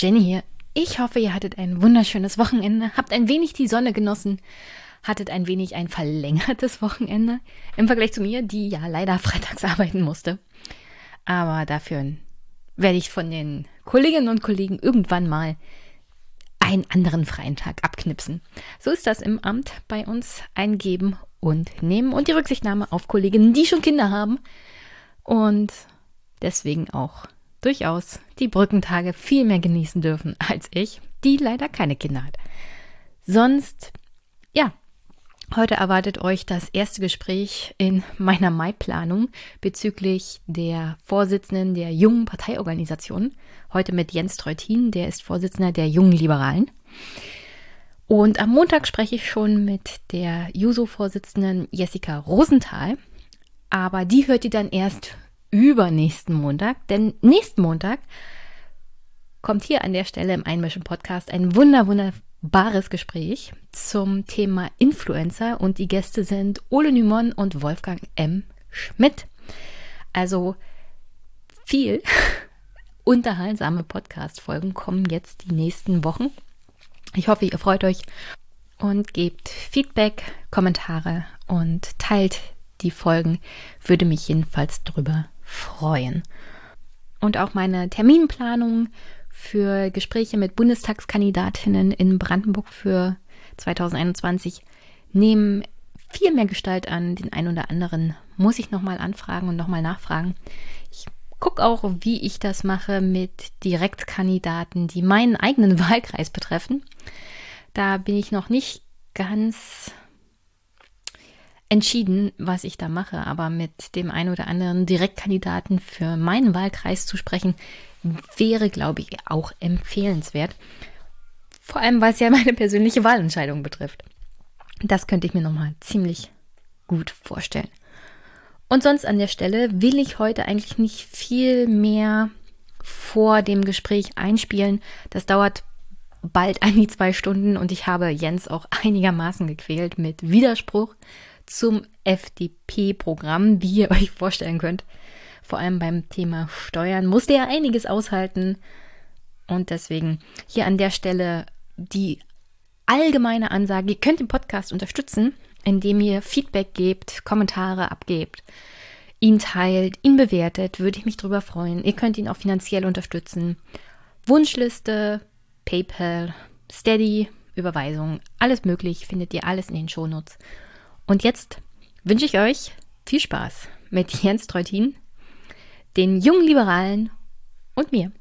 Jenny hier. Ich hoffe, ihr hattet ein wunderschönes Wochenende, habt ein wenig die Sonne genossen, hattet ein wenig ein verlängertes Wochenende im Vergleich zu mir, die ja leider freitags arbeiten musste. Aber dafür werde ich von den Kolleginnen und Kollegen irgendwann mal einen anderen freien Tag abknipsen. So ist das im Amt bei uns eingeben und nehmen und die Rücksichtnahme auf Kolleginnen, die schon Kinder haben und deswegen auch durchaus die Brückentage viel mehr genießen dürfen als ich, die leider keine Kinder hat. Sonst, ja, heute erwartet euch das erste Gespräch in meiner Mai-Planung bezüglich der Vorsitzenden der jungen Parteiorganisation. Heute mit Jens Treutin, der ist Vorsitzender der jungen Liberalen. Und am Montag spreche ich schon mit der Juso-Vorsitzenden Jessica Rosenthal. Aber die hört ihr dann erst übernächsten Montag, denn nächsten Montag kommt hier an der Stelle im Einmischen Podcast ein wunder, wunderbares Gespräch zum Thema Influencer und die Gäste sind Ole Nymon und Wolfgang M. Schmidt. Also viel unterhaltsame Podcast-Folgen kommen jetzt die nächsten Wochen. Ich hoffe, ihr freut euch und gebt Feedback, Kommentare und teilt die Folgen. Würde mich jedenfalls drüber freuen. Und auch meine Terminplanung für Gespräche mit Bundestagskandidatinnen in Brandenburg für 2021 nehmen viel mehr Gestalt an. Den einen oder anderen muss ich nochmal anfragen und nochmal nachfragen. Ich gucke auch, wie ich das mache mit Direktkandidaten, die meinen eigenen Wahlkreis betreffen. Da bin ich noch nicht ganz entschieden, was ich da mache, aber mit dem einen oder anderen Direktkandidaten für meinen Wahlkreis zu sprechen, wäre, glaube ich, auch empfehlenswert. Vor allem, es ja meine persönliche Wahlentscheidung betrifft. Das könnte ich mir nochmal ziemlich gut vorstellen. Und sonst an der Stelle will ich heute eigentlich nicht viel mehr vor dem Gespräch einspielen. Das dauert bald an die zwei Stunden und ich habe Jens auch einigermaßen gequält mit Widerspruch zum FDP-Programm, wie ihr euch vorstellen könnt. Vor allem beim Thema Steuern musste er einiges aushalten. Und deswegen hier an der Stelle die allgemeine Ansage, ihr könnt den Podcast unterstützen, indem ihr Feedback gebt, Kommentare abgebt, ihn teilt, ihn bewertet, würde ich mich drüber freuen. Ihr könnt ihn auch finanziell unterstützen. Wunschliste, PayPal, Steady, Überweisung, alles möglich, findet ihr alles in den Shownotes. Und jetzt wünsche ich euch viel Spaß mit Jens Treutin, den jungen Liberalen und mir.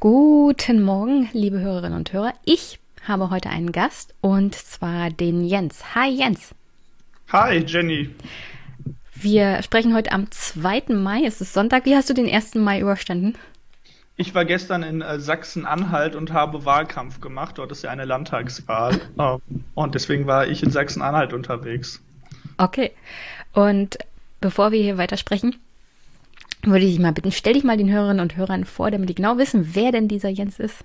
Guten Morgen, liebe Hörerinnen und Hörer. Ich habe heute einen Gast und zwar den Jens. Hi Jens. Hi Jenny. Wir sprechen heute am 2. Mai, es ist Sonntag. Wie hast du den 1. Mai überstanden? Ich war gestern in äh, Sachsen-Anhalt und habe Wahlkampf gemacht. Dort ist ja eine Landtagswahl. Oh. Und deswegen war ich in Sachsen-Anhalt unterwegs. Okay. Und bevor wir hier weitersprechen, würde ich dich mal bitten, stell dich mal den Hörerinnen und Hörern vor, damit die genau wissen, wer denn dieser Jens ist.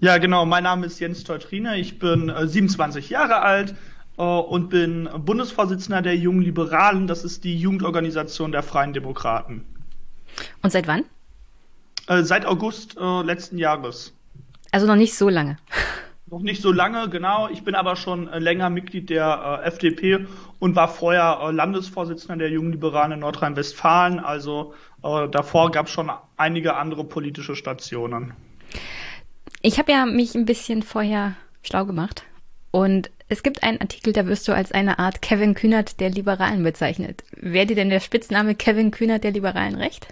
Ja, genau. Mein Name ist Jens Teutrine. Ich bin äh, 27 Jahre alt, und bin Bundesvorsitzender der Jungen Liberalen. Das ist die Jugendorganisation der Freien Demokraten. Und seit wann? Äh, seit August äh, letzten Jahres. Also noch nicht so lange. Noch nicht so lange, genau. Ich bin aber schon äh, länger Mitglied der äh, FDP und war vorher äh, Landesvorsitzender der Jungen Liberalen in Nordrhein-Westfalen. Also davor gab es schon einige andere politische Stationen. Ich habe ja mich ein bisschen vorher schlau gemacht und es gibt einen Artikel, da wirst du als eine Art Kevin Kühnert der Liberalen bezeichnet. Wäre dir denn der Spitzname Kevin Kühnert der Liberalen recht?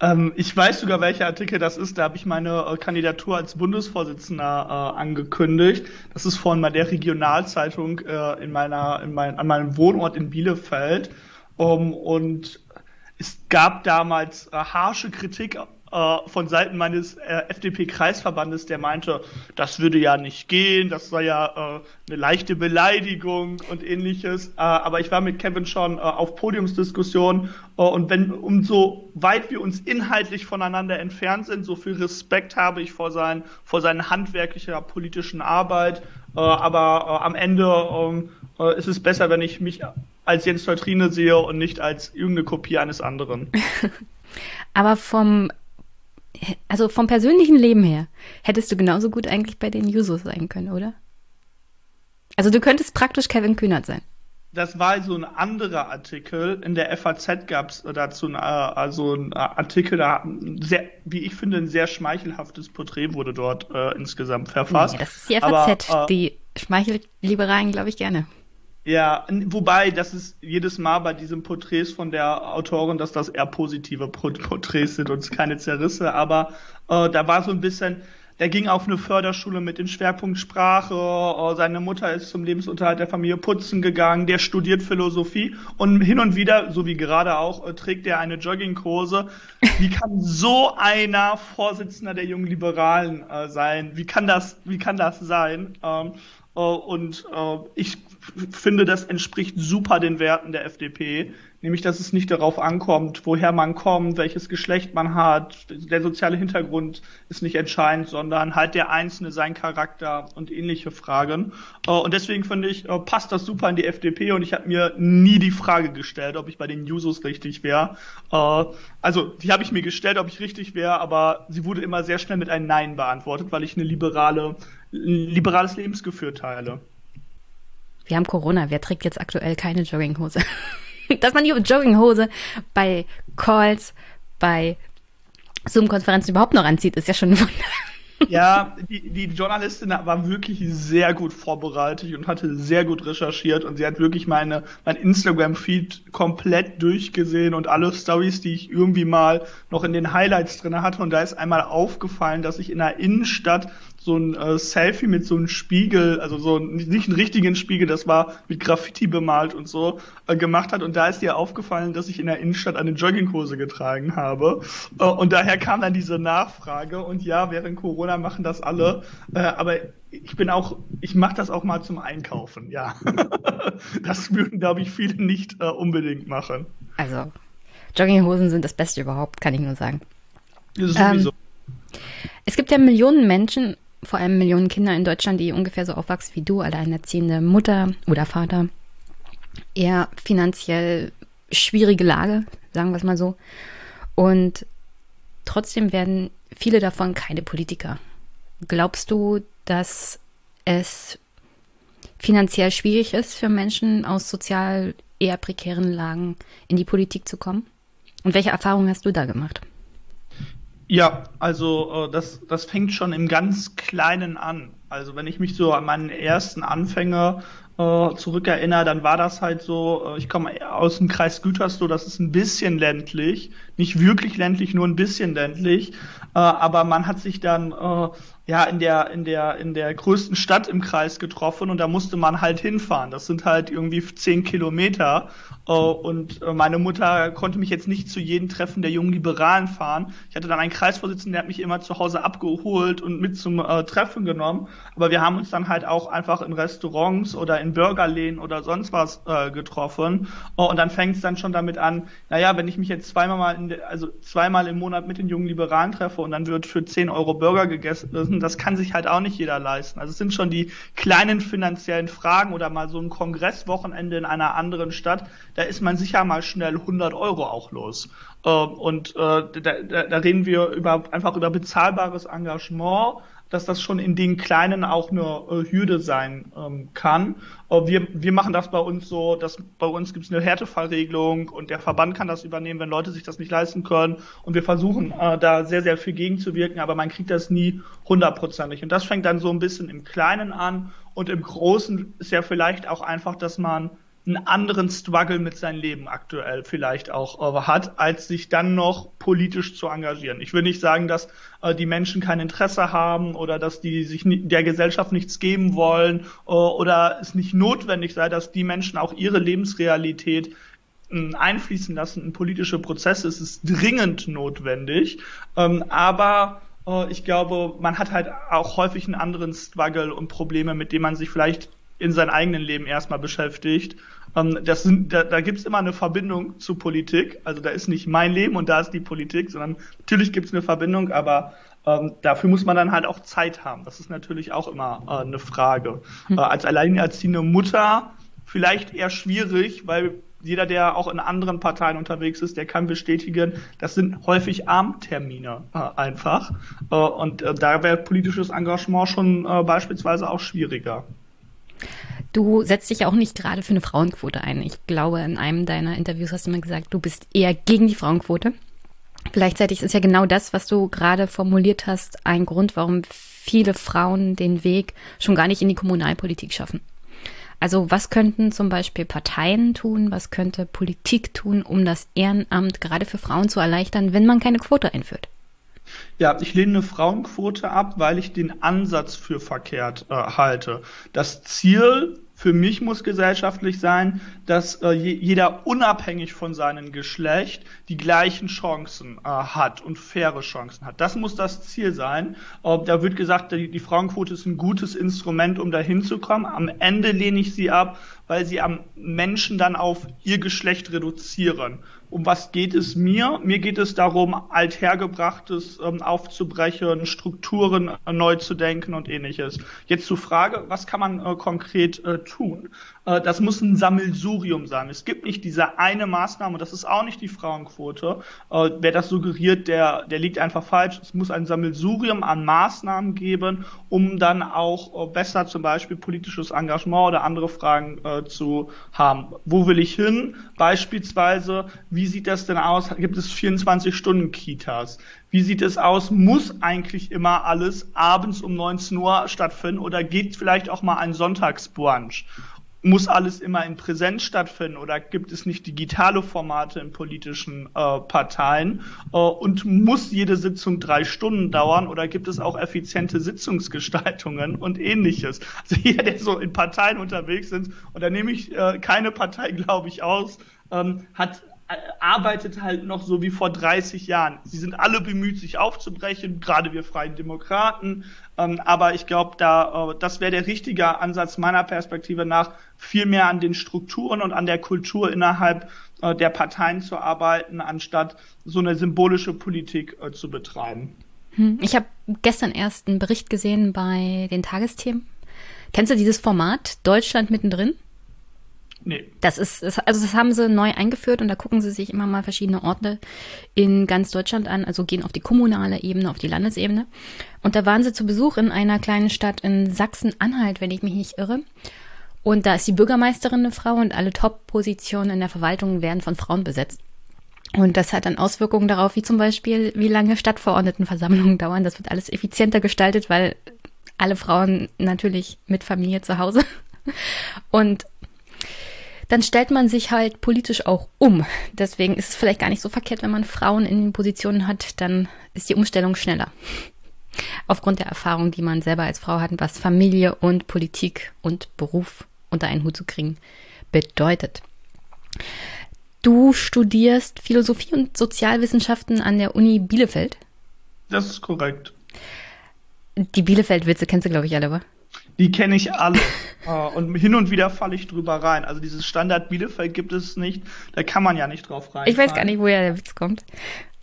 Ähm, ich weiß sogar, welcher Artikel das ist. Da habe ich meine äh, Kandidatur als Bundesvorsitzender äh, angekündigt. Das ist von der Regionalzeitung äh, in meiner, in mein, an meinem Wohnort in Bielefeld. Um, und es gab damals äh, harsche Kritik äh, von Seiten meines äh, FDP-Kreisverbandes, der meinte, das würde ja nicht gehen, das sei ja äh, eine leichte Beleidigung und ähnliches. Äh, aber ich war mit Kevin schon äh, auf Podiumsdiskussionen und wenn umso weit wir uns inhaltlich voneinander entfernt sind, so viel Respekt habe ich vor seinen vor seinen handwerklicher politischen Arbeit. Aber am Ende ähm, äh, ist es besser, wenn ich mich als Jens Neutrine sehe und nicht als irgendeine Kopie eines anderen. aber vom also vom persönlichen Leben her, hättest du genauso gut eigentlich bei den Jusos sein können, oder? Also du könntest praktisch Kevin Kühnert sein. Das war so ein anderer Artikel. In der FAZ gab es dazu ein, also ein Artikel, da sehr, wie ich finde, ein sehr schmeichelhaftes Porträt wurde dort äh, insgesamt verfasst. Nee, das ist die FAZ, Aber, äh, die schmeichelt Liberalen, glaube ich, gerne. Ja, wobei, das ist jedes Mal bei diesen Porträts von der Autorin, dass das eher positive Porträts sind und keine Zerrisse, aber äh, da war so ein bisschen, der ging auf eine Förderschule mit dem Schwerpunkt Sprache, äh, seine Mutter ist zum Lebensunterhalt der Familie putzen gegangen, der studiert Philosophie und hin und wieder, so wie gerade auch, äh, trägt er eine Jogginghose. Wie kann so einer Vorsitzender der jungen Liberalen äh, sein? Wie kann das, wie kann das sein? Ähm, äh, und äh, ich finde, das entspricht super den Werten der FDP, nämlich dass es nicht darauf ankommt, woher man kommt, welches Geschlecht man hat, der soziale Hintergrund ist nicht entscheidend, sondern halt der Einzelne, sein Charakter und ähnliche Fragen. Äh, und deswegen finde ich, passt das super in die FDP und ich habe mir nie die Frage gestellt, ob ich bei den Jusos richtig wäre. Also die habe ich mir gestellt, ob ich richtig wäre, aber sie wurde immer sehr schnell mit einem Nein beantwortet, weil ich eine liberale liberales Lebensgefühl teile. Wir haben Corona. Wer trägt jetzt aktuell keine Jogginghose? Dass man die Jogginghose bei Calls, bei Zoom-Konferenzen überhaupt noch anzieht, ist ja schon ein Wunder. Ja, die, die Journalistin war wirklich sehr gut vorbereitet und hatte sehr gut recherchiert und sie hat wirklich meine, mein Instagram-Feed komplett durchgesehen und alle Stories, die ich irgendwie mal noch in den Highlights drin hatte. Und da ist einmal aufgefallen, dass ich in der Innenstadt so ein äh, Selfie mit so einem Spiegel, also so ein, nicht einen richtigen Spiegel, das war mit Graffiti bemalt und so, äh, gemacht hat. Und da ist ihr aufgefallen, dass ich in der Innenstadt eine Jogginghose getragen habe. Äh, und daher kam dann diese Nachfrage. Und ja, während Corona machen das alle. Äh, aber ich bin auch, ich mache das auch mal zum Einkaufen, ja. das würden, glaube ich, viele nicht äh, unbedingt machen. Also, Jogginghosen sind das Beste überhaupt, kann ich nur sagen. Ja, sowieso. Ähm, es gibt ja Millionen Menschen, vor allem Millionen Kinder in Deutschland, die ungefähr so aufwachsen wie du, alleinerziehende Mutter oder Vater, eher finanziell schwierige Lage, sagen wir es mal so. Und trotzdem werden viele davon keine Politiker. Glaubst du, dass es finanziell schwierig ist für Menschen aus sozial eher prekären Lagen in die Politik zu kommen? Und welche Erfahrungen hast du da gemacht? Ja, also äh, das, das fängt schon im ganz Kleinen an. Also wenn ich mich so an meinen ersten Anfänger äh, zurückerinnere, dann war das halt so, äh, ich komme aus dem Kreis Gütersloh, das ist ein bisschen ländlich, nicht wirklich ländlich, nur ein bisschen ländlich, äh, aber man hat sich dann äh, ja in der in der in der größten Stadt im Kreis getroffen und da musste man halt hinfahren. Das sind halt irgendwie zehn Kilometer äh, und äh, meine Mutter konnte mich jetzt nicht zu jedem Treffen der jungen Liberalen fahren. Ich hatte dann einen Kreisvorsitzenden, der hat mich immer zu Hause abgeholt und mit zum äh, Treffen genommen. Aber wir haben uns dann halt auch einfach in Restaurants oder in Burgerläden oder sonst was äh, getroffen. Uh, und dann fängt es dann schon damit an, naja, wenn ich mich jetzt zweimal mal also zweimal im Monat mit den jungen Liberalen treffe und dann wird für 10 Euro Burger gegessen, das kann sich halt auch nicht jeder leisten. Also es sind schon die kleinen finanziellen Fragen oder mal so ein Kongresswochenende in einer anderen Stadt, da ist man sicher mal schnell 100 Euro auch los. Ähm, und äh, da, da, reden wir über einfach über bezahlbares Engagement, dass das schon in den Kleinen auch eine äh, Hürde sein ähm, kann. Äh, wir, wir machen das bei uns so, dass bei uns gibt es eine Härtefallregelung und der Verband kann das übernehmen, wenn Leute sich das nicht leisten können. Und wir versuchen äh, da sehr, sehr viel gegenzuwirken, aber man kriegt das nie hundertprozentig. Und das fängt dann so ein bisschen im Kleinen an und im Großen ist ja vielleicht auch einfach, dass man einen anderen Struggle mit seinem Leben aktuell vielleicht auch äh, hat, als sich dann noch politisch zu engagieren. Ich will nicht sagen, dass äh, die Menschen kein Interesse haben oder dass die sich der Gesellschaft nichts geben wollen äh, oder es nicht notwendig sei, dass die Menschen auch ihre Lebensrealität einfließen lassen in politische Prozesse. Es ist dringend notwendig. Ähm, aber äh, ich glaube, man hat halt auch häufig einen anderen Struggle und Probleme, mit denen man sich vielleicht in seinem eigenen Leben erstmal beschäftigt. Ähm, das sind, da, da gibt es immer eine Verbindung zu Politik. Also da ist nicht mein Leben und da ist die Politik, sondern natürlich gibt es eine Verbindung, aber ähm, dafür muss man dann halt auch Zeit haben. Das ist natürlich auch immer äh, eine Frage. Hm. Äh, als alleinerziehende Mutter vielleicht eher schwierig, weil jeder, der auch in anderen Parteien unterwegs ist, der kann bestätigen, das sind häufig Abendtermine äh, einfach. Äh, und äh, da wäre politisches Engagement schon äh, beispielsweise auch schwieriger. Du setzt dich ja auch nicht gerade für eine Frauenquote ein. Ich glaube, in einem deiner Interviews hast du mal gesagt, du bist eher gegen die Frauenquote. Gleichzeitig ist ja genau das, was du gerade formuliert hast, ein Grund, warum viele Frauen den Weg schon gar nicht in die Kommunalpolitik schaffen. Also was könnten zum Beispiel Parteien tun, was könnte Politik tun, um das Ehrenamt gerade für Frauen zu erleichtern, wenn man keine Quote einführt? Ja, ich lehne eine Frauenquote ab, weil ich den Ansatz für verkehrt äh, halte. Das Ziel für mich muss gesellschaftlich sein, dass äh, jeder unabhängig von seinem Geschlecht die gleichen Chancen äh, hat und faire Chancen hat. Das muss das Ziel sein. Äh, da wird gesagt, die, die Frauenquote ist ein gutes Instrument, um dahin zu kommen. Am Ende lehne ich sie ab, weil sie am Menschen dann auf ihr Geschlecht reduzieren um was geht es mir? Mir geht es darum, althergebrachtes ähm, aufzubrechen, Strukturen äh, neu zu denken und ähnliches. Jetzt zur Frage, was kann man äh, konkret äh, tun? Äh, das muss ein Sammelsurium sein. Es gibt nicht diese eine Maßnahme, das ist auch nicht die Frauenquote. Äh, wer das suggeriert, der, der liegt einfach falsch. Es muss ein Sammelsurium an Maßnahmen geben, um dann auch äh, besser zum Beispiel politisches Engagement oder andere Fragen äh, zu haben. Wo will ich hin? Beispielsweise, wie sieht das denn aus? Gibt es 24-Stunden-Kitas? Wie sieht es aus? Muss eigentlich immer alles abends um 19 Uhr stattfinden oder geht vielleicht auch mal ein Sonntagsbrunch? Muss alles immer in Präsenz stattfinden oder gibt es nicht digitale Formate in politischen äh, Parteien äh, und muss jede Sitzung drei Stunden dauern oder gibt es auch effiziente Sitzungsgestaltungen und ähnliches? Also jeder, der so in Parteien unterwegs ist, und da nehme ich äh, keine Partei, glaube ich, aus, ähm, hat arbeitet halt noch so wie vor 30 Jahren. Sie sind alle bemüht, sich aufzubrechen, gerade wir Freien Demokraten. Ähm, aber ich glaube, da äh, das wäre der richtige Ansatz meiner Perspektive nach, viel mehr an den Strukturen und an der Kultur innerhalb äh, der Parteien zu arbeiten, anstatt so eine symbolische Politik äh, zu betreiben. Hm. Ich habe gestern erst einen Bericht gesehen bei den Tagesthemen. Kennst du dieses Format Deutschland mittendrin? Nee. Das ist, also das haben sie neu eingeführt und da gucken sie sich immer mal verschiedene Orte in ganz Deutschland an, also gehen auf die kommunale Ebene, auf die Landesebene. Und da waren sie zu Besuch in einer kleinen Stadt in Sachsen-Anhalt, wenn ich mich nicht irre. Und da ist die Bürgermeisterin eine Frau und alle Top-Positionen in der Verwaltung werden von Frauen besetzt. Und das hat dann Auswirkungen darauf, wie zum Beispiel, wie lange Stadtverordnetenversammlungen dauern. Das wird alles effizienter gestaltet, weil alle Frauen natürlich mit Familie zu Hause. Und dann stellt man sich halt politisch auch um. Deswegen ist es vielleicht gar nicht so verkehrt, wenn man Frauen in den Positionen hat, dann ist die Umstellung schneller. Aufgrund der Erfahrung, die man selber als Frau hat, was Familie und Politik und Beruf unter einen Hut zu kriegen bedeutet. Du studierst Philosophie und Sozialwissenschaften an der Uni Bielefeld. Das ist korrekt. Die Bielefeld-Witze kennst du, glaube ich, alle, aber? Die kenne ich alle. uh, und hin und wieder falle ich drüber rein. Also dieses Standard Bielefeld gibt es nicht. Da kann man ja nicht drauf rein. Ich weiß gar nicht, woher der Witz kommt.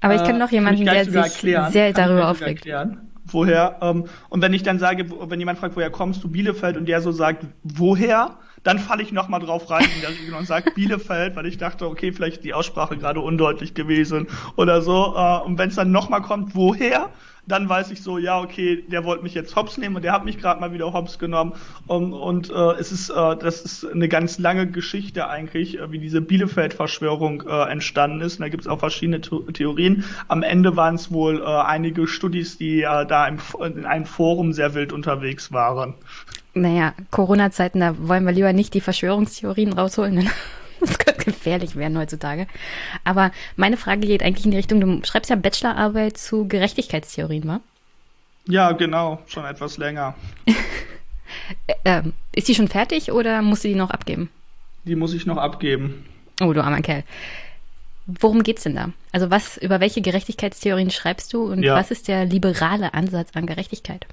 Aber ich kenne äh, noch jemanden, der sich erklären. sehr kann darüber aufregt. Erklären, woher? Ähm, und wenn ich dann sage, wenn jemand fragt, woher kommst du, Bielefeld, und der so sagt, woher? Dann falle ich nochmal drauf rein und sage Bielefeld, weil ich dachte, okay, vielleicht die Aussprache gerade undeutlich gewesen oder so. Uh, und wenn es dann nochmal kommt, woher? Dann weiß ich so, ja, okay, der wollte mich jetzt hops nehmen und der hat mich gerade mal wieder hops genommen. Und, und äh, es ist, äh, das ist eine ganz lange Geschichte eigentlich, äh, wie diese Bielefeld-Verschwörung äh, entstanden ist. Und da gibt es auch verschiedene Theorien. Am Ende waren es wohl äh, einige Studis, die äh, da im, in einem Forum sehr wild unterwegs waren. Naja, Corona-Zeiten, da wollen wir lieber nicht die Verschwörungstheorien rausholen. Das könnte gefährlich werden heutzutage. Aber meine Frage geht eigentlich in die Richtung, du schreibst ja Bachelorarbeit zu Gerechtigkeitstheorien, wa? Ja, genau, schon etwas länger. ähm, ist die schon fertig oder muss sie die noch abgeben? Die muss ich noch abgeben. Oh, du armer Kerl. Worum geht's denn da? Also was, über welche Gerechtigkeitstheorien schreibst du und ja. was ist der liberale Ansatz an Gerechtigkeit?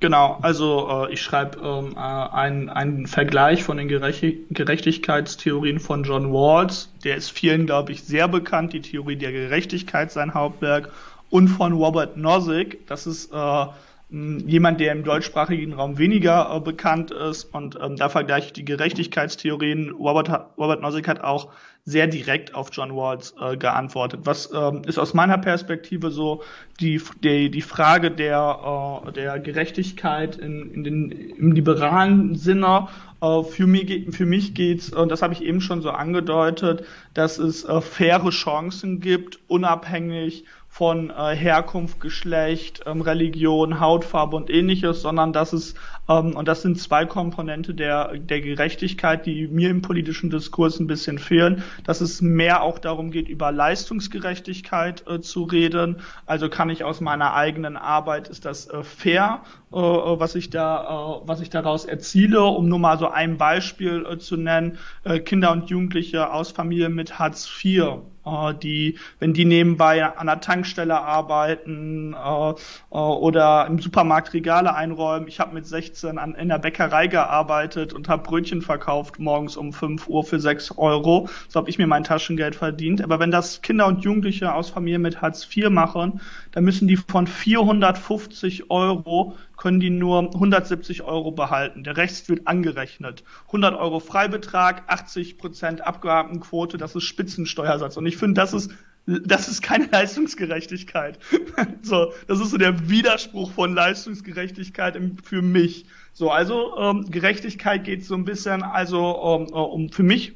Genau, also äh, ich schreibe ähm, äh, einen, Vergleich von den Gerech Gerechtigkeitstheorien von John Rawls. Der ist vielen, glaube ich, sehr bekannt, die Theorie der Gerechtigkeit, sein Hauptwerk. Und von Robert Nozick, das ist äh, jemand, der im deutschsprachigen Raum weniger äh, bekannt ist. Und ähm, da vergleiche ich die Gerechtigkeitstheorien. Robert, Robert Nozick hat auch sehr direkt auf John Rawls äh, geantwortet. Was ähm, ist aus meiner Perspektive so die, die, die Frage der, äh, der Gerechtigkeit in, in den, im liberalen Sinne? Äh, für mich, für mich geht's, und das habe ich eben schon so angedeutet, dass es äh, faire Chancen gibt, unabhängig von äh, Herkunft, Geschlecht, ähm, Religion, Hautfarbe und ähnliches, sondern dass es, ähm, und das sind zwei Komponente der, der Gerechtigkeit, die mir im politischen Diskurs ein bisschen fehlen, dass es mehr auch darum geht, über Leistungsgerechtigkeit äh, zu reden. Also kann ich aus meiner eigenen Arbeit, ist das äh, fair, äh, was ich da, äh, was ich daraus erziele, um nur mal so ein Beispiel äh, zu nennen, äh, Kinder und Jugendliche aus Familien mit Hartz IV äh, die, wenn die nebenbei an der Tankstelle arbeiten äh, äh, oder im Supermarkt Regale einräumen. Ich habe mit 16 an, in der Bäckerei gearbeitet und habe Brötchen verkauft morgens um 5 Uhr für 6 Euro. So habe ich mir mein Taschengeld verdient. Aber wenn das Kinder und Jugendliche aus Familien mit Hartz IV machen, dann müssen die von 450 Euro können die nur 170 Euro behalten. Der Rest wird angerechnet. 100 Euro Freibetrag, 80 Prozent Abgabenquote, das ist Spitzensteuersatz. Und ich finde, das ist das ist keine Leistungsgerechtigkeit. so, das ist so der Widerspruch von Leistungsgerechtigkeit für mich. So, also ähm, Gerechtigkeit geht so ein bisschen, also ähm, äh, um für mich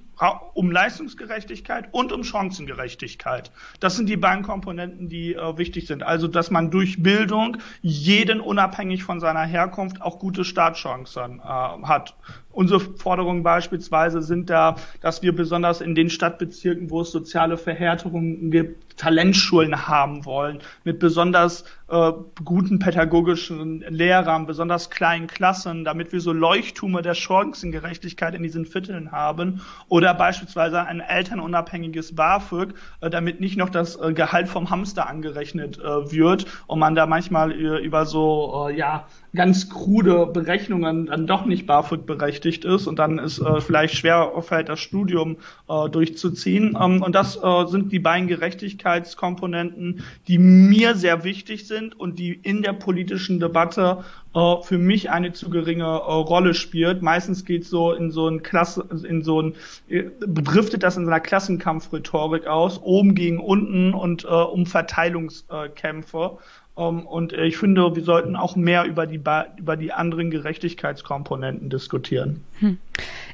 um Leistungsgerechtigkeit und um Chancengerechtigkeit. Das sind die beiden Komponenten, die äh, wichtig sind. Also, dass man durch Bildung jeden unabhängig von seiner Herkunft auch gute Startchancen äh, hat. Unsere Forderungen beispielsweise sind da, dass wir besonders in den Stadtbezirken, wo es soziale Verhärtungen gibt, Talentschulen haben wollen, mit besonders äh, guten pädagogischen Lehrern, besonders kleinen Klassen, damit wir so Leuchttume der Chancengerechtigkeit in diesen Vierteln haben. Oder beispielsweise ein elternunabhängiges BAföG, äh, damit nicht noch das äh, Gehalt vom Hamster angerechnet äh, wird und man da manchmal über so, äh, ja, ganz krude Berechnungen dann doch nicht BAföG berechtigt ist und dann ist äh, vielleicht schwer fällt, das Studium äh, durchzuziehen. Ähm, und das äh, sind die beiden Gerechtigkeitskomponenten, die mir sehr wichtig sind und die in der politischen Debatte äh, für mich eine zu geringe äh, Rolle spielt. Meistens geht so in so ein Klasse, in so ein äh, bedriftet das in so einer Klassenkampfrhetorik aus, oben gegen unten und äh, um Verteilungskämpfe. Um, ähm, und ich finde, wir sollten auch mehr über die, über die anderen Gerechtigkeitskomponenten diskutieren. Hm.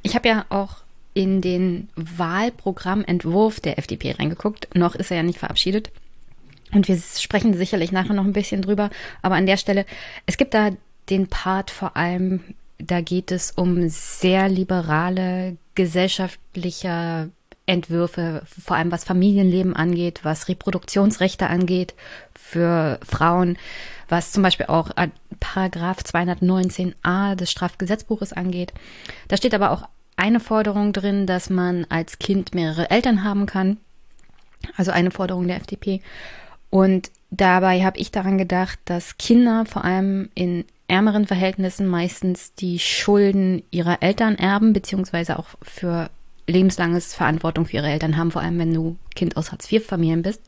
Ich habe ja auch in den Wahlprogrammentwurf der FDP reingeguckt. Noch ist er ja nicht verabschiedet. Und wir sprechen sicherlich nachher noch ein bisschen drüber. Aber an der Stelle, es gibt da den Part vor allem, da geht es um sehr liberale gesellschaftliche Entwürfe, vor allem was Familienleben angeht, was Reproduktionsrechte angeht für Frauen, was zum Beispiel auch Paragraph 219a des Strafgesetzbuches angeht. Da steht aber auch eine Forderung drin, dass man als Kind mehrere Eltern haben kann. Also eine Forderung der FDP. Und dabei habe ich daran gedacht, dass Kinder vor allem in ärmeren Verhältnissen meistens die Schulden ihrer Eltern erben, beziehungsweise auch für lebenslanges Verantwortung für ihre Eltern haben, vor allem wenn du Kind aus Hartz-IV-Familien bist.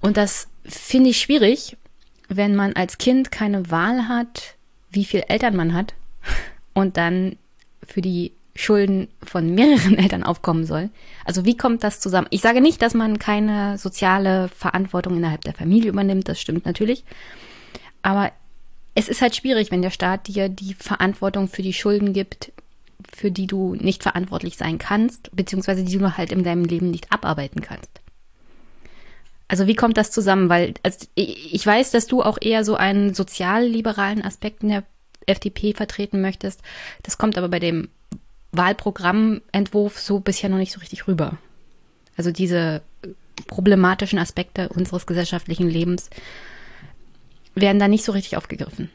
Und das finde ich schwierig, wenn man als Kind keine Wahl hat, wie viel Eltern man hat und dann für die Schulden von mehreren Eltern aufkommen soll. Also wie kommt das zusammen? Ich sage nicht, dass man keine soziale Verantwortung innerhalb der Familie übernimmt, das stimmt natürlich. Aber es ist halt schwierig, wenn der Staat dir die Verantwortung für die Schulden gibt, für die du nicht verantwortlich sein kannst, beziehungsweise die du halt in deinem Leben nicht abarbeiten kannst. Also wie kommt das zusammen? Weil also ich weiß, dass du auch eher so einen sozialliberalen Aspekt in der FDP vertreten möchtest. Das kommt aber bei dem Wahlprogrammentwurf so bisher noch nicht so richtig rüber. Also diese problematischen Aspekte unseres gesellschaftlichen Lebens werden da nicht so richtig aufgegriffen.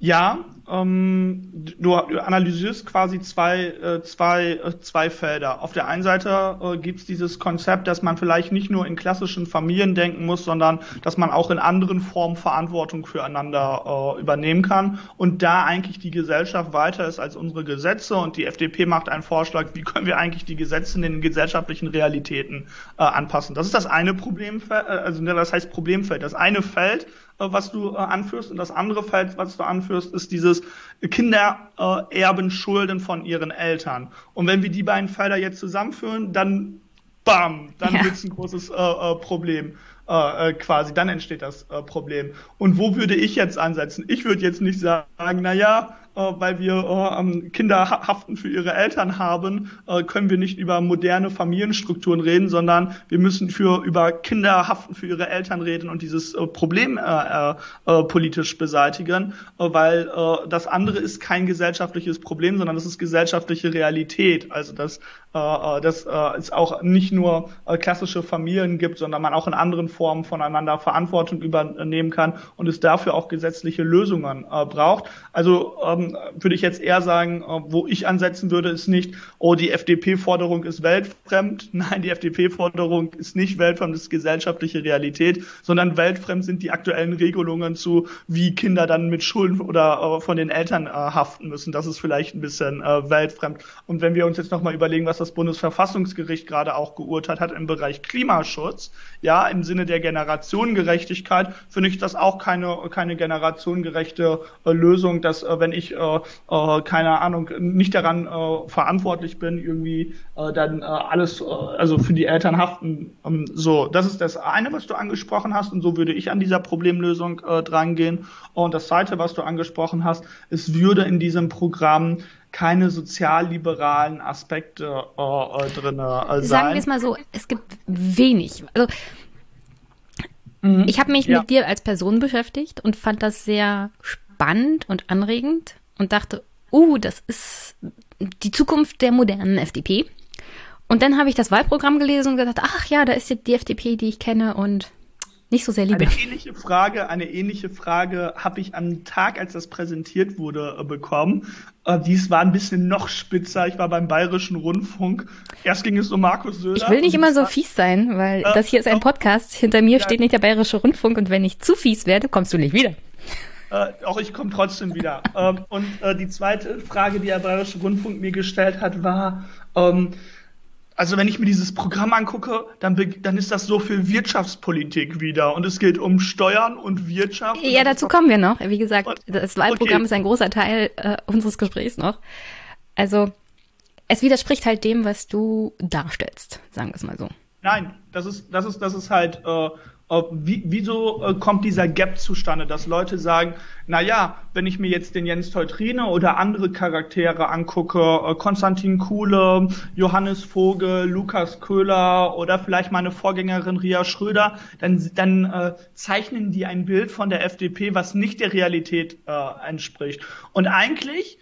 Ja, ähm, du, analysierst quasi zwei, äh, zwei, äh, zwei Felder. Auf der einen Seite äh, gibt es dieses Konzept, dass man vielleicht nicht nur in klassischen Familien denken muss, sondern dass man auch in anderen Formen Verantwortung füreinander äh, übernehmen kann und da eigentlich die Gesellschaft weiter ist als unsere Gesetze und die FDP macht einen Vorschlag, wie können wir eigentlich die Gesetze in den gesellschaftlichen Realitäten äh, anpassen. Das ist das eine Problemfeld, äh, also ne, das heißt Problemfeld. Das eine Feld was du äh, anführst. Und das andere Feld, was du anführst, ist dieses Kinder äh, erben Schulden von ihren Eltern. Und wenn wir die beiden Felder jetzt zusammenführen, dann bam, dann ja. wird es ein großes äh, äh, Problem. Äh, quasi, dann entsteht das Problem. Und wo würde ich jetzt ansetzen? Ich würde jetzt nicht sagen, na ja, äh, weil wir äh, Kinder haften für ihre Eltern haben, äh, können wir nicht über moderne Familienstrukturen reden, sondern wir müssen für über Kinder haften für ihre Eltern reden und dieses äh, Problem äh, äh, politisch beseitigen, äh, weil äh, das andere ist kein gesellschaftliches Problem, sondern das ist gesellschaftliche Realität. Also dass äh, äh äh, es auch nicht nur äh, klassische Familien gibt, sondern man auch in anderen Formen voneinander Verantwortung übernehmen kann und es dafür auch gesetzliche Lösungen äh, braucht. Also ähm, würde ich jetzt eher sagen, äh, wo ich ansetzen würde, ist nicht, oh, die FDP-Forderung ist weltfremd. Nein, die FDP-Forderung ist nicht weltfremd, das ist gesellschaftliche Realität, sondern weltfremd sind die aktuellen Regelungen zu, wie Kinder dann mit Schulden oder äh, von den Eltern äh, haften müssen. Das ist vielleicht ein bisschen weltfremd. Und wenn wir uns jetzt nochmal überlegen, was das Bundesverfassungsgericht gerade auch geurteilt hat im Bereich Klimaschutz, ja, im Sinne der Generationengerechtigkeit, finde ich das auch keine, keine generationengerechte Lösung, dass wenn ich äh, äh, keine Ahnung, nicht daran äh, verantwortlich bin, irgendwie äh, dann äh, alles, äh, also für die Eltern haften. Ähm, so, das ist das eine, was du angesprochen hast und so würde ich an dieser Problemlösung äh, drangehen. Und das zweite, was du angesprochen hast, es würde in diesem Programm keine sozialliberalen Aspekte äh, äh, drin äh, sein. Sagen wir es mal so, es gibt wenig. Also mhm. ich habe mich ja. mit dir als Person beschäftigt und fand das sehr spannend und anregend und dachte, uh, das ist die Zukunft der modernen FDP. Und dann habe ich das Wahlprogramm gelesen und gedacht, ach ja, da ist jetzt die FDP, die ich kenne und nicht so sehr liebe. Eine ähnliche Frage, eine ähnliche Frage habe ich am Tag, als das präsentiert wurde, äh, bekommen. Äh, dies war ein bisschen noch spitzer. Ich war beim Bayerischen Rundfunk. Erst ging es um Markus Söder. Ich will nicht immer so fies sein, weil äh, das hier ist ein Podcast. Hinter mir ja, steht nicht der Bayerische Rundfunk und wenn ich zu fies werde, kommst du nicht wieder. Äh, auch ich komme trotzdem wieder. ähm, und äh, die zweite Frage, die der Bayerische Rundfunk mir gestellt hat, war, ähm, also wenn ich mir dieses Programm angucke, dann, dann ist das so für Wirtschaftspolitik wieder. Und es geht um Steuern und Wirtschaft. Ja, dazu kommen wir noch. Wie gesagt, und, das Wahlprogramm okay. ist ein großer Teil äh, unseres Gesprächs noch. Also es widerspricht halt dem, was du darstellst, sagen wir es mal so. Nein, das ist, das ist, das ist halt äh, wie, wieso äh, kommt dieser Gap zustande, dass Leute sagen, na ja, wenn ich mir jetzt den Jens Teutrine oder andere Charaktere angucke, äh, Konstantin Kuhle, Johannes Vogel, Lukas Köhler oder vielleicht meine Vorgängerin Ria Schröder, dann, dann äh, zeichnen die ein Bild von der FDP, was nicht der Realität äh, entspricht. Und eigentlich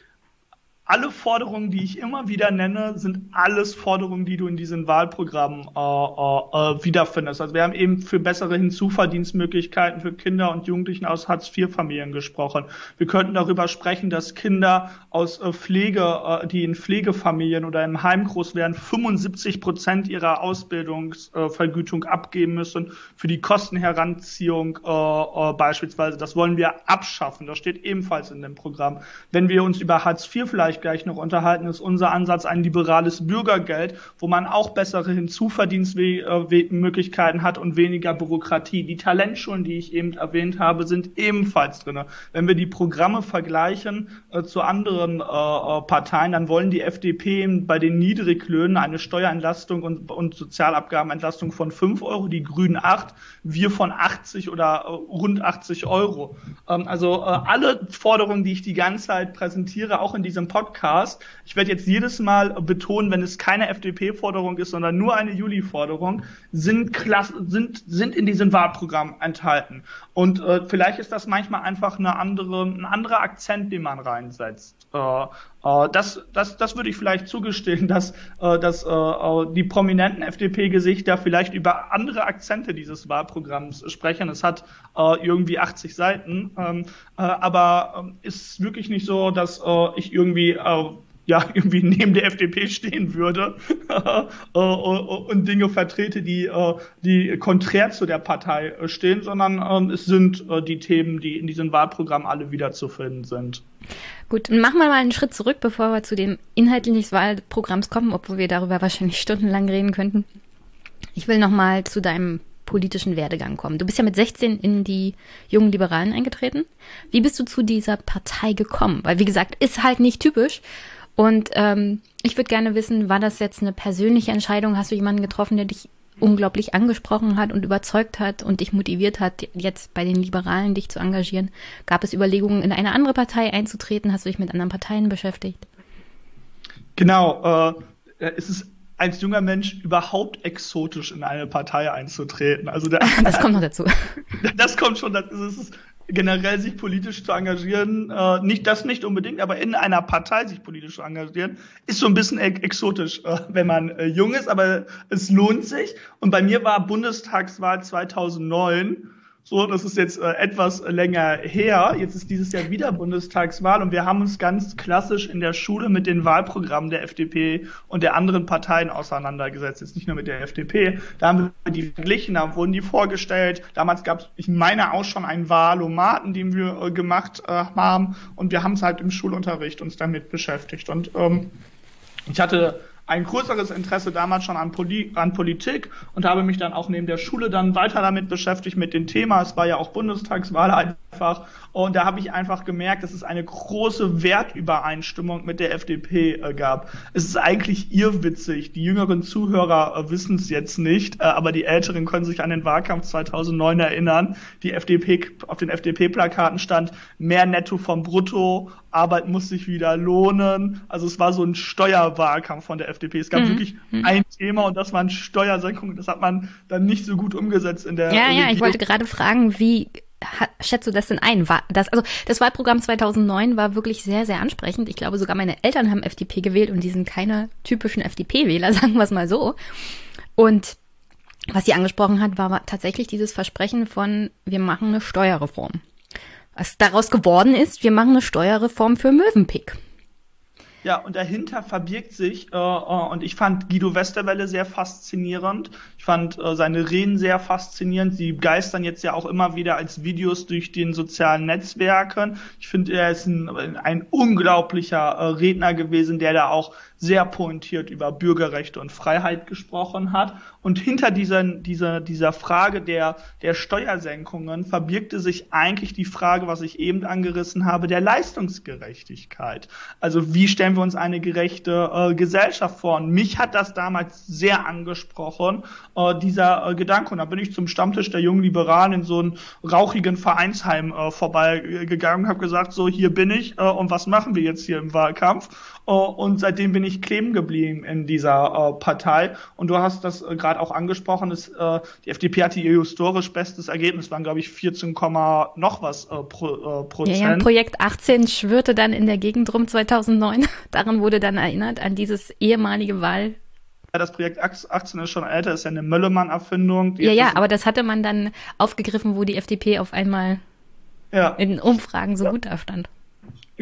alle Forderungen, die ich immer wieder nenne, sind alles Forderungen, die du in diesen Wahlprogrammen äh, äh, äh, wiederfindest. Also wir haben eben für bessere Hinzuverdienstmöglichkeiten für Kinder und Jugendlichen aus Hartz-IV-Familien gesprochen. Wir könnten darüber sprechen, dass Kinder aus äh, Pflege, äh, die in Pflegefamilien oder im Heim groß werden, 75 Prozent ihrer Ausbildungsvergütung abgeben müssen für die Kostenheranziehung äh, äh, beispielsweise. Das wollen wir abschaffen. Das steht ebenfalls in dem Programm. Wenn wir uns über Hartz IV vielleicht gleich noch unterhalten, ist unser Ansatz ein liberales Bürgergeld, wo man auch bessere Hinzuverdienstmöglichkeiten hat und weniger Bürokratie. Die Talentschulen, die ich eben erwähnt habe, sind ebenfalls drin. Wenn wir die Programme vergleichen äh, zu anderen äh, äh Parteien, dann wollen die FDP bei den Niedriglöhnen eine Steuerentlastung und, und Sozialabgabenentlastung von 5 Euro, die Grünen 8, wir von 80 oder äh, rund 80 Euro. Ähm, also äh, alle Forderungen, die ich die ganze Zeit präsentiere, auch in diesem Podcast, Podcast. Ich werde jetzt jedes Mal betonen, wenn es keine FDP-Forderung ist, sondern nur eine Juli-Forderung, sind, sind, sind in diesem Wahlprogramm enthalten. Und äh, vielleicht ist das manchmal einfach eine andere, ein anderer Akzent, den man reinsetzt. Äh, Äh, das, das, das würde ich vielleicht zugestehen, dass, äh, dass die prominenten FDP-Gesichter vielleicht über andere Akzente dieses Wahlprogramms sprechen. Es hat irgendwie 80 Seiten, ähm, aber ähm, ist wirklich nicht so, dass ich irgendwie ja irgendwie neben der FDP stehen würde und Dinge vertrete, die die konträr zu der Partei stehen, sondern ähm, es sind die Themen, die in diesem Wahlprogramm alle wiederzufinden sind. Gut, dann machen wir mal einen Schritt zurück, bevor wir zu dem Inhalten des Wahlprogramms kommen, obwohl wir darüber wahrscheinlich stundenlang reden könnten. Ich will nochmal zu deinem politischen Werdegang kommen. Du bist ja mit 16 in die jungen Liberalen eingetreten. Wie bist du zu dieser Partei gekommen? Weil, wie gesagt, ist halt nicht typisch. Und ähm, ich würde gerne wissen, war das jetzt eine persönliche Entscheidung? Hast du jemanden getroffen, der dich unglaublich angesprochen hat und überzeugt hat und dich motiviert hat, jetzt bei den Liberalen dich zu engagieren? Gab es Überlegungen, in eine andere Partei einzutreten? Hast du dich mit anderen Parteien beschäftigt? Genau, äh, es ist als junger Mensch überhaupt exotisch in eine Partei einzutreten. Also der, das kommt noch dazu. Das kommt schon dazu. Es ist generell sich politisch zu engagieren, äh, nicht das nicht unbedingt, aber in einer Partei sich politisch zu engagieren, ist so ein bisschen e exotisch, äh, wenn man äh, jung ist, aber es lohnt sich. Und bei mir war Bundestagswahl 2009 so, das ist jetzt äh, etwas länger her. Jetzt ist dieses Jahr wieder Bundestagswahl und wir haben uns ganz klassisch in der Schule mit den Wahlprogrammen der FDP und der anderen Parteien auseinandergesetzt. Jetzt nicht nur mit der FDP. Da haben wir die verglichen, da wurden die vorgestellt. Damals gab es, ich meine auch schon einen Wahlomaten, den wir äh, gemacht äh, haben und wir haben es halt im Schulunterricht uns damit beschäftigt. Und ähm, ich hatte ein größeres Interesse damals schon an, Poli an Politik und habe mich dann auch neben der Schule dann weiter damit beschäftigt mit dem Thema. Es war ja auch Bundestagswahl einfach und da habe ich einfach gemerkt, dass es eine große Wertübereinstimmung mit der FDP äh, gab. Es ist eigentlich irrwitzig. Die jüngeren Zuhörer äh, wissen es jetzt nicht, äh, aber die Älteren können sich an den Wahlkampf 2009 erinnern. Die FDP, auf den FDP-Plakaten stand mehr Netto vom Brutto, Arbeit muss sich wieder lohnen. Also es war so ein Steuerwahlkampf von der FDP. Es gab mhm. wirklich mhm. ein Thema und das waren Steuersenkungen. Das hat man dann nicht so gut umgesetzt in der Ja, Regierung. ja, ich wollte gerade fragen, wie schätzt du das denn ein? War das, also das Wahlprogramm 2009 war wirklich sehr, sehr ansprechend. Ich glaube, sogar meine Eltern haben FDP gewählt und die sind keine typischen FDP-Wähler, sagen wir es mal so. Und was sie angesprochen hat, war tatsächlich dieses Versprechen von, wir machen eine Steuerreform. Was daraus geworden ist, wir machen eine Steuerreform für Mövenpick. Ja, und dahinter verbirgt sich, äh, äh, und ich fand Guido Westerwelle sehr faszinierend. Ich fand äh, seine Reden sehr faszinierend. Sie geistern jetzt ja auch immer wieder als Videos durch den sozialen Netzwerken. Ich finde, er ist ein, ein unglaublicher äh, Redner gewesen, der da auch sehr pointiert über Bürgerrechte und Freiheit gesprochen hat. Und hinter dieser, dieser, dieser Frage der, der Steuersenkungen verbirgte sich eigentlich die Frage, was ich eben angerissen habe, der Leistungsgerechtigkeit. Also wie stellen wir uns eine gerechte äh, Gesellschaft vor? Und mich hat das damals sehr angesprochen, äh, dieser äh, Gedanke. Und da bin ich zum Stammtisch der jungen Liberalen in so einem rauchigen Vereinsheim äh, vorbeigegangen und habe gesagt, so hier bin ich äh, und was machen wir jetzt hier im Wahlkampf? Äh, und seitdem bin ich kleben geblieben in dieser äh, Partei. Und du hast das äh, gerade auch angesprochen, dass, äh, die FDP hatte ihr historisch bestes Ergebnis, waren glaube ich 14, noch was pro, Prozent. Ja, ja, Projekt 18 schwirrte dann in der Gegend rum 2009. Daran wurde dann erinnert, an dieses ehemalige Wahl das Projekt 18 ist schon älter, ist ja eine Möllemann-Erfindung. Ja, ja, aber das hatte man dann aufgegriffen, wo die FDP auf einmal ja. in Umfragen so ja. gut dastand.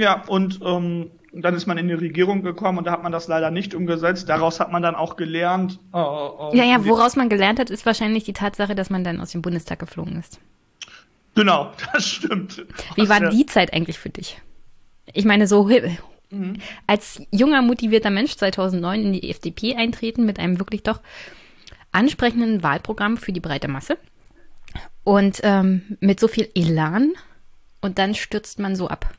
Ja, und ähm, dann ist man in die Regierung gekommen und da hat man das leider nicht umgesetzt. Daraus hat man dann auch gelernt. Äh, äh, ja, ja, woraus man gelernt hat, ist wahrscheinlich die Tatsache, dass man dann aus dem Bundestag geflogen ist. Genau, das stimmt. Wie war die Zeit eigentlich für dich? Ich meine, so mhm. als junger, motivierter Mensch 2009 in die FDP eintreten mit einem wirklich doch ansprechenden Wahlprogramm für die breite Masse und ähm, mit so viel Elan und dann stürzt man so ab.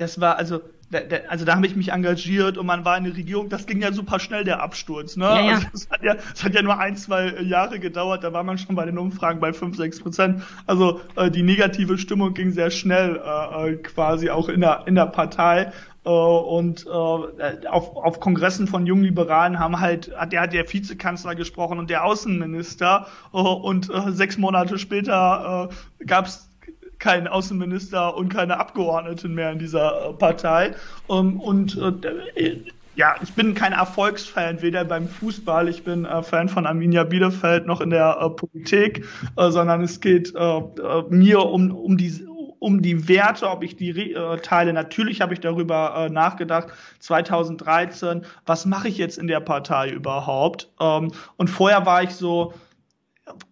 Das war also da, da, also da habe ich mich engagiert und man war in der Regierung, das ging ja super schnell, der Absturz. Ne? Ja, ja. Also es, hat ja, es hat ja nur ein, zwei Jahre gedauert, da war man schon bei den Umfragen bei fünf, sechs Prozent. Also äh, die negative Stimmung ging sehr schnell äh, äh quasi auch in der, in der Partei. Uh, und uh, auf, auf Kongressen von jungen Liberalen haben halt, hat der, der Vizekanzler gesprochen und der Außenminister uh, und sechs Monate später gab es keinen Außenminister und keine Abgeordneten mehr in dieser äh, Partei. Ähm, und äh, ja, ich bin kein Erfolgsfan, weder beim Fußball, ich bin äh, Fan von Arminia Bielefeld noch in der äh, Politik, äh, sondern es geht äh, äh, mir um, um die um die Werte, ob ich die äh, teile. Natürlich habe ich darüber äh, nachgedacht. 2013, was mache ich jetzt in der Partei überhaupt? Ähm, und vorher war ich so,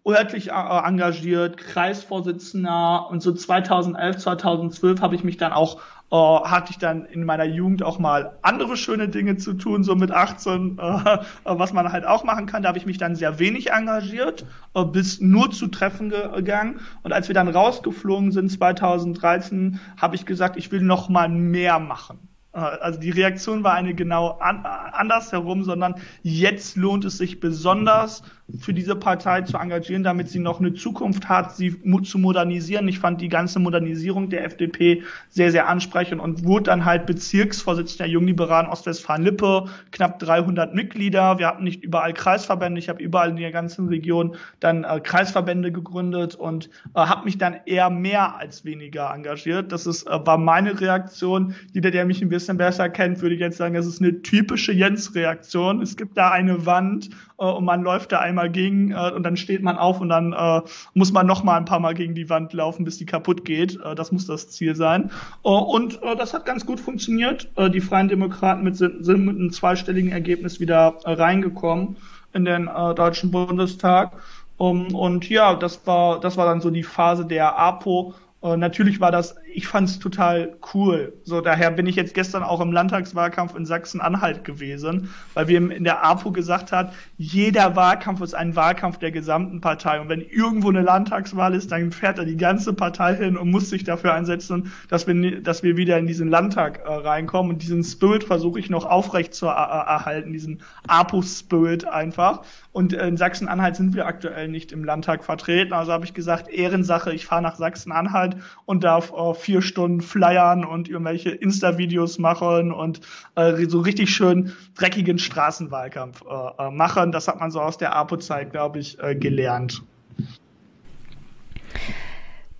örtlich äh, engagiert, Kreisvorsitzender und so 2011, 2012 habe ich mich dann auch äh, hatte ich dann in meiner Jugend auch mal andere schöne Dinge zu tun, so mit 18, äh, was man halt auch machen kann. Da habe ich mich dann sehr wenig engagiert, äh, bis nur zu Treffen gegangen. Und als wir dann rausgeflogen sind 2013, habe ich gesagt, ich will noch mal mehr machen. Äh, also die Reaktion war eine genau an, anders herum, sondern jetzt lohnt es sich besonders für diese Partei zu engagieren, damit sie noch eine Zukunft hat, sie zu modernisieren. Ich fand die ganze Modernisierung der FDP sehr, sehr ansprechend und wurde dann halt Bezirksvorsitzender der Jungliberalen Ostwestfalen-Lippe, knapp 300 Mitglieder. Wir hatten nicht überall Kreisverbände. Ich habe überall in der ganzen Region dann äh, Kreisverbände gegründet und äh, habe mich dann eher mehr als weniger engagiert. Das ist, äh, war meine Reaktion. Jeder, der mich ein bisschen besser kennt, würde ich jetzt sagen, das ist eine typische Jens-Reaktion. Es gibt da eine Wand äh, und man läuft da einmal gegen äh, und dann steht man auf und dann äh, muss man noch mal ein paar Mal gegen die Wand laufen, bis die kaputt geht. Äh, das muss das Ziel sein. Äh, und äh, das hat ganz gut funktioniert. Die Freien Demokraten mit, sind, sind mit einem zweistelligen Ergebnis wieder reingekommen in den Deutschen Bundestag. Um, und ja, das war, das war dann so die Phase der APO, natürlich war das, ich fand es total cool. So, daher bin ich jetzt gestern auch im Landtagswahlkampf in Sachsen-Anhalt gewesen, weil wir in der APO gesagt hat, jeder Wahlkampf ist ein Wahlkampf der gesamten Partei. Und wenn irgendwo eine Landtagswahl ist, dann fährt da die ganze Partei hin und muss sich dafür einsetzen, dass wir, dass wir wieder in diesen Landtag äh, reinkommen. Und diesen Spirit versuche ich noch aufrecht zu erhalten, diesen APO-Spirit einfach. Und in Sachsen-Anhalt sind wir aktuell nicht im Landtag vertreten. Also habe ich gesagt, Ehrensache, ich fahre nach Sachsen-Anhalt und darf äh, vier Stunden flyern und irgendwelche Insta-Videos machen und äh, so richtig schön dreckigen Straßenwahlkampf äh, äh machen. Das hat man so aus der APO-Zeit, glaube ich, äh, gelernt.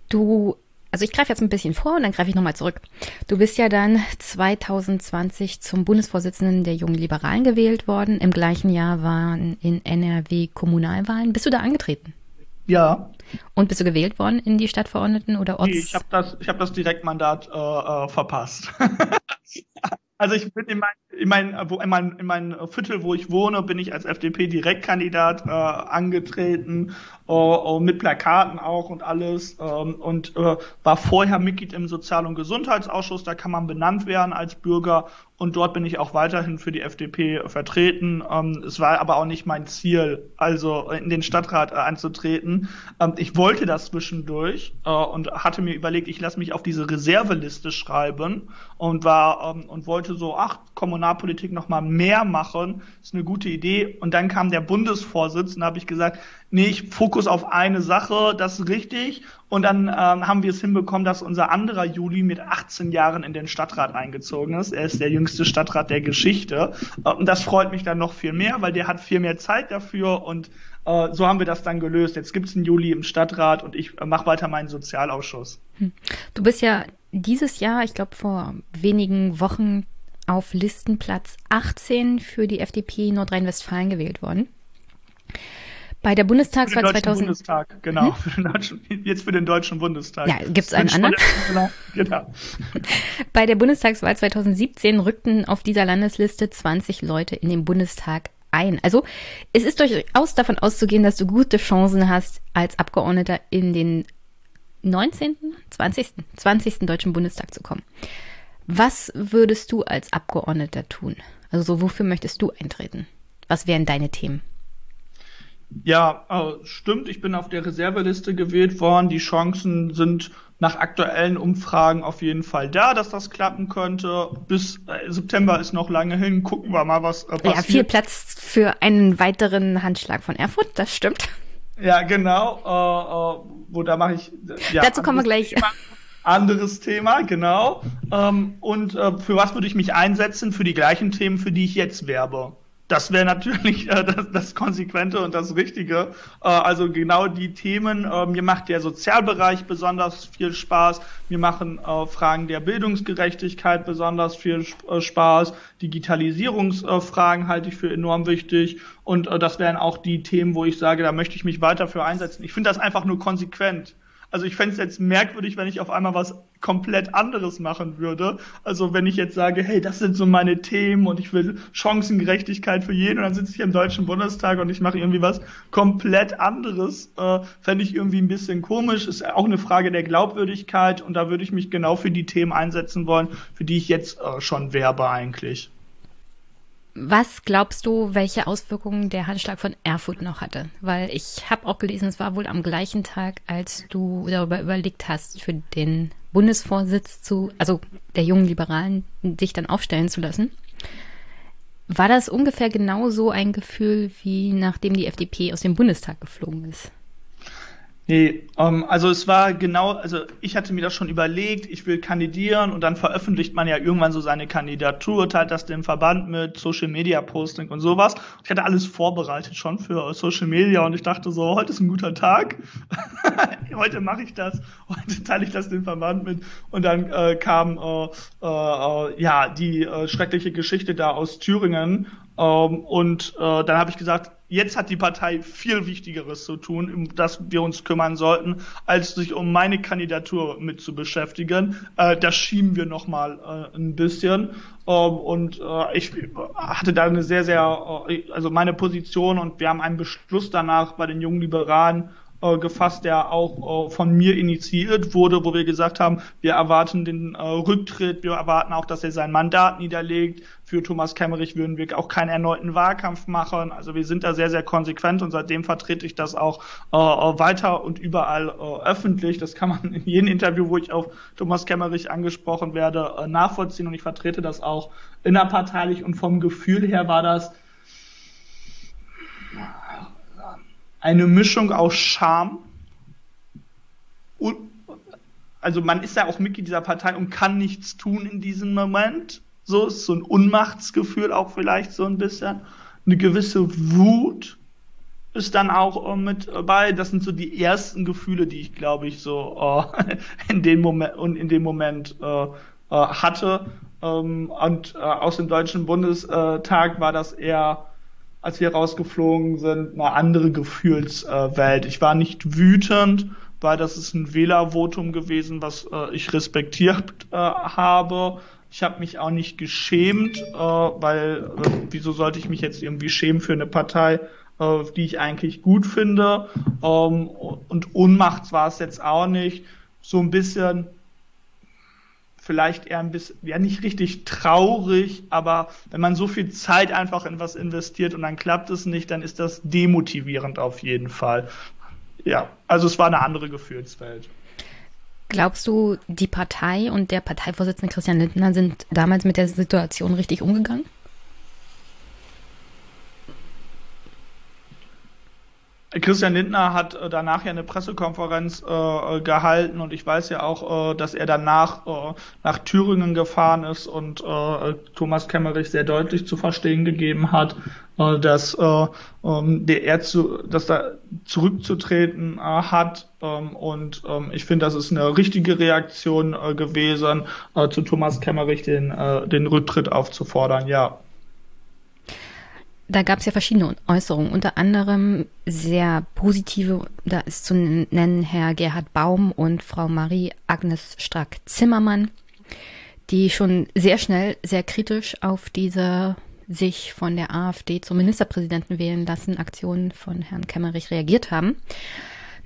Du also ich greife jetzt ein bisschen vor und dann greife ich nochmal zurück. Du bist ja dann 2020 zum Bundesvorsitzenden der Jungen Liberalen gewählt worden. Im gleichen Jahr waren in NRW Kommunalwahlen. Bist du da angetreten? Ja. Und bist du gewählt worden in die Stadtverordneten oder Orts? Nee, ich habe das, ich hab das Direktmandat äh, äh, verpasst. also ich bin in mein, in mein, in mein, in mein Viertel, wo ich wohne, bin ich als FDP-Direktkandidat äh, angetreten äh, mit Plakaten auch und alles ähm, und äh, war vorher Mitglied im Sozial- und Gesundheitsausschuss, da kann man benannt werden als Bürger und dort bin ich auch weiterhin für die FDP vertreten. Ähm, es war aber auch nicht mein Ziel, also in den Stadtrat äh, einzutreten. Ähm, ich wollte das zwischendurch äh, und hatte mir überlegt, ich lasse mich auf diese Reserveliste schreiben und war ähm, und wollte so, ach, Kommunalpolitik noch mal mehr machen, ist eine gute Idee. Und dann kam der Bundesvorsitz und habe ich gesagt, nee, ich Fokus auf eine Sache, das ist richtig. Und dann ähm, haben wir es hinbekommen, dass unser anderer Juli mit 18 Jahren in den Stadtrat eingezogen ist. Er ist der jüngste Stadtrat der Geschichte. Äh, und das freut mich dann noch viel mehr, weil der hat viel mehr Zeit dafür und äh, so haben wir das dann gelöst. Jetzt gibt es einen Juli im Stadtrat und ich äh, mache weiter meinen Sozialausschuss. Hm. Du bist ja dieses Jahr, ich glaube vor wenigen Wochen, auf Listenplatz 18 für die FDP Nordrhein-Westfalen gewählt worden. Bei der Bundestagswahl für den 2000. Bundestag, genau. Hm? Jetzt für den Deutschen Bundestag. Ja, gibt's einen anderen? genau. Bei der Bundestagswahl 2017 rückten auf dieser Landesliste 20 Leute in den Bundestag ein. Also es ist durchaus davon auszugehen, dass du gute Chancen hast, als Abgeordneter in den 19., 20., 20. Deutschen Bundestag zu kommen. Was würdest du als Abgeordneter tun? Also so, wofür möchtest du eintreten? Was wären deine Themen? Ja, äh, stimmt. Ich bin auf der Reserveliste gewählt worden. Die Chancen sind nach aktuellen Umfragen auf jeden Fall da, dass das klappen könnte. Bis äh, September ist noch lange hin. Gucken wir mal, was äh, passiert. Ja, viel Platz für einen weiteren Handschlag von Erfurt. Das stimmt. Ja, genau. Äh, äh, wo da mache ich. Ja, Dazu kommen wir gleich. Thema. Anderes Thema, genau. Ähm, und äh, für was würde ich mich einsetzen? Für die gleichen Themen, für die ich jetzt werbe. Das wäre natürlich äh, das, das Konsequente und das Richtige. Äh, also genau die Themen. Äh, mir macht der Sozialbereich besonders viel Spaß. Mir machen äh, Fragen der Bildungsgerechtigkeit besonders viel äh, Spaß. Digitalisierungsfragen halte ich für enorm wichtig. Und äh, das wären auch die Themen, wo ich sage, da möchte ich mich weiter für einsetzen. Ich finde das einfach nur konsequent. Also ich fände es jetzt merkwürdig, wenn ich auf einmal was komplett anderes machen würde. Also wenn ich jetzt sage, hey, das sind so meine Themen und ich will Chancengerechtigkeit für jeden und dann sitze ich im Deutschen Bundestag und ich mache irgendwie was komplett anderes, äh, fände ich irgendwie ein bisschen komisch. Ist auch eine Frage der Glaubwürdigkeit und da würde ich mich genau für die Themen einsetzen wollen, für die ich jetzt äh, schon werbe eigentlich. Was glaubst du, welche Auswirkungen der Handschlag von Erfurt noch hatte? Weil ich habe auch gelesen, es war wohl am gleichen Tag, als du darüber überlegt hast, für den Bundesvorsitz zu, also der jungen Liberalen, dich dann aufstellen zu lassen. War das ungefähr genauso ein Gefühl, wie nachdem die FDP aus dem Bundestag geflogen ist? Nee, ähm, also es war genau, also ich hatte mir das schon überlegt, ich will kandidieren und dann veröffentlicht man ja irgendwann so seine Kandidatur, teilt das dem Verband mit, Social Media Posting und sowas. Ich hatte alles vorbereitet schon für Social Media und ich dachte so, heute ist ein guter Tag, heute mache ich das, heute teile ich das dem Verband mit und dann äh, kam äh, äh, ja die äh, schreckliche Geschichte da aus Thüringen ähm, und äh, dann habe ich gesagt, jetzt hat die Partei viel Wichtigeres zu tun, um das wir uns kümmern sollten, als sich um meine Kandidatur mit zu beschäftigen. Äh, das schieben wir nochmal äh, ein bisschen. Ähm, und äh, ich hatte da eine sehr, sehr, äh, also meine Position und wir haben einen Beschluss danach bei den jungen Liberalen äh, gefasst, der auch äh, von mir initiiert wurde, wo wir gesagt haben, wir erwarten den äh, Rücktritt, wir erwarten auch, dass er sein Mandat niederlegt. Für Thomas Kemmerich würden wir auch keinen erneuten Wahlkampf machen. Also wir sind da sehr, sehr konsequent und seitdem vertrete ich das auch äh, weiter und überall äh, öffentlich. Das kann man in jedem Interview, wo ich auf Thomas Kemmerich angesprochen werde, äh, nachvollziehen und ich vertrete das auch innerparteilich und vom Gefühl her war das eine Mischung aus Scham und also man ist ja auch Mitglied dieser Partei und kann nichts tun in diesem Moment. So ist so ein Unmachtsgefühl auch vielleicht so ein bisschen. Eine gewisse Wut ist dann auch äh, mit dabei. Das sind so die ersten Gefühle, die ich glaube ich so äh, in dem Moment und in dem Moment äh, äh hatte. Ähm, und äh, aus dem Deutschen Bundestag war das eher als wir rausgeflogen sind, eine andere Gefühlswelt. ich war nicht wütend, weil das ist ein Wählervotum gewesen, was äh, ich respektiert äh, habe. Ich habe mich auch nicht geschämt, äh, weil äh, wieso sollte ich mich jetzt irgendwie schämen für eine Partei, äh, die ich eigentlich gut finde. Ähm, und Unmacht war es jetzt auch nicht. So ein bisschen vielleicht eher ein bisschen, ja nicht richtig traurig, aber wenn man so viel Zeit einfach in was investiert und dann klappt es nicht, dann ist das demotivierend auf jeden Fall. Ja, also es war eine andere Gefühlswelt. Glaubst du, die Partei und der Parteivorsitzende Christian Lindner sind damals mit der Situation richtig umgegangen? Christian Lindner hat äh, danach ja eine Pressekonferenz äh, gehalten und ich weiß ja auch, äh, dass er danach äh, nach Thüringen gefahren ist und äh, Thomas Kemmerich sehr deutlich zu verstehen gegeben hat, äh, dass äh, ähm, der er zu, dass da zurückzutreten äh, hat ähm, und ähm, ich finde, das ist eine richtige Reaktion äh, gewesen, äh, zu Thomas Kemmerich den äh, den Rücktritt aufzufordern. Ja da gab es ja verschiedene Äußerungen, unter anderem sehr positive, da ist zu nennen Herr Gerhard Baum und Frau Marie Agnes Strack-Zimmermann, die schon sehr schnell sehr kritisch auf diese sich von der AfD zum Ministerpräsidenten wählen lassen Aktionen von Herrn Kemmerich reagiert haben.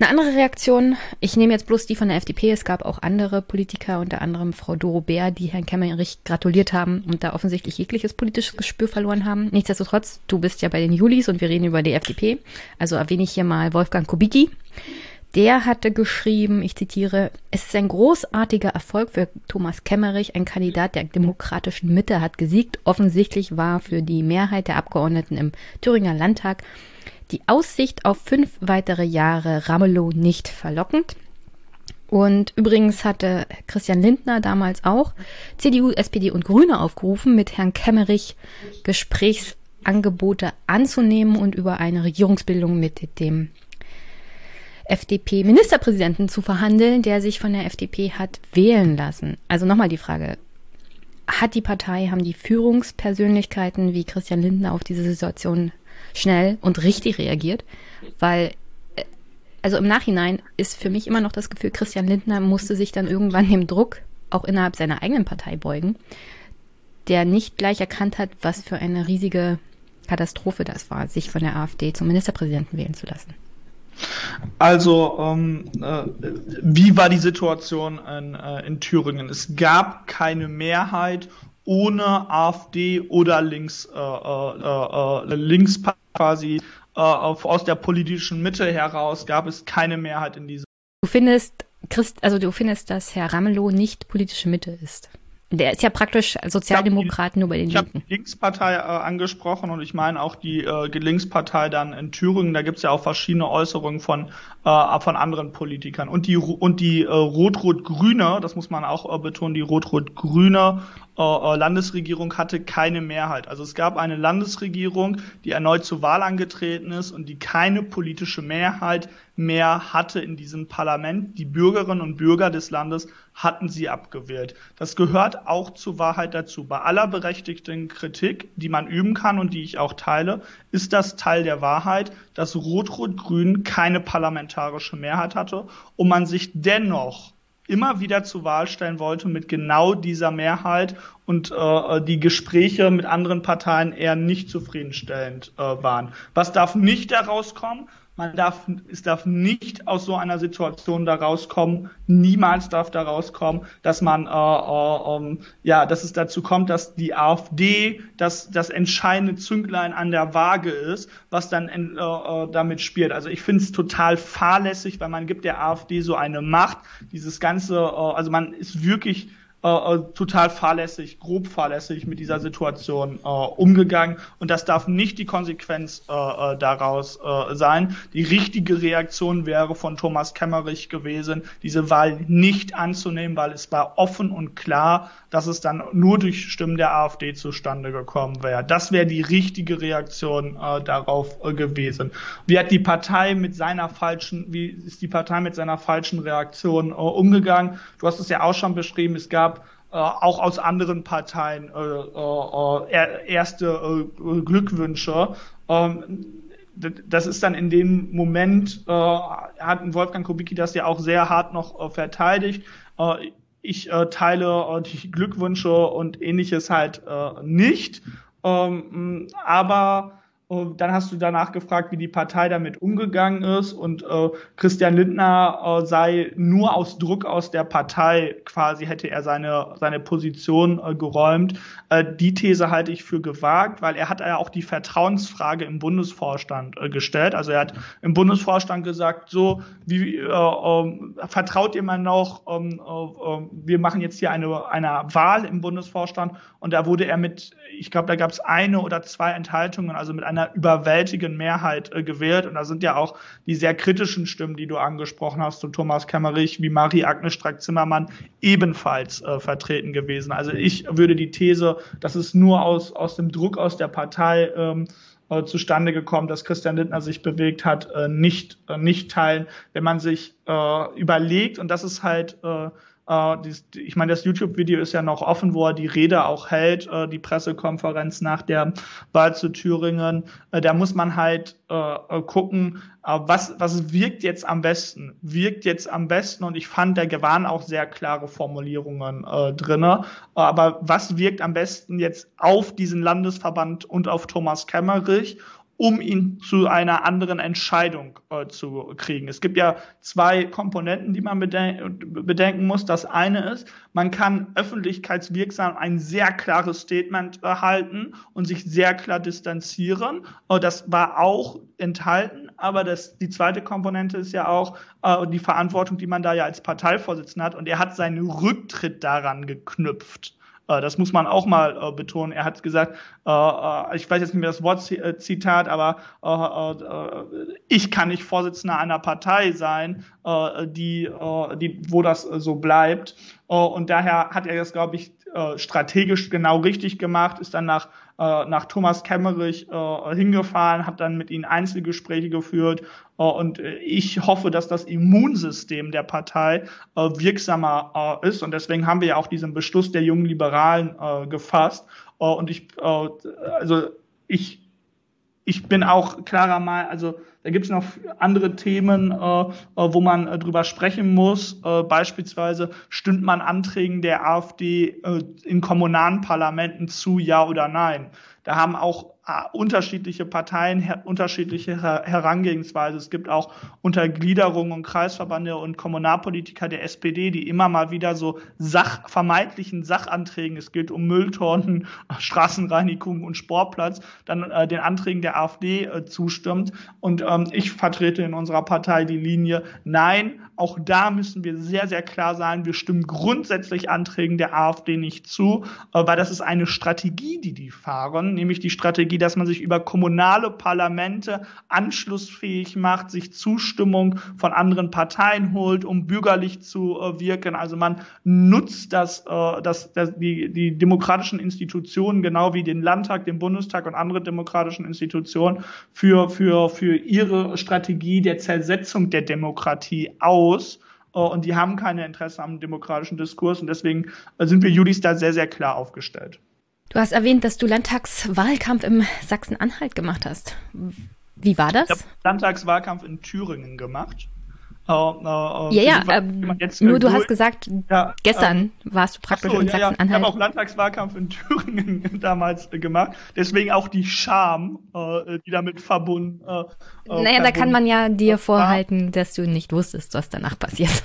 Eine andere Reaktion, ich nehme jetzt bloß die von der FDP, es gab auch andere Politiker, unter anderem Frau Doro Bär, die Herrn Kemmerich gratuliert haben und da offensichtlich jegliches politisches Gespür verloren haben. Nichtsdestotrotz, du bist ja bei den Julis und wir reden über die FDP, also erwähne ich hier mal Wolfgang Kubicki. Der hatte geschrieben, ich zitiere, es ist ein großartiger Erfolg für Thomas Kemmerich, ein Kandidat der demokratischen Mitte hat gesiegt. Offensichtlich war für die Mehrheit der Abgeordneten im Thüringer Landtag die Aussicht auf fünf weitere Jahre Ramelow nicht verlockend. Und übrigens hatte Christian Lindner damals auch CDU, SPD und Grüne aufgerufen, mit Herrn Kemmerich Gesprächs Angebote anzunehmen und über eine Regierungsbildung mit dem FDP-Ministerpräsidenten zu verhandeln, der sich von der FDP hat wählen lassen. Also nochmal die Frage, hat die Partei, haben die Führungspersönlichkeiten wie Christian Lindner auf diese Situation schnell und richtig reagiert? Weil, äh, also im Nachhinein ist für mich immer noch das Gefühl, Christian Lindner musste sich dann irgendwann dem Druck auch innerhalb seiner eigenen Partei beugen, der nicht gleich erkannt hat, was für eine riesige Katastrophe das war, sich von der AfD zum Ministerpräsidenten wählen zu lassen. Also, ähm, äh, wie war die Situation in, äh, in Thüringen? Es gab keine Mehrheit ohne AfD oder links, äh, äh, äh links quasi äh, aus der politischen Mitte heraus gab es keine Mehrheit in diesem. Du findest, Christ, also du findest, dass Herr Ramelow nicht politische Mitte ist? Der ist ja praktisch Sozialdemokrat nur bei den ich Linken. Ich habe die Linkspartei äh, angesprochen und ich meine auch die äh, Linkspartei dann in Thüringen. Da gibt es ja auch verschiedene Äußerungen von, äh, von anderen Politikern. Und die, und die äh, Rot-Rot-Grüne, das muss man auch äh, betonen, die Rot-Rot-Grüne Landesregierung hatte keine Mehrheit. Also es gab eine Landesregierung, die erneut zur Wahl angetreten ist und die keine politische Mehrheit mehr hatte in diesem Parlament. Die Bürgerinnen und Bürger des Landes hatten sie abgewählt. Das gehört auch zur Wahrheit dazu. Bei aller berechtigten Kritik, die man üben kann und die ich auch teile, ist das Teil der Wahrheit, dass Rot-Rot-Grün keine parlamentarische Mehrheit hatte und man sich dennoch immer wieder zur Wahl stellen wollte mit genau dieser Mehrheit und äh, die Gespräche mit anderen Parteien eher nicht zufriedenstellend äh, waren. Was darf nicht daraus kommen? Man darf, es darf nicht aus so einer Situation da rauskommen, niemals darf da rauskommen, dass man, äh, äh, ähm, ja, dass es dazu kommt, dass die AfD das, das entscheidende Zünglein an der Waage ist, was dann äh, äh, damit spielt. Also ich finde es total fahrlässig, weil man gibt der AfD so eine Macht, dieses ganze, äh, also man ist wirklich äh, äh, total fahrlässig, grob fahrlässig mit dieser Situation äh, umgegangen und das darf nicht die Konsequenz äh, äh, daraus äh, sein. Die richtige Reaktion wäre von Thomas Kemmerich gewesen, diese Wahl nicht anzunehmen, weil es war offen und klar, dass es dann nur durch Stimmen der AfD zustande gekommen wäre. Das wäre die richtige Reaktion äh, darauf äh, gewesen. Wie hat die Partei mit seiner falschen, wie ist die Partei mit seiner falschen Reaktion äh, umgegangen? Du hast es ja auch schon beschrieben, es gab auch aus anderen Parteien äh, äh, erste Glückwünsche. Ähm, das ist dann in dem Moment, hat Wolfgang Kubicki das ja auch sehr hart noch verteidigt ich äh, teile äh, die Glückwünsche und ähnliches halt äh, nicht. Ähm, aber äh, dann hast du danach gefragt, wie die Partei damit umgegangen ist und äh, Christian Lindner äh, sei nur aus Druck aus der Partei quasi hätte er seine seine Position äh, geräumt. Äh, die These halte ich für gewagt, weil er hat ja auch die Vertrauensfrage im Bundesvorstand äh, gestellt. Also er hat im Bundesvorstand gesagt, so wie äh, äh, vertraut ihr mir noch? Ähm, äh, wir machen jetzt hier eine eine Wahl im Bundesvorstand und da wurde er mit, ich glaube, da gab es eine oder zwei Enthaltungen, also mit einer einer überwältigenden Mehrheit äh, gewählt. Und da sind ja auch die sehr kritischen Stimmen, die du angesprochen hast, zu Thomas Kemmerich wie Marie-Agnes Strack-Zimmermann ebenfalls äh, vertreten gewesen. Also ich würde die These, dass es nur aus, aus dem Druck aus der Partei ähm, äh, zustande gekommen, dass Christian Lindner sich bewegt hat, äh, nicht, äh, nicht teilen. Wenn man sich äh, überlegt, und das ist halt äh, äh, ich meine, das YouTube-Video ist ja noch offen, wo er die Rede auch hält, äh, die Pressekonferenz nach der Wahl zu Thüringen. Äh, da muss man halt gucken, was, was wirkt jetzt am besten? Wirkt jetzt am besten und ich fand, da waren auch sehr klare Formulierungen äh, drinne. Aber was wirkt am besten jetzt auf diesen Landesverband und auf Thomas Kemmerich um ihn zu einer anderen Entscheidung äh, zu kriegen. Es gibt ja zwei Komponenten, die man beden bedenken muss. Das eine ist, man kann öffentlichkeitswirksam ein sehr klares Statement erhalten und sich sehr klar distanzieren. Äh, das war auch enthalten, aber das, die zweite Komponente ist ja auch äh, die Verantwortung, die man da ja als Parteivorsitzender hat. Und er hat seinen Rücktritt daran geknüpft. Äh, das muss man auch mal äh, betonen. Er hat gesagt, äh, ich weiß jetzt nicht mehr das Wortzitat, aber ich kann nicht Vorsitzender einer Partei sein, die, die, wo das so bleibt. und daher hat er das, glaube ich, strategisch genau richtig gemacht, ist dann nach nach Thomas Kemmerich hingefahren, hat dann mit ihnen Einzelgespräche geführt und ich hoffe, dass das Immunsystem der Partei wirksamer ist. Und deswegen haben wir ja auch diesen Beschluss der jungen Liberalen gefasst. Und ich also ich ich bin auch klarer mal, also da gibt es noch andere Themen, äh, äh, wo man äh, drüber sprechen muss. Äh, beispielsweise stimmt man Anträgen der AfD äh, in kommunalen Parlamenten zu, ja oder nein. Da haben auch unterschiedliche Parteien her unterschiedliche her Herangehensweise. Es gibt auch Untergliederungen und Kreisverbände und Kommunalpolitiker der SPD, die immer mal wieder so Sach vermeintlichen Sachanträgen, es geht um Mülltonnen, Straßenreinigung und Sportplatz, dann äh, den Anträgen der AfD äh, zustimmt. Und ähm, ich vertrete in unserer Partei die Linie, nein, auch da müssen wir sehr, sehr klar sein, wir stimmen grundsätzlich Anträgen der AfD nicht zu, äh, weil das ist eine Strategie, die die fahren, nämlich die Strategie, dass man sich über kommunale Parlamente anschlussfähig macht, sich Zustimmung von anderen Parteien holt, um bürgerlich zu äh, wirken. Also man nutzt das, äh, das, das die, die demokratischen Institutionen, genau wie den Landtag, den Bundestag und andere demokratischen Institutionen, für, für, für ihre Strategie der Zersetzung der Demokratie aus äh, und die haben keine Interesse am demokratischen Diskurs und deswegen sind wir Judis da sehr, sehr klar aufgestellt. Du hast erwähnt, dass du Landtagswahlkampf im Sachsen-Anhalt gemacht hast. Wie war das? Ich habe Landtagswahlkampf in Thüringen gemacht. Uh, uh, ja, ja, ähm, nur du hast gesagt, ja, gestern ähm, warst du praktisch so, in Sachsen-Anhalt. Ja, ich habe auch Landtagswahlkampf in Thüringen damals äh, gemacht. Deswegen auch die Scham, äh, die damit verbunden. Äh, naja, verbunden, da kann man ja dir vorhalten, dass du nicht wusstest, was danach passiert.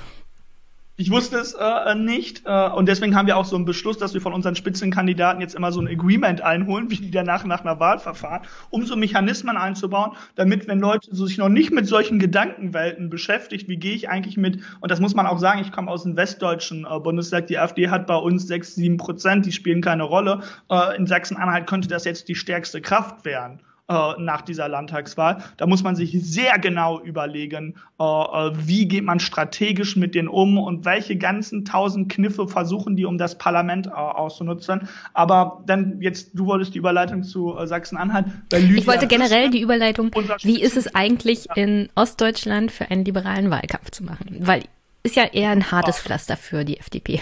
Ich wusste es äh, nicht äh, und deswegen haben wir auch so einen Beschluss, dass wir von unseren Spitzenkandidaten jetzt immer so ein Agreement einholen, wie die danach nach einer Wahl verfahren, um so Mechanismen einzubauen, damit wenn Leute so sich noch nicht mit solchen Gedankenwelten beschäftigt, wie gehe ich eigentlich mit, und das muss man auch sagen, ich komme aus dem westdeutschen äh, Bundestag, die AfD hat bei uns sechs, sieben Prozent, die spielen keine Rolle. Äh, in Sachsen-Anhalt könnte das jetzt die stärkste Kraft werden äh, nach dieser Landtagswahl. Da muss man sich sehr genau überlegen, äh, äh, wie geht man strategisch mit denen um und welche ganzen tausend Kniffe versuchen die, um das Parlament äh, auszunutzen. Aber dann jetzt, du wolltest die Überleitung zu Sachsen-Anhalt. Ich wollte generell die Überleitung, wie ist es eigentlich in Ostdeutschland für einen liberalen Wahlkampf zu machen? Weil ist ja eher ein hartes Pflaster für die FDP.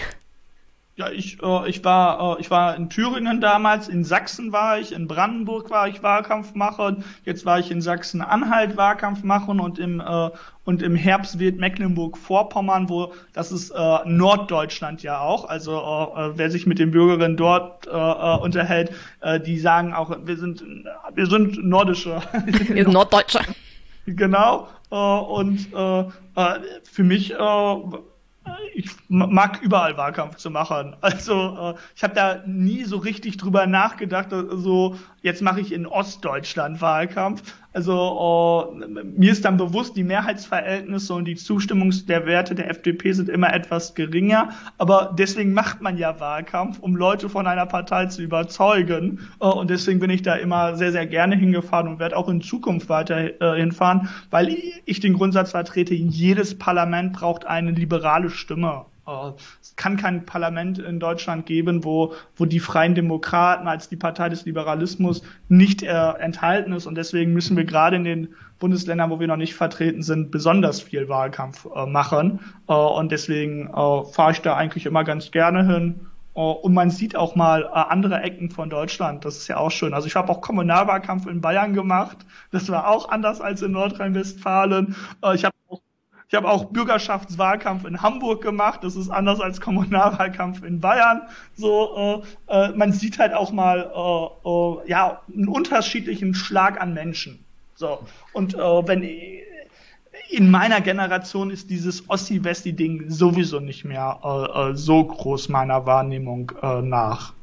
Ja, ich, äh, ich war äh, ich war in Thüringen damals, in Sachsen war ich, in Brandenburg war ich Wahlkampf machen, jetzt war ich in Sachsen-Anhalt Wahlkampf machen und im äh, und im Herbst wird Mecklenburg-Vorpommern, wo das ist äh, Norddeutschland ja auch. Also äh, wer sich mit den Bürgerinnen dort äh, äh, unterhält, äh, die sagen auch, wir sind wir sind nordische, wir sind Norddeutsche. Genau. Äh, und äh, äh, für mich äh, ich mag überall Wahlkampf zu machen. Also äh, ich habe da nie so richtig drüber nachgedacht, so jetzt mache ich in Ostdeutschland Wahlkampf. Also äh, mir ist dann bewusst, die Mehrheitsverhältnisse und die Zustimmungswerte der FDP sind immer etwas geringer, aber deswegen macht man ja Wahlkampf, um Leute von einer Partei zu überzeugen. Äh, und deswegen bin ich da immer sehr, sehr gerne hingefahren und werde auch in Zukunft weiter äh, hinfahren, weil ich den Grundsatz vertrete, jedes Parlament braucht eine liberale Stimme. Äh, es kann kein Parlament in Deutschland geben, wo, wo die Freien Demokraten als die Partei des Liberalismus nicht äh, enthalten ist. Und deswegen müssen wir gerade in den Bundesländern, wo wir noch nicht vertreten sind, besonders viel Wahlkampf äh, machen. Äh, und deswegen äh, fahre ich da eigentlich immer ganz gerne hin. Äh, und man sieht auch mal äh, andere Ecken von Deutschland. Das ist ja auch schön. Also ich habe auch Kommunalwahlkampf in Bayern gemacht. Das war auch anders als in Nordrhein-Westfalen. Äh, ich habe auch ich habe auch Bürgerschaftswahlkampf in Hamburg gemacht. Das ist anders als Kommunalwahlkampf in Bayern. So, äh, äh, man sieht halt auch mal äh, äh, ja einen unterschiedlichen Schlag an Menschen. So und äh, wenn in meiner Generation ist dieses Ossi-Westi-Ding sowieso nicht mehr äh, so groß meiner Wahrnehmung nach.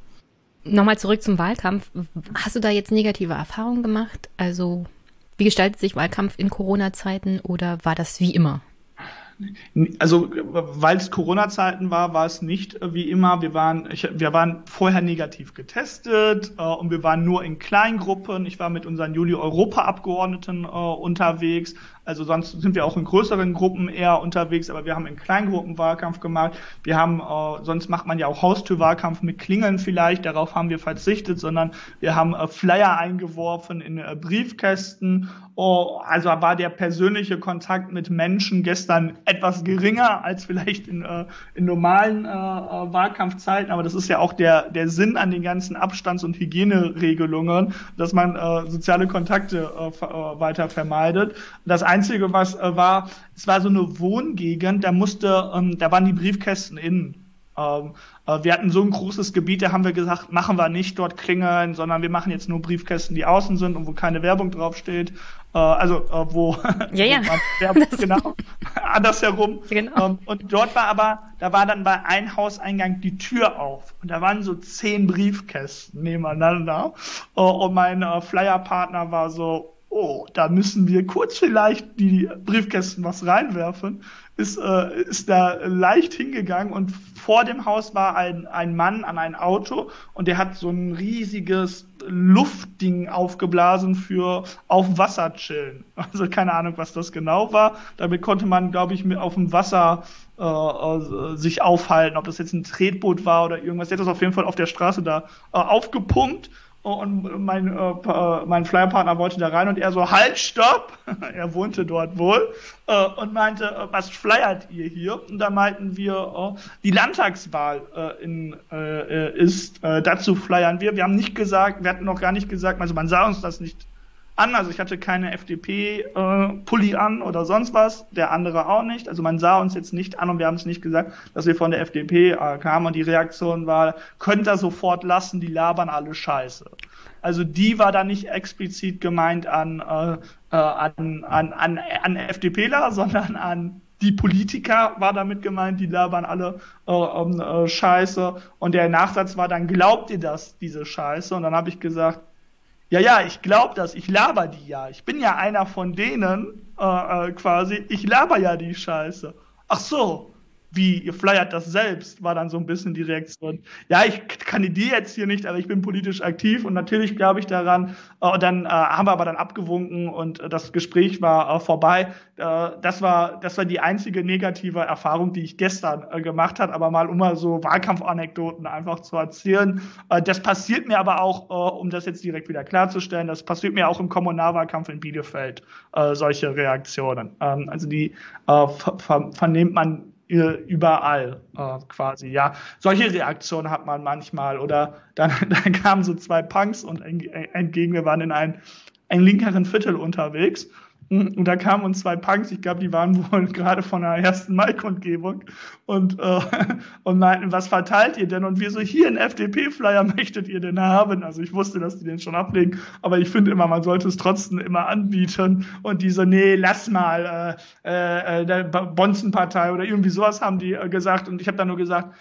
Nochmal zurück zum Wahlkampf. Hast du da jetzt negative Erfahrungen gemacht? Also, wie gestaltet sich Wahlkampf in Corona-Zeiten oder war das wie immer? Also, weil es Corona-Zeiten war, war es nicht äh, wie immer. Wir waren, ich, wir waren vorher negativ getestet äh, und wir waren nur in Kleingruppen. Ich war mit unseren Juli-Europa-Abgeordneten äh, unterwegs. Also sonst sind wir auch in größeren Gruppen eher unterwegs, aber wir haben in Kleingruppen Wahlkampf gemacht. Wir haben, äh, sonst macht man ja auch Haustürwahlkampf mit Klingeln vielleicht, darauf haben wir verzichtet, sondern wir haben äh, Flyer eingeworfen in äh, Briefkästen. Oh, also war der persönliche Kontakt mit Menschen gestern etwas geringer als vielleicht in, äh, in normalen äh, äh Wahlkampfzeiten, aber das ist ja auch der, der Sinn an den ganzen Abstands- und Hygieneregelungen, dass man äh, soziale Kontakte äh, äh weiter vermeidet. Das Einzige, was äh, war, es war so eine Wohngegend, da musste, ähm, da waren die Briefkästen innen. Ähm, äh, wir hatten so ein großes Gebiet, da haben wir gesagt, machen wir nicht dort klingeln, sondern wir machen jetzt nur Briefkästen, die außen sind und wo keine Werbung draufsteht. Äh, also äh, wo, ja, ja. Werbung, genau, andersherum. Genau. Ähm, und dort war aber, da war dann bei einem Hauseingang die Tür auf und da waren so zehn Briefkästen nebeneinander. Äh, und mein Flyerpartner war so, oh, da müssen wir kurz vielleicht die Briefkästen was reinwerfen, ist, äh, ist da leicht hingegangen und vor dem Haus war ein, ein Mann an ein Auto und der hat so ein riesiges Luftding aufgeblasen für auf Wasser chillen. Also keine Ahnung, was das genau war. Damit konnte man, glaube ich, auf dem Wasser äh, äh, sich aufhalten, ob das jetzt ein Tretboot war oder irgendwas. Der hat das auf jeden Fall auf der Straße da äh, aufgepumpt und mein, äh, mein Flyerpartner wollte da rein und er so, halt, stopp! er wohnte dort wohl äh, und meinte, äh, was flyert ihr hier? Und da meinten wir, äh, die Landtagswahl äh, in, äh, ist, äh, dazu flyern wir. Wir haben nicht gesagt, wir hatten noch gar nicht gesagt, also man sah uns das nicht an. Also ich hatte keine FDP-Pulli äh, an oder sonst was, der andere auch nicht. Also man sah uns jetzt nicht an und wir haben es nicht gesagt, dass wir von der FDP äh, kamen. Und die Reaktion war, könnt ihr sofort lassen, die labern alle Scheiße. Also die war da nicht explizit gemeint an, äh, äh an, an, an, an FDPler, sondern an die Politiker war damit gemeint, die labern alle äh, äh, Scheiße. Und der Nachsatz war dann, glaubt ihr das, diese Scheiße? Und dann habe ich gesagt, ja, ja, ich glaube das, ich laber die ja. Ich bin ja einer von denen, äh, äh, quasi, ich laber ja die Scheiße. Ach so, wie, ihr flyert das selbst, war dann so ein bisschen die Reaktion. Ja, ich kandidiere jetzt hier nicht, aber ich bin politisch aktiv und natürlich glaube ich daran. Äh, dann äh, haben wir aber dann abgewunken und äh, das Gespräch war äh, vorbei. Äh, das war das war die einzige negative Erfahrung, die ich gestern äh, gemacht habe. Aber mal um mal so Wahlkampfanekdoten einfach zu erzählen. Äh, das passiert mir aber auch, um das jetzt direkt wieder klarzustellen, das passiert mir auch im Kommunalwahlkampf in Bielefeld solche Reaktionen. Ähm, also die ver vernimmt man überall äh, quasi. Ja, solche Reaktionen hat man manchmal. Oder dann, dann kamen so zwei Punks und entgegen, wir waren in ein, ein linkeren Viertel unterwegs und da kamen uns zwei Punks, ich glaube, die waren wohl gerade von der ersten Mai-Kundgebung und, äh, und meinten, was verteilt ihr denn? Und wir so, hier einen FDP-Flyer möchtet ihr denn haben? Also ich wusste, dass die den schon ablegen, aber ich finde immer, man sollte es trotzdem immer anbieten. Und die so, nee, lass mal, äh, äh, äh der Bonzenpartei oder irgendwie sowas haben die äh, gesagt. Und ich habe dann nur gesagt,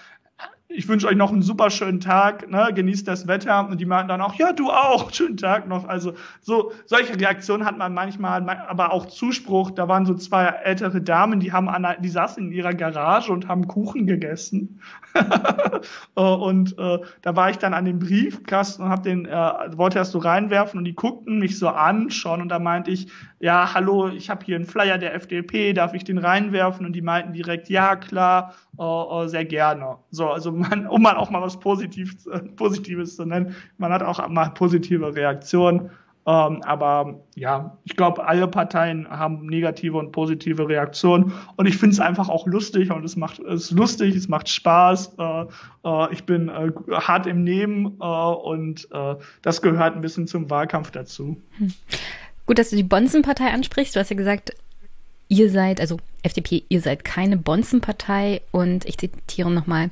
ich wünsche euch noch einen super schönen Tag, ne? genießt das Wetter. Und die meinten dann auch, ja, du auch, schönen Tag noch. Also so solche Reaktionen hat man manchmal, aber auch Zuspruch. Da waren so zwei ältere Damen, die haben an, die saßen in ihrer Garage und haben Kuchen gegessen. und äh, da war ich dann an dem Briefkasten und hab den, äh, wollte erst so reinwerfen und die guckten mich so an schon und da meinte ich, ja, hallo, ich habe hier einen Flyer der FDP, darf ich den reinwerfen? Und die meinten direkt, ja, klar, äh, sehr gerne. So, also man, um mal auch mal was Positives, äh, Positives zu nennen, man hat auch mal positive Reaktionen. Ähm, aber ja, ich glaube, alle Parteien haben negative und positive Reaktionen. Und ich finde es einfach auch lustig und es macht es lustig, es macht Spaß. Äh, äh, ich bin äh, hart im Nehmen äh, und äh, das gehört ein bisschen zum Wahlkampf dazu. Hm. Gut, dass du die Bonzenpartei ansprichst. Du hast ja gesagt, ihr seid, also FDP, ihr seid keine Bonzenpartei und ich zitiere nochmal,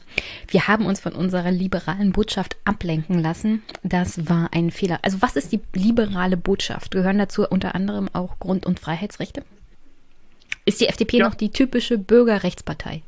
wir haben uns von unserer liberalen Botschaft ablenken lassen. Das war ein Fehler. Also was ist die liberale Botschaft? Gehören dazu unter anderem auch Grund- und Freiheitsrechte? Ist die FDP ja. noch die typische Bürgerrechtspartei?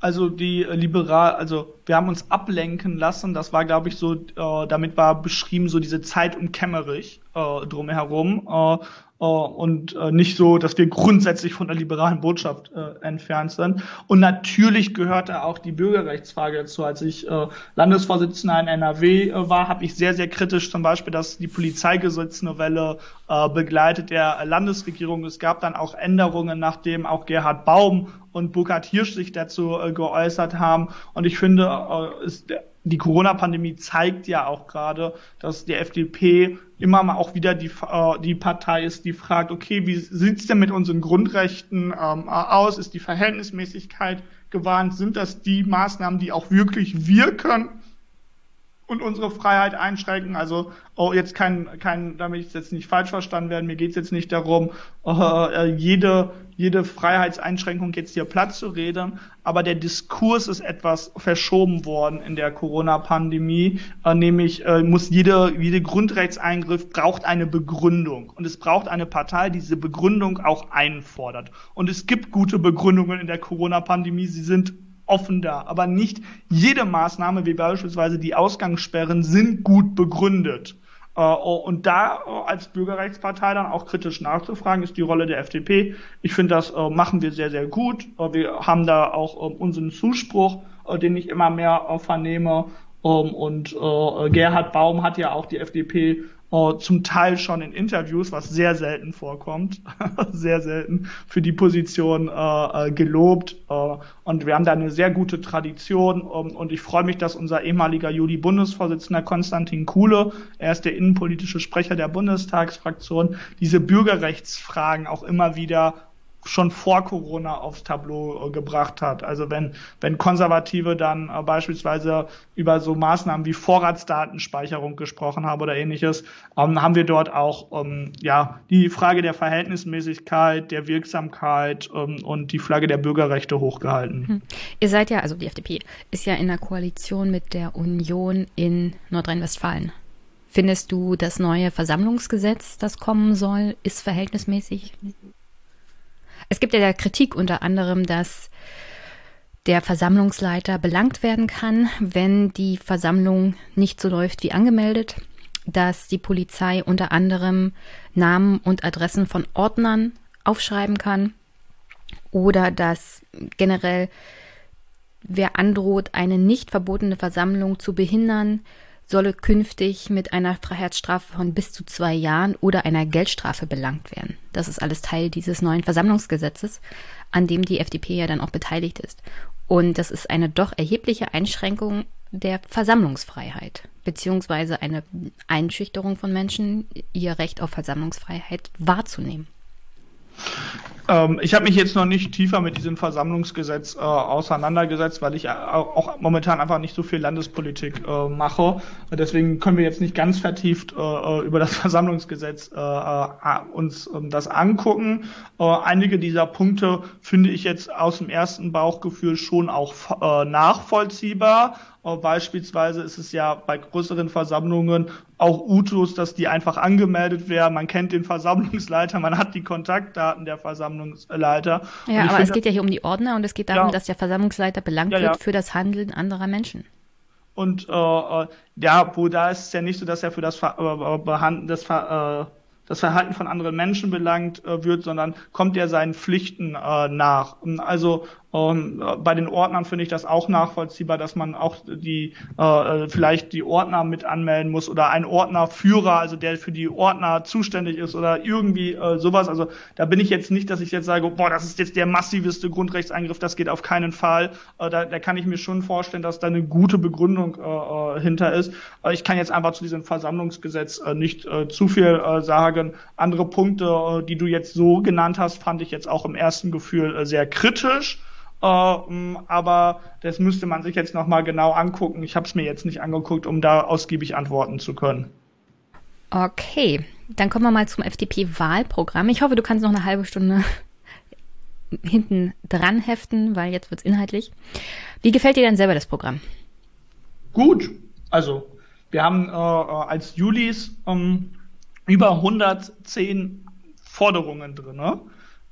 Also die äh, liberal, also wir haben uns ablenken lassen. Das war, glaube ich, so, äh, damit war beschrieben so diese Zeit um Kemmerich äh, drumherum. Äh, und äh, nicht so, dass wir grundsätzlich von der liberalen Botschaft äh, entfernt sind. Und natürlich gehört da auch die Bürgerrechtsfrage dazu. Als ich äh, Landesvorsitzender in NRW äh, war, habe ich sehr, sehr kritisch zum Beispiel, dass die Polizeigesetznovelle äh, begleitet der Landesregierung. Es gab dann auch Änderungen, nachdem auch Gerhard Baum und Burkhard Hirsch sich dazu äh, geäußert haben. Und ich finde, äh, ist die Corona-Pandemie zeigt ja auch gerade, dass die FDP immer mal auch wieder die, äh, die Partei ist, die fragt, okay, wie sieht's denn mit unseren Grundrechten ähm, aus? Ist die Verhältnismäßigkeit gewarnt? Sind das die Maßnahmen, die auch wirklich wirken? und unsere Freiheit einschränken. Also oh, jetzt kein, kein, damit ich jetzt nicht falsch verstanden werden, mir geht es jetzt nicht darum, äh, jede, jede Freiheitseinschränkung jetzt hier Platz zu reden, aber der Diskurs ist etwas verschoben worden in der Corona-Pandemie, äh, nämlich äh, muss jede, jede Grundrechtseingriff braucht eine Begründung und es braucht eine Partei, die diese Begründung auch einfordert. Und es gibt gute Begründungen in der Corona-Pandemie, sie sind offen da. Aber nicht jede Maßnahme, wie beispielsweise die Ausgangssperren, sind gut begründet. Äh, und da äh, als Bürgerrechtspartei dann auch kritisch nachzufragen, ist die Rolle der FDP. Ich finde, das äh, machen wir sehr, sehr gut. Wir haben da auch unseren Zuspruch, den ich immer mehr vernehme. Ähm, und Gerhard Baum hat ja auch die FDP äh, zum Teil schon in Interviews, was sehr selten vorkommt, sehr selten für die Position äh, äh, gelobt. Äh, und wir haben da eine sehr gute Tradition. Um, und ich freue mich, dass unser ehemaliger Juli-Bundesvorsitzender Konstantin Kuhle, er ist der innenpolitische Sprecher der Bundestagsfraktion, diese Bürgerrechtsfragen auch immer wieder schon vor Corona aufs Tableau äh, gebracht hat. Also wenn, wenn Konservative dann äh, beispielsweise über so Maßnahmen wie Vorratsdatenspeicherung gesprochen haben oder ähnliches, ähm, haben wir dort auch ähm, ja die Frage der Verhältnismäßigkeit, der Wirksamkeit ähm, und die Flagge der Bürgerrechte hochgehalten. Hm. Ihr seid ja, also die FDP ist ja in der Koalition mit der Union in Nordrhein-Westfalen. Findest du das neue Versammlungsgesetz, das kommen soll, ist verhältnismäßig? Es gibt ja Kritik unter anderem, dass der Versammlungsleiter belangt werden kann, wenn die Versammlung nicht so läuft wie angemeldet, dass die Polizei unter anderem Namen und Adressen von Ordnern aufschreiben kann oder dass generell wer androht, eine nicht verbotene Versammlung zu behindern, solle künftig mit einer Freiheitsstrafe von bis zu zwei Jahren oder einer Geldstrafe belangt werden. Das ist alles Teil dieses neuen Versammlungsgesetzes, an dem die FDP ja dann auch beteiligt ist. Und das ist eine doch erhebliche Einschränkung der Versammlungsfreiheit, beziehungsweise eine Einschüchterung von Menschen, ihr Recht auf Versammlungsfreiheit wahrzunehmen. Ähm, ich habe mich jetzt noch nicht tiefer mit diesem Versammlungsgesetz äh, auseinandergesetzt, weil ich auch, auch, momentan einfach nicht so viel Landespolitik äh, mache. Deswegen können wir jetzt nicht ganz vertieft äh, äh über das Versammlungsgesetz äh, äh, uns ähm, das angucken. einige dieser Punkte finde ich jetzt aus dem ersten Bauchgefühl schon auch nachvollziehbar. Beispielsweise ist es ja bei größeren Versammlungen auch Utus, dass die einfach angemeldet werden. Man kennt den Versammlungsleiter, man hat die Kontaktdaten der Versammlungsleiter. Ja, aber es geht ja hier um die Ordner und es geht darum, ja, dass der Versammlungsleiter belangt ja, wird für das Handeln anderer Menschen. Und äh, äh ja, wo da ist es ja nicht so, dass er für das, Ver äh, das Ver äh, das Verhalten von anderen Menschen belangt äh, wird, sondern kommt er seinen Pflichten äh, nach. Also ähm, bei den Ordnern finde ich das auch nachvollziehbar, dass man auch die äh, vielleicht die Ordner mit anmelden muss oder ein Ordnerführer, also der für die Ordner zuständig ist oder irgendwie äh, sowas. Also da bin ich jetzt nicht, dass ich jetzt sage, boah, das ist jetzt der massivste Grundrechtseingriff, das geht auf keinen Fall. Äh, da, da kann ich mir schon vorstellen, dass da eine gute Begründung äh, äh hinter ist. Äh, ich kann jetzt einfach zu diesem Versammlungsgesetz äh, nicht äh, zu viel äh, sagen. Andere Punkte, äh, die du jetzt so genannt hast, fand ich jetzt auch im ersten Gefühl äh, sehr kritisch. Uh, aber das müsste man sich jetzt nochmal genau angucken. Ich habe es mir jetzt nicht angeguckt, um da ausgiebig antworten zu können. Okay, dann kommen wir mal zum FDP-Wahlprogramm. Ich hoffe, du kannst noch eine halbe Stunde hinten dran heften, weil jetzt wird es inhaltlich. Wie gefällt dir denn selber das Programm? Gut, also wir haben äh, als Julis ähm, über 110 Forderungen drin. Ne?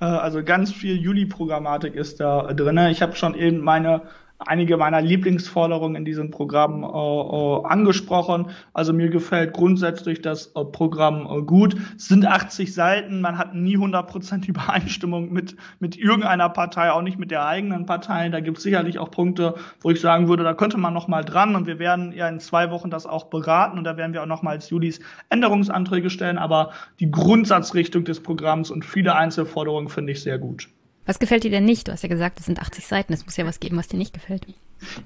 Äh, also ganz viel Juli-Programmatik ist da drin. Ich habe schon eben meine einige meiner Lieblingsforderungen in diesem Programm äh, äh, angesprochen. Also mir gefällt grundsätzlich das äh, Programm äh, gut. Es sind 80 Seiten, man hat nie 100% Übereinstimmung mit, mit irgendeiner Partei, auch nicht mit der eigenen Partei. Da gibt es sicherlich auch Punkte, wo ich sagen würde, da könnte man noch mal dran und wir werden ja in zwei Wochen das auch beraten und da werden wir auch noch mal als Julis Änderungsanträge stellen. Aber die Grundsatzrichtung des Programms und viele Einzelforderungen finde ich sehr gut. Was gefällt dir denn nicht? Du hast ja gesagt, es sind 80 Seiten. Es muss ja was geben, was dir nicht gefällt.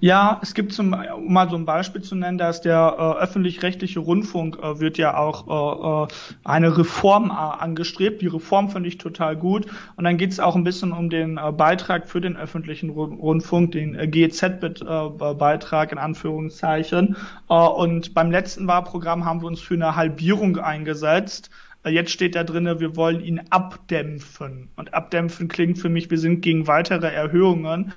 Ja, es gibt zum, um mal so ein Beispiel zu nennen, dass der äh, öffentlich-rechtliche Rundfunk äh, wird ja auch äh, äh eine Reform äh, angestrebt. Die Reform finde ich total gut. Und dann geht es auch ein bisschen um den äh, Beitrag für den öffentlichen Rundfunk, den äh, GEZ-Beitrag in Anführungszeichen. Und beim letzten Wahlprogramm haben wir uns für eine Halbierung eingesetzt. Jetzt steht da drinne, wir wollen ihn abdämpfen. Und abdämpfen klingt für mich, wir sind gegen weitere Erhöhungen.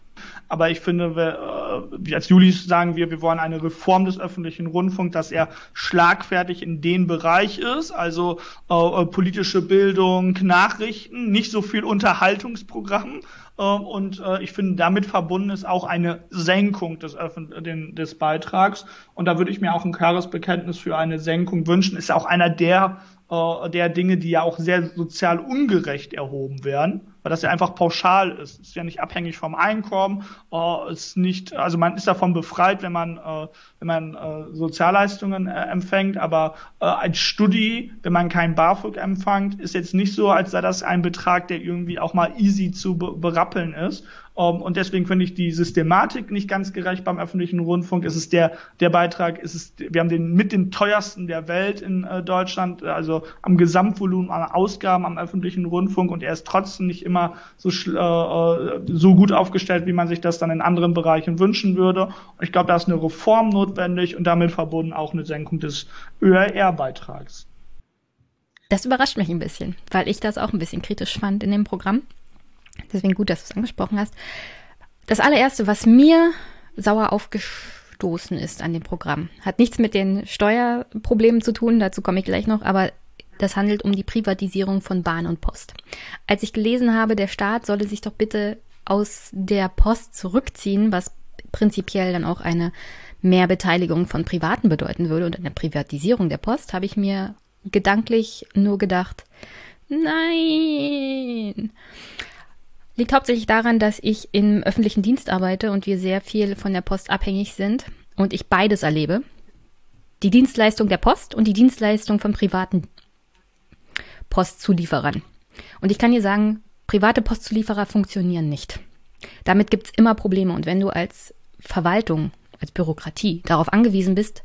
Aber ich finde, wir, äh, als Julis sagen wir, wir wollen eine Reform des öffentlichen Rundfunks, dass er schlagfertig in den Bereich ist, also äh, äh politische Bildung, Nachrichten, nicht so viel Unterhaltungsprogramm. Äh, und äh, ich finde, damit verbunden ist auch eine Senkung des, Öffn den, des Beitrags. Und da würde ich mir auch ein klares Bekenntnis für eine Senkung wünschen. Ist auch einer der äh, der Dinge, die ja auch sehr sozial ungerecht erhoben werden, weil das ja einfach pauschal ist. Ist ja nicht abhängig vom Einkommen, äh, ist nicht, also man ist davon befreit, wenn man, äh, wenn man äh, Sozialleistungen äh, empfängt, aber äh, als Studi, wenn man kein BAföG empfängt, ist jetzt nicht so, als sei das ein Betrag, der irgendwie auch mal easy zu be berappeln ist. Um, ähm, und deswegen finde ich die Systematik nicht ganz gerecht beim öffentlichen Rundfunk. Es ist der, der Beitrag, es ist, wir haben den mit den teuersten der Welt in äh, Deutschland, also am Gesamtvolumen an Ausgaben am öffentlichen Rundfunk und er ist trotzdem nicht immer so, äh, so gut aufgestellt, wie man sich das dann in anderen Bereichen wünschen würde. Und ich glaube, da ist eine Reform notwendig und damit verbunden auch eine Senkung des ÖRR-Beitrags. Das überrascht mich ein bisschen, weil ich das auch ein bisschen kritisch fand in dem Programm. Deswegen gut, dass du es angesprochen hast. Das allererste, was mir sauer aufgestoßen ist an dem Programm, hat nichts mit den Steuerproblemen zu tun, dazu komme ich gleich noch, aber das handelt um die Privatisierung von Bahn und Post. Als ich gelesen habe, der Staat solle sich doch bitte aus der Post zurückziehen, was prinzipiell dann auch eine Mehrbeteiligung von Privaten bedeuten würde und eine Privatisierung der Post, habe ich mir gedanklich nur gedacht, nein. Liegt hauptsächlich daran, dass ich im öffentlichen Dienst arbeite und wir sehr viel von der Post abhängig sind und ich beides erlebe. Die Dienstleistung der Post und die Dienstleistung von privaten Postzulieferern. Und ich kann dir sagen, private Postzulieferer funktionieren nicht. Damit gibt's immer Probleme. Und wenn du als Verwaltung, als Bürokratie darauf angewiesen bist,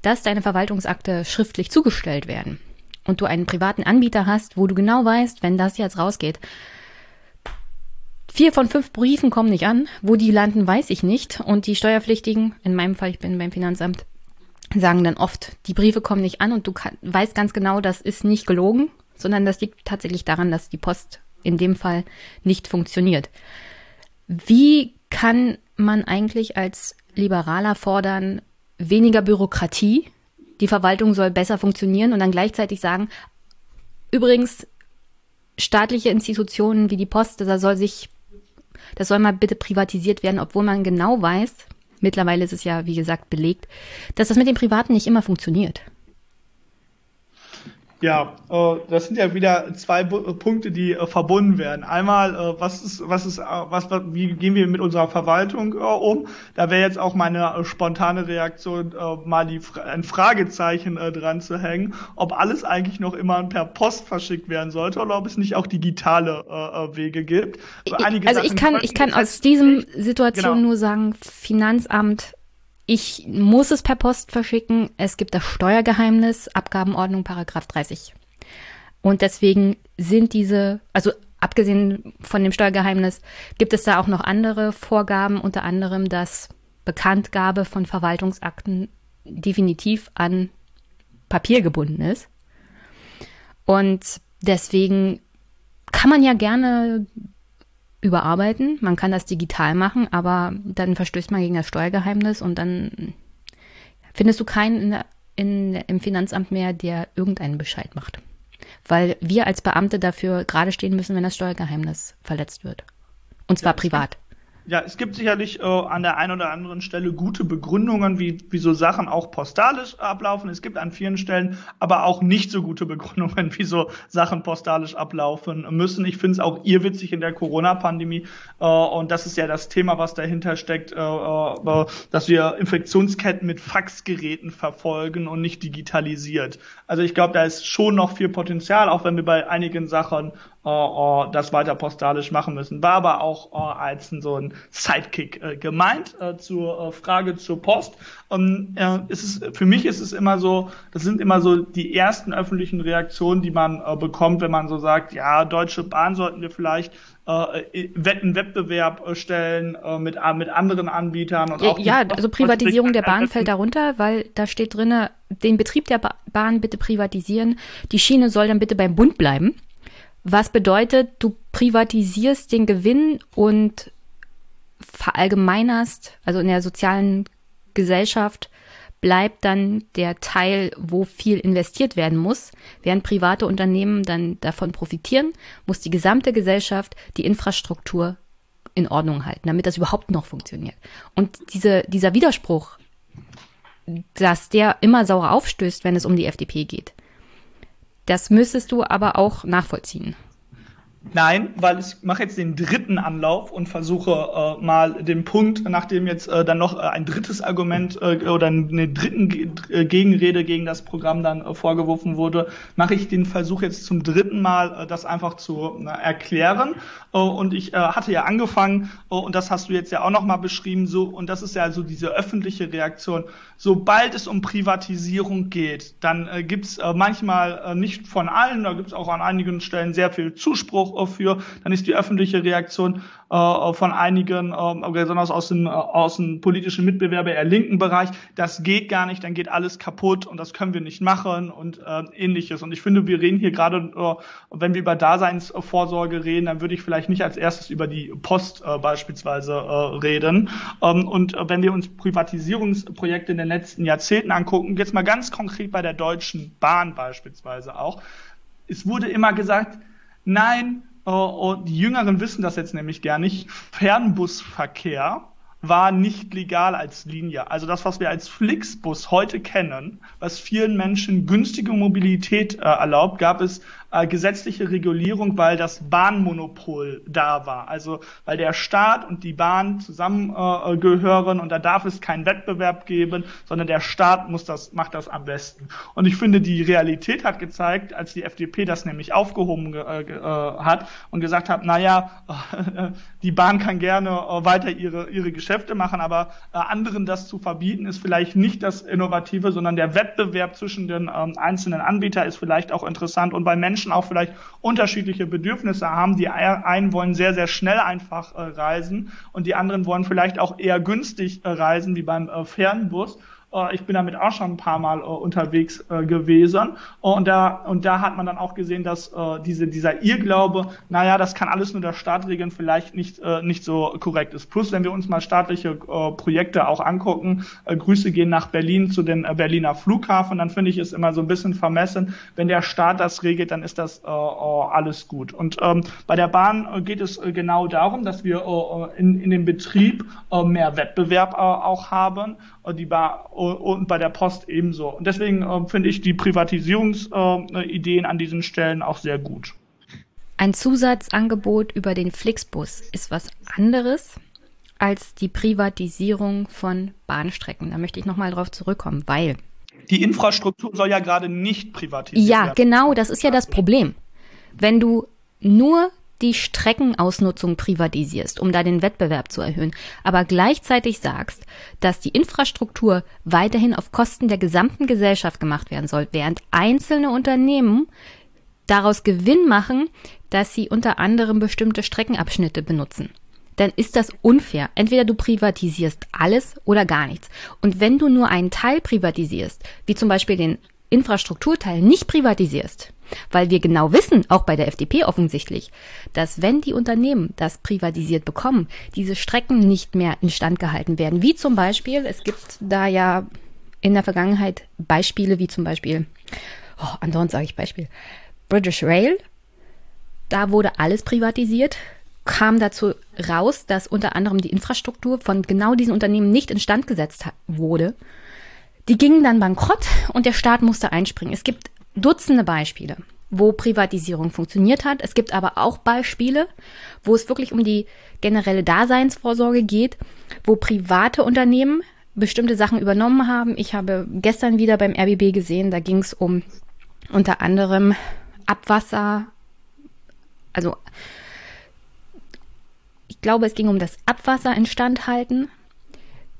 dass deine Verwaltungsakte schriftlich zugestellt werden und du einen privaten Anbieter hast, wo du genau weißt, wenn das jetzt rausgeht, Vier von fünf Briefen kommen nicht an. Wo die landen, weiß ich nicht. Und die Steuerpflichtigen, in meinem Fall, ich bin beim Finanzamt, sagen dann oft, die Briefe kommen nicht an und du kann, weißt ganz genau, das ist nicht gelogen, sondern das liegt tatsächlich daran, dass die Post in dem Fall nicht funktioniert. Wie kann man eigentlich als Liberaler fordern, weniger Bürokratie, die Verwaltung soll besser funktionieren und dann gleichzeitig sagen, übrigens, staatliche Institutionen wie die Post, da soll sich das soll mal bitte privatisiert werden, obwohl man genau weiß, mittlerweile ist es ja, wie gesagt, belegt, dass das mit dem Privaten nicht immer funktioniert. Ja, äh, das sind ja wieder zwei Bu Punkte, die äh, verbunden werden. Einmal, äh, was ist, was ist, äh, was, wie gehen wir mit unserer Verwaltung äh, um? Da wäre jetzt auch meine äh, spontane Reaktion, mal die, ein Fragezeichen dran zu hängen, ob alles eigentlich noch immer per Post verschickt werden sollte oder ob es nicht auch digitale Wege gibt. Einige also ich kann, ich kann aus diesem Situation genau. nur sagen, Finanzamt ich muss es per Post verschicken. Es gibt das Steuergeheimnis, Abgabenordnung, Paragraph 30. Und deswegen sind diese, also abgesehen von dem Steuergeheimnis, gibt es da auch noch andere Vorgaben, unter anderem, dass Bekanntgabe von Verwaltungsakten definitiv an Papier gebunden ist. Und deswegen kann man ja gerne überarbeiten. Man kann das digital machen, aber dann verstößt man gegen das Steuergeheimnis und dann findest du keinen in der, in, im Finanzamt mehr, der irgendeinen Bescheid macht. Weil wir als Beamte dafür gerade stehen müssen, wenn das Steuergeheimnis verletzt wird. Und zwar ja, privat. Ja, es gibt sicherlich äh, an der einen oder anderen Stelle gute Begründungen, wie, wie so Sachen auch postalisch ablaufen. Es gibt an vielen Stellen aber auch nicht so gute Begründungen, wie so Sachen postalisch ablaufen müssen. Ich finde es auch irrwitzig in der Corona-Pandemie äh, und das ist ja das Thema, was dahinter steckt, äh, äh, dass wir Infektionsketten mit Faxgeräten verfolgen und nicht digitalisiert. Also ich glaube, da ist schon noch viel Potenzial, auch wenn wir bei einigen Sachen äh, das weiter postalisch machen müssen. War aber auch äh, als so ein Sidekick äh, gemeint äh, zur äh, Frage zur Post. Ähm, äh, ist es, für mich ist es immer so, das sind immer so die ersten öffentlichen Reaktionen, die man äh, bekommt, wenn man so sagt, ja, Deutsche Bahn sollten wir vielleicht äh, einen Wettbewerb äh, stellen äh, mit, äh, mit anderen Anbietern. Und auch ja, also Privatisierung der Bahn fällt darunter, weil da steht drinne, den Betrieb der Bahn bitte privatisieren. Die Schiene soll dann bitte beim Bund bleiben. Was bedeutet, du privatisierst den Gewinn und verallgemeinerst, also in der sozialen Gesellschaft bleibt dann der Teil, wo viel investiert werden muss. Während private Unternehmen dann davon profitieren, muss die gesamte Gesellschaft die Infrastruktur in Ordnung halten, damit das überhaupt noch funktioniert. Und diese, dieser Widerspruch, dass der immer sauer aufstößt, wenn es um die FDP geht, das müsstest du aber auch nachvollziehen. Nein, weil ich mache jetzt den dritten Anlauf und versuche äh, mal den Punkt, nachdem jetzt äh, dann noch äh, ein drittes Argument äh, oder eine dritten Ge äh, Gegenrede gegen das Programm dann äh, vorgeworfen wurde, mache ich den Versuch jetzt zum dritten Mal, äh, das einfach zu äh, erklären. Äh, und ich äh, hatte ja angefangen, äh, und das hast du jetzt ja auch noch mal beschrieben, so und das ist ja so diese öffentliche Reaktion. Sobald es um Privatisierung geht, dann äh, gibt's äh, manchmal äh, nicht von allen, da gibt's auch an einigen Stellen sehr viel Zuspruch für, dann ist die öffentliche Reaktion äh, von einigen, äh, besonders aus dem, äh, aus dem politischen Mitbewerber eher linken Bereich, das geht gar nicht, dann geht alles kaputt und das können wir nicht machen und äh, ähnliches. Und ich finde, wir reden hier gerade, äh, wenn wir über Daseinsvorsorge reden, dann würde ich vielleicht nicht als erstes über die Post äh, beispielsweise äh, reden. Ähm, und äh, wenn wir uns Privatisierungsprojekte in den letzten Jahrzehnten angucken, jetzt mal ganz konkret bei der Deutschen Bahn beispielsweise auch, es wurde immer gesagt, Nein, oh, die Jüngeren wissen das jetzt nämlich gar nicht. Fernbusverkehr war nicht legal als Linie. Also das, was wir als Flixbus heute kennen, was vielen Menschen günstige Mobilität äh, erlaubt, gab es äh, gesetzliche Regulierung, weil das Bahnmonopol da war. Also weil der Staat und die Bahn zusammengehören äh, und da darf es keinen Wettbewerb geben, sondern der Staat muss das, macht das am besten. Und ich finde, die Realität hat gezeigt, als die FDP das nämlich aufgehoben äh, äh, hat und gesagt hat, naja, die Bahn kann gerne äh, weiter ihre, ihre Geschäfte machen, aber äh, anderen das zu verbieten, ist vielleicht nicht das Innovative, sondern der Wettbewerb zwischen den ähm, einzelnen Anbietern ist vielleicht auch interessant und bei Menschen Menschen auch vielleicht unterschiedliche Bedürfnisse haben. Die einen wollen sehr, sehr schnell einfach äh, reisen und die anderen wollen vielleicht auch eher günstig äh, reisen, wie beim äh, Fernbus. Äh, ich bin damit auch schon ein paar Mal äh, unterwegs äh, gewesen. Und da, und da hat man dann auch gesehen, dass diese, dieser Irrglaube, naja, das kann alles nur der Staat regeln, vielleicht nicht, nicht so korrekt ist. Plus, wenn wir uns mal staatliche Projekte auch angucken, Grüße gehen nach Berlin zu den Berliner Flughafen, dann finde ich es immer so ein bisschen vermessen. Wenn der Staat das regelt, dann ist das alles gut. Und ähm, bei der Bahn geht es genau darum, dass wir in, in dem Betrieb mehr Wettbewerb auch haben. Die Bahn und bei der Post ebenso. Und deswegen äh, finde ich die Privatisierungsideen äh, an diesen Stellen auch sehr gut. Ein Zusatzangebot über den Flixbus ist was anderes als die Privatisierung von Bahnstrecken. Da möchte ich nochmal drauf zurückkommen, weil. Die Infrastruktur soll ja gerade nicht privatisiert ja, werden. Ja, genau, das ist ja das Problem. Wenn du nur die Streckenausnutzung privatisierst, um da den Wettbewerb zu erhöhen, aber gleichzeitig sagst, dass die Infrastruktur weiterhin auf Kosten der gesamten Gesellschaft gemacht werden soll, während einzelne Unternehmen daraus Gewinn machen, dass sie unter anderem bestimmte Streckenabschnitte benutzen dann ist das unfair. Entweder du privatisierst alles oder gar nichts. Und wenn du nur einen Teil privatisierst, wie zum Beispiel den Infrastrukturteil nicht privatisierst, weil wir genau wissen, auch bei der FDP offensichtlich, dass wenn die Unternehmen das privatisiert bekommen, diese Strecken nicht mehr instand gehalten werden. Wie zum Beispiel, es gibt da ja in der Vergangenheit Beispiele wie zum Beispiel, oh, andauernd sage ich Beispiel, British Rail, da wurde alles privatisiert kam dazu raus, dass unter anderem die Infrastruktur von genau diesen Unternehmen nicht instand gesetzt wurde. Die gingen dann bankrott und der Staat musste einspringen. Es gibt Dutzende Beispiele, wo Privatisierung funktioniert hat. Es gibt aber auch Beispiele, wo es wirklich um die generelle Daseinsvorsorge geht, wo private Unternehmen bestimmte Sachen übernommen haben. Ich habe gestern wieder beim RBB gesehen, da ging es um unter anderem Abwasser, also ich glaube, es ging um das Abwasser instandhalten.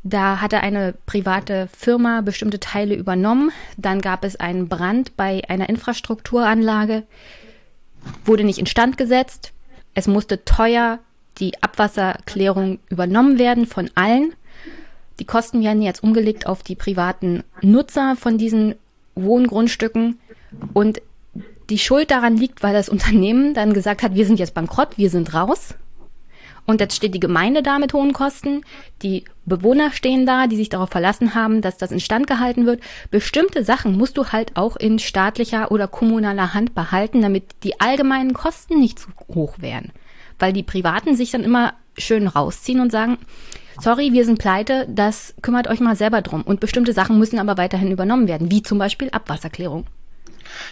Da hatte eine private Firma bestimmte Teile übernommen. Dann gab es einen Brand bei einer Infrastrukturanlage, wurde nicht instand gesetzt. Es musste teuer die Abwasserklärung übernommen werden von allen. Die Kosten werden jetzt umgelegt auf die privaten Nutzer von diesen Wohngrundstücken. Und die Schuld daran liegt, weil das Unternehmen dann gesagt hat, wir sind jetzt bankrott, wir sind raus. Und jetzt steht die Gemeinde da mit hohen Kosten, die Bewohner stehen da, die sich darauf verlassen haben, dass das instand gehalten wird. Bestimmte Sachen musst du halt auch in staatlicher oder kommunaler Hand behalten, damit die allgemeinen Kosten nicht zu hoch werden. Weil die Privaten sich dann immer schön rausziehen und sagen, sorry, wir sind pleite, das kümmert euch mal selber drum. Und bestimmte Sachen müssen aber weiterhin übernommen werden, wie zum Beispiel Abwasserklärung.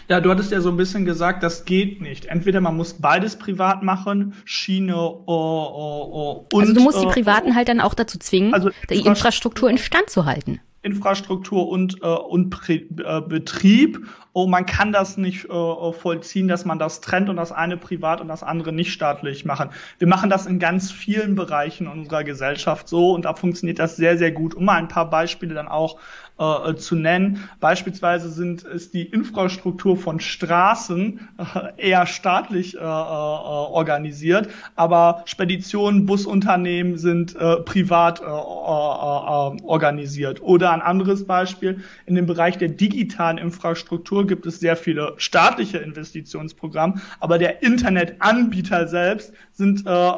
Ja, du hattest ja so ein bisschen gesagt, das geht nicht. Entweder man muss beides privat machen, Schiene oh, oh, oh, und. Also du musst die äh, Privaten halt dann auch dazu zwingen, also die Infrastruktur instand zu halten. Infrastruktur und, äh, und äh, Betrieb. Oh, man kann das nicht äh, vollziehen, dass man das trennt und das eine privat und das andere nicht staatlich machen. Wir machen das in ganz vielen Bereichen unserer Gesellschaft so und da funktioniert das sehr, sehr gut. Um mal ein paar Beispiele dann auch äh, zu nennen. Beispielsweise sind, ist die Infrastruktur von Straßen äh, eher staatlich äh, äh, organisiert, aber Speditionen, Busunternehmen sind äh, privat äh, äh, organisiert. Oder ein anderes Beispiel, in dem Bereich der digitalen Infrastruktur gibt es sehr viele staatliche Investitionsprogramme, aber der Internetanbieter selbst sind äh,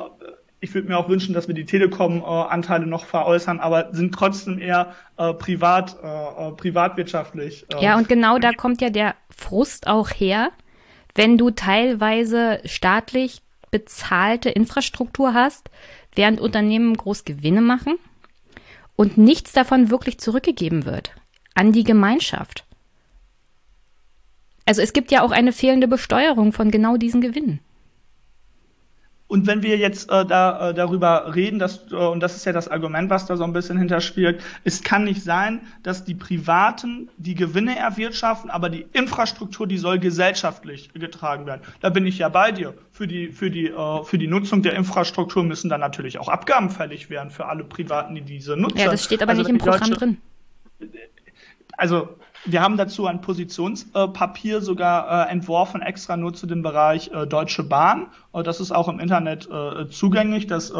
ich würde mir auch wünschen, dass wir die Telekom-Anteile noch veräußern, aber sind trotzdem eher äh, privat, äh, äh privatwirtschaftlich. Äh, ja, und genau da kommt ja der Frust auch her, wenn du teilweise staatlich bezahlte Infrastruktur hast, während Unternehmen groß Gewinne machen und nichts davon wirklich zurückgegeben wird an die Gemeinschaft. Also es gibt ja auch eine fehlende Besteuerung von genau diesen Gewinnen. Und wenn wir jetzt äh, da, äh, darüber reden, dass, äh, und das ist ja das Argument, was da so ein bisschen hinterspielt, es kann nicht sein, dass die Privaten die Gewinne erwirtschaften, aber die Infrastruktur, die soll gesellschaftlich getragen werden. Da bin ich ja bei dir. Für die, für die, äh, für die Nutzung der Infrastruktur müssen dann natürlich auch Abgaben fällig werden für alle Privaten, die diese nutzen. Ja, das steht aber also nicht im Programm Deutsche, drin. Also wir haben dazu ein Positionspapier sogar äh, entworfen, extra nur zu dem Bereich äh, Deutsche Bahn. Äh, das ist auch im Internet zugänglich. Das,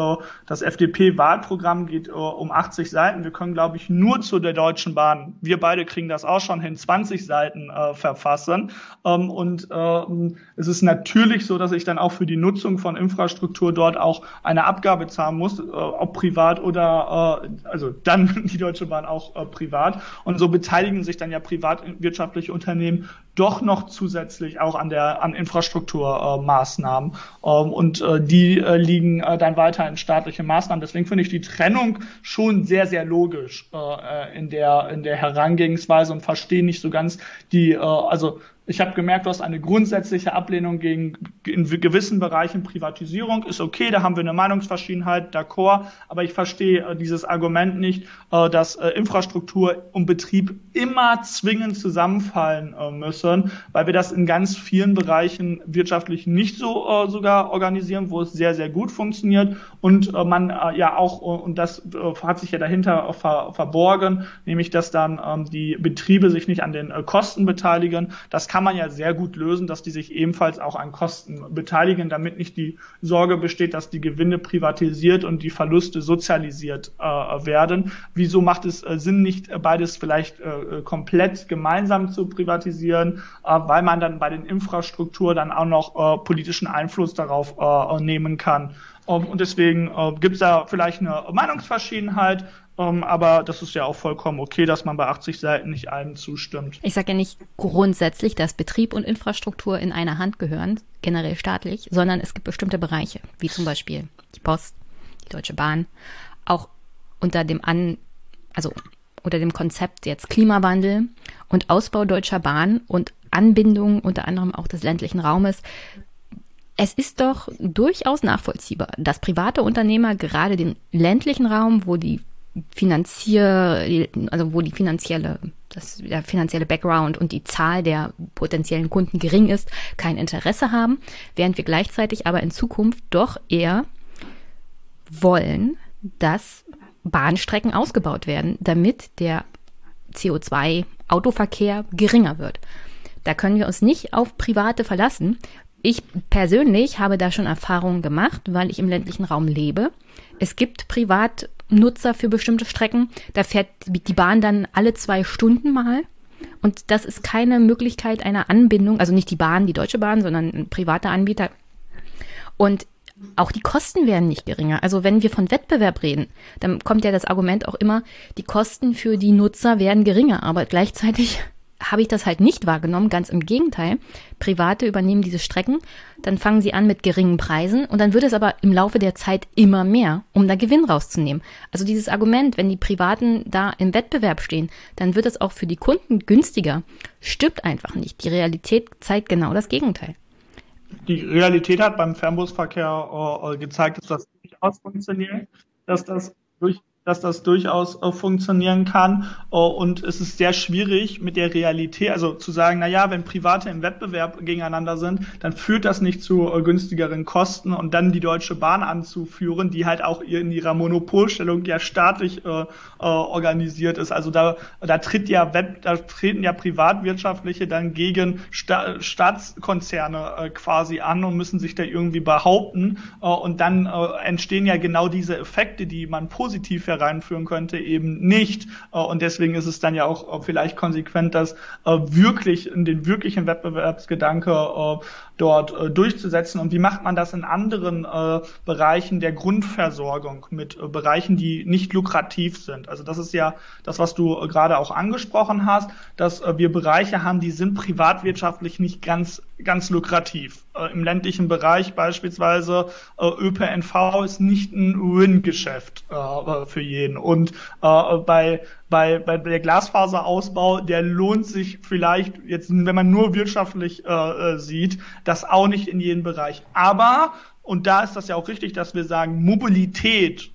das FDP-Wahlprogramm geht um 80 Seiten. Wir können, glaube ich, nur zu der Deutschen Bahn, wir beide kriegen das auch schon hin, 20 Seiten verfassen. Ähm, und äh, es ist natürlich so, dass ich dann auch für die Nutzung von Infrastruktur dort auch eine Abgabe zahlen muss, ob privat oder, also dann die Deutsche Bahn auch privat. Und so beteiligen sich dann ja privatwirtschaftliche Unternehmen doch noch zusätzlich auch an der an Infrastrukturmaßnahmen äh, ähm, und äh, die äh, liegen äh, dann weiter in staatliche Maßnahmen. Deswegen finde ich die Trennung schon sehr sehr logisch äh, in der in der Herangehensweise und verstehe nicht so ganz die äh, also ich habe gemerkt, du hast eine grundsätzliche Ablehnung gegen in gewissen Bereichen Privatisierung. Ist okay, da haben wir eine Meinungsverschiedenheit, d'accord. Aber ich verstehe äh, dieses Argument nicht, äh, dass äh, Infrastruktur und Betrieb immer zwingend zusammenfallen äh, müssen, weil wir das in ganz vielen Bereichen wirtschaftlich nicht so äh, sogar organisieren, wo es sehr, sehr gut funktioniert. Und äh, man ja auch, und das hat sich ja dahinter ver verborgen, nämlich dass dann ähm, die Betriebe sich nicht an den Kosten beteiligen. Das kann man ja sehr gut lösen, dass die sich ebenfalls auch an Kosten beteiligen, damit nicht die Sorge besteht, dass die Gewinne privatisiert und die Verluste sozialisiert äh, werden. Wieso macht es äh, Sinn, nicht beides vielleicht äh, komplett gemeinsam zu privatisieren, äh, weil man dann bei den Infrastruktur dann auch noch äh, politischen Einfluss darauf äh, nehmen kann. Ähm, und deswegen äh, gibt es da vielleicht eine Meinungsverschiedenheit, Ähm, aber das ist ja auch vollkommen okay, dass man bei 80 Seiten nicht allen zustimmt. Ich sage ja nicht grundsätzlich, dass Betrieb und Infrastruktur in einer Hand gehören, generell staatlich, sondern es gibt bestimmte Bereiche, wie zum Beispiel die Post, die Deutsche Bahn, auch unter dem An, also unter dem Konzept jetzt Klimawandel und Ausbau deutscher Bahn und Anbindung unter anderem auch des ländlichen Raumes. Es ist doch durchaus nachvollziehbar, dass private Unternehmer gerade den ländlichen Raum, wo die Finanzier, also wo die finanzielle, das, der finanzielle Background und die Zahl der potenziellen Kunden gering ist, kein Interesse haben, während wir gleichzeitig aber in Zukunft doch eher wollen, dass Bahnstrecken ausgebaut werden, damit der CO2-Autoverkehr geringer wird. Da können wir uns nicht auf Private verlassen. Ich persönlich habe da schon Erfahrungen gemacht, weil ich im ländlichen Raum lebe. Es gibt Privatnutzer für bestimmte Strecken. Da fährt die Bahn dann alle zwei Stunden mal. Und das ist keine Möglichkeit einer Anbindung, also nicht die Bahn, die Deutsche Bahn, sondern ein privater Anbieter. Und auch die Kosten werden nicht geringer. Also wenn wir von Wettbewerb reden, dann kommt ja das Argument auch immer, die Kosten für die Nutzer werden geringer. Aber gleichzeitig habe ich das halt nicht wahrgenommen. Ganz im Gegenteil. Private übernehmen diese Strecken, dann fangen sie an mit geringen Preisen und dann wird es aber im Laufe der Zeit immer mehr, um da Gewinn rauszunehmen. Also dieses Argument, wenn die Privaten da im Wettbewerb stehen, dann wird es auch für die Kunden günstiger. Stimmt einfach nicht. Die Realität zeigt genau das Gegenteil die Realität hat beim Fernbusverkehr äh, gezeigt, dass das durchaus funktioniert, dass das durch dass das durchaus äh, funktionieren kann. Äh, und es ist sehr schwierig mit der Realität, also zu sagen, na ja, wenn Private im Wettbewerb gegeneinander sind, dann führt das nicht zu äh, günstigeren Kosten und dann die Deutsche Bahn anzuführen, die halt auch in ihrer Monopolstellung ja staatlich äh, äh, organisiert ist. Also da, da tritt ja Web, da treten ja Privatwirtschaftliche dann gegen Sta Staatskonzerne äh, quasi an und müssen sich da irgendwie behaupten. Und dann entstehen ja genau diese Effekte, die man positiv hereinführen könnte, eben nicht. Äh, und deswegen ist es dann ja auch äh, vielleicht konsequent, dass äh, wirklich in den wirklichen Wettbewerbsgedanke dort durchzusetzen. Und wie macht man das in anderen Bereichen der Grundversorgung mit Bereichen, die nicht lukrativ sind? Also das ist ja das, was du gerade auch angesprochen hast, dass wir Bereiche haben, die sind privatwirtschaftlich nicht ganz ganz lukrativ. Im ländlichen Bereich beispielsweise ÖPNV ist nicht ein Win-Geschäft für jeden. Und äh, bei, bei, bei der Glasfaserausbau, der lohnt sich vielleicht jetzt, wenn man nur wirtschaftlich äh, äh, sieht, das auch nicht in jedem Bereich. Aber, und da ist das ja auch richtig, dass wir sagen, Mobilität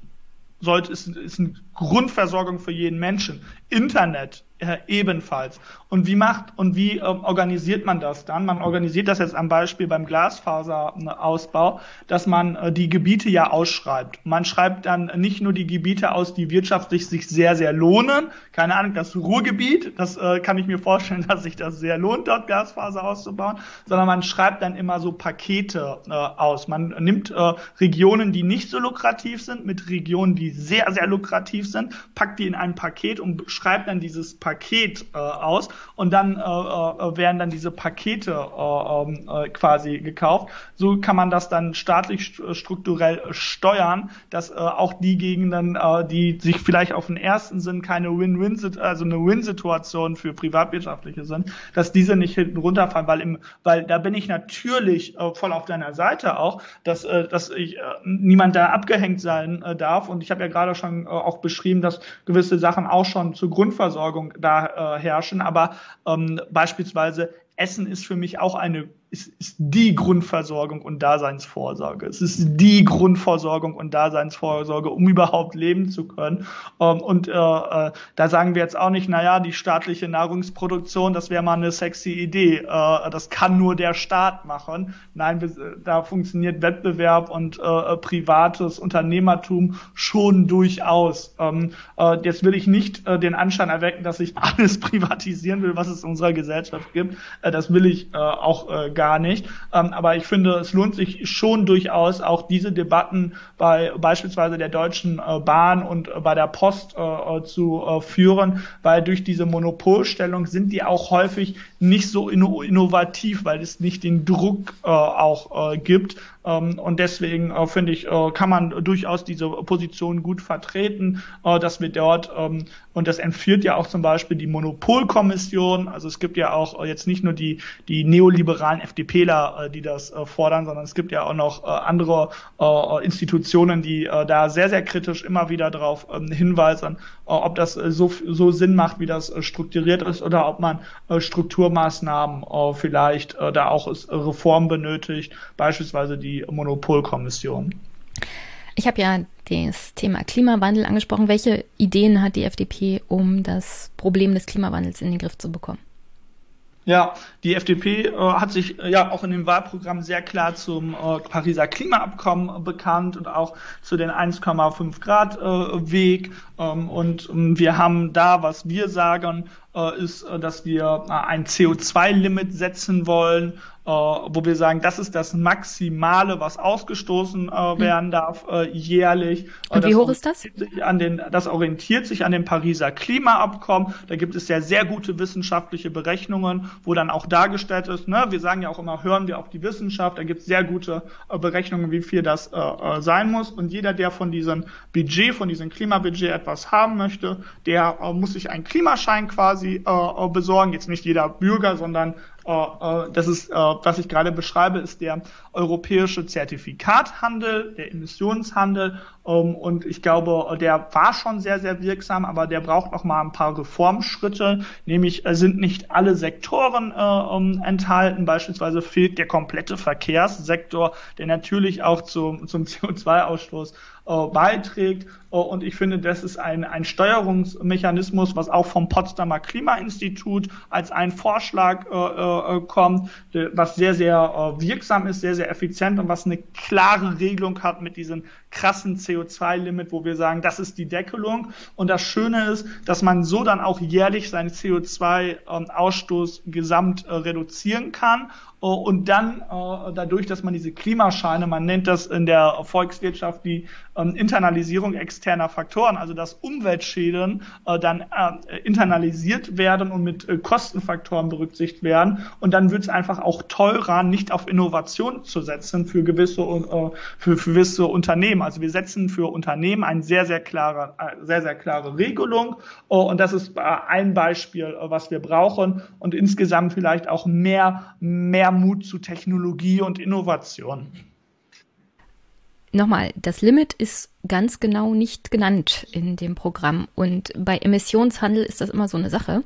sollte, ist, ist eine Grundversorgung für jeden Menschen. Internet äh, ebenfalls. Und wie macht und wie äh, organisiert man das dann? Man organisiert das jetzt am Beispiel beim Glasfaserausbau, dass man äh, die Gebiete ja ausschreibt. Man schreibt dann nicht nur die Gebiete aus, die wirtschaftlich sich sehr, sehr lohnen. Keine Ahnung, das Ruhrgebiet, das äh, kann ich mir vorstellen, dass sich das sehr lohnt, dort Glasfaser auszubauen, sondern man schreibt dann immer so Pakete äh, aus. Man nimmt äh, Regionen, die nicht so lukrativ sind, mit Regionen, die sehr, sehr lukrativ sind, packt die in ein Paket und schreibt dann dieses Paket äh, aus und dann äh, äh, werden dann diese Pakete äh, ähm, äh, quasi gekauft. So kann man das dann staatlich strukturell steuern, dass äh, auch die Gegenden, äh, die sich vielleicht auf den ersten Sinn keine Win-Win, also eine Win-Situation für privatwirtschaftliche sind, dass diese nicht hinten runterfallen, weil im, weil da bin ich natürlich äh, voll auf deiner Seite auch, dass, äh, dass ich äh, niemand da abgehängt sein äh, darf. Und ich habe ja gerade schon äh, auch beschrieben, dass gewisse Sachen auch schon zur Grundversorgung da äh, herrschen. Aber ähm, beispielsweise Essen ist für mich auch eine ist, ist die Grundversorgung und Daseinsvorsorge. Es ist die Grundversorgung und Daseinsvorsorge, um überhaupt leben zu können. Ähm, und äh, äh, da sagen wir jetzt auch nicht, naja, die staatliche Nahrungsproduktion, das wäre mal eine sexy Idee. Äh, das kann nur der Staat machen. Nein, wir, da funktioniert Wettbewerb und äh, privates Unternehmertum schon durchaus. Ähm, äh, jetzt will ich nicht äh, den Anschein erwecken, dass ich alles privatisieren will, was es in unserer Gesellschaft gibt. Äh, das will ich äh, auch äh, gar nicht. Ähm, aber ich finde, es lohnt sich schon durchaus auch diese Debatten bei beispielsweise der Deutschen äh, Bahn und äh, bei der Post äh, äh zu äh, führen, weil durch diese Monopolstellung sind die auch häufig nicht so inno innovativ, weil es nicht den Druck äh, auch gibt, und deswegen äh, finde ich, äh, kann man durchaus diese Position gut vertreten, äh, dass wir dort, ähm, und das empfiehlt ja auch zum Beispiel die Monopolkommission, also es gibt ja auch jetzt nicht nur die, die neoliberalen FDPler, die das fordern, sondern es gibt ja auch noch andere Institutionen, die da sehr, sehr kritisch immer wieder darauf ähm, hinweisen, ob das so, so Sinn macht, wie das strukturiert ist, oder ob man Strukturmaßnahmen vielleicht da auch Reformen benötigt, beispielsweise die Monopolkommission. Ich habe ja das Thema Klimawandel angesprochen. Welche Ideen hat die FDP, um das Problem des Klimawandels in den Griff zu bekommen? Ja, die FDP äh, hat sich äh, ja auch in dem Wahlprogramm sehr klar zum äh, Pariser Klimaabkommen bekannt und auch zu den 1,5 Grad äh, Weg. Ähm, und ähm, wir haben da, was wir sagen, äh, ist, äh, dass wir ein CO2-Limit setzen wollen wo wir sagen, das ist das Maximale, was ausgestoßen äh, hm. werden darf äh, jährlich. Und wie hoch ist das? An den, das orientiert sich an dem Pariser Klimaabkommen. Da gibt es ja sehr gute wissenschaftliche Berechnungen, wo dann auch dargestellt ist, ne, wir sagen ja auch immer, hören wir auf die Wissenschaft, da gibt es sehr gute äh, Berechnungen, wie viel das äh, äh, sein muss. Und jeder, der von diesem Budget, von diesem Klimabudget etwas haben möchte, der äh, muss sich einen Klimaschein quasi äh, besorgen. Jetzt nicht jeder Bürger, sondern äh, äh, das ist, äh, was ich gerade beschreibe, ist der europäische Zertifikathandel, der Emissionshandel. Ähm, und ich glaube, der war schon sehr, sehr wirksam, aber der braucht noch mal ein paar Reformschritte. Nämlich sind nicht alle Sektoren ähm, enthalten. Beispielsweise fehlt der komplette Verkehrssektor, der natürlich auch zum, zum CO2-Ausstoß äh, beiträgt. Äh, und ich finde, das ist ein, ein Steuerungsmechanismus, was auch vom Potsdamer Klimainstitut als ein Vorschlag äh, äh, kommt, was sehr, sehr äh, wirksam ist, sehr, sehr effizient und was eine klare Regelung hat mit diesem krassen CO2-Limit, wo wir sagen, das ist die Deckelung. Und das Schöne ist, dass man so dann auch jährlich seinen CO2-Ausstoß ähm, gesamt äh, reduzieren kann und dann äh, dadurch, dass man diese Klimascheine, man nennt das in der Volkswirtschaft die ähm, Internalisierung externer Faktoren, also dass Umweltschäden äh, dann äh, internalisiert werden und mit äh, Kostenfaktoren berücksichtigt werden. Und dann wird es einfach auch teurer, nicht auf Innovation zu setzen für gewisse, äh, für, für gewisse Unternehmen. Also wir setzen für Unternehmen eine sehr, sehr klare, äh, sehr, sehr klare Regelung. Äh, und das ist äh, ein Beispiel, was wir brauchen. Und insgesamt vielleicht auch mehr mehr Mut zu Technologie und Innovation. Nochmal, das Limit ist ganz genau nicht genannt in dem Programm. Und bei Emissionshandel ist das immer so eine Sache,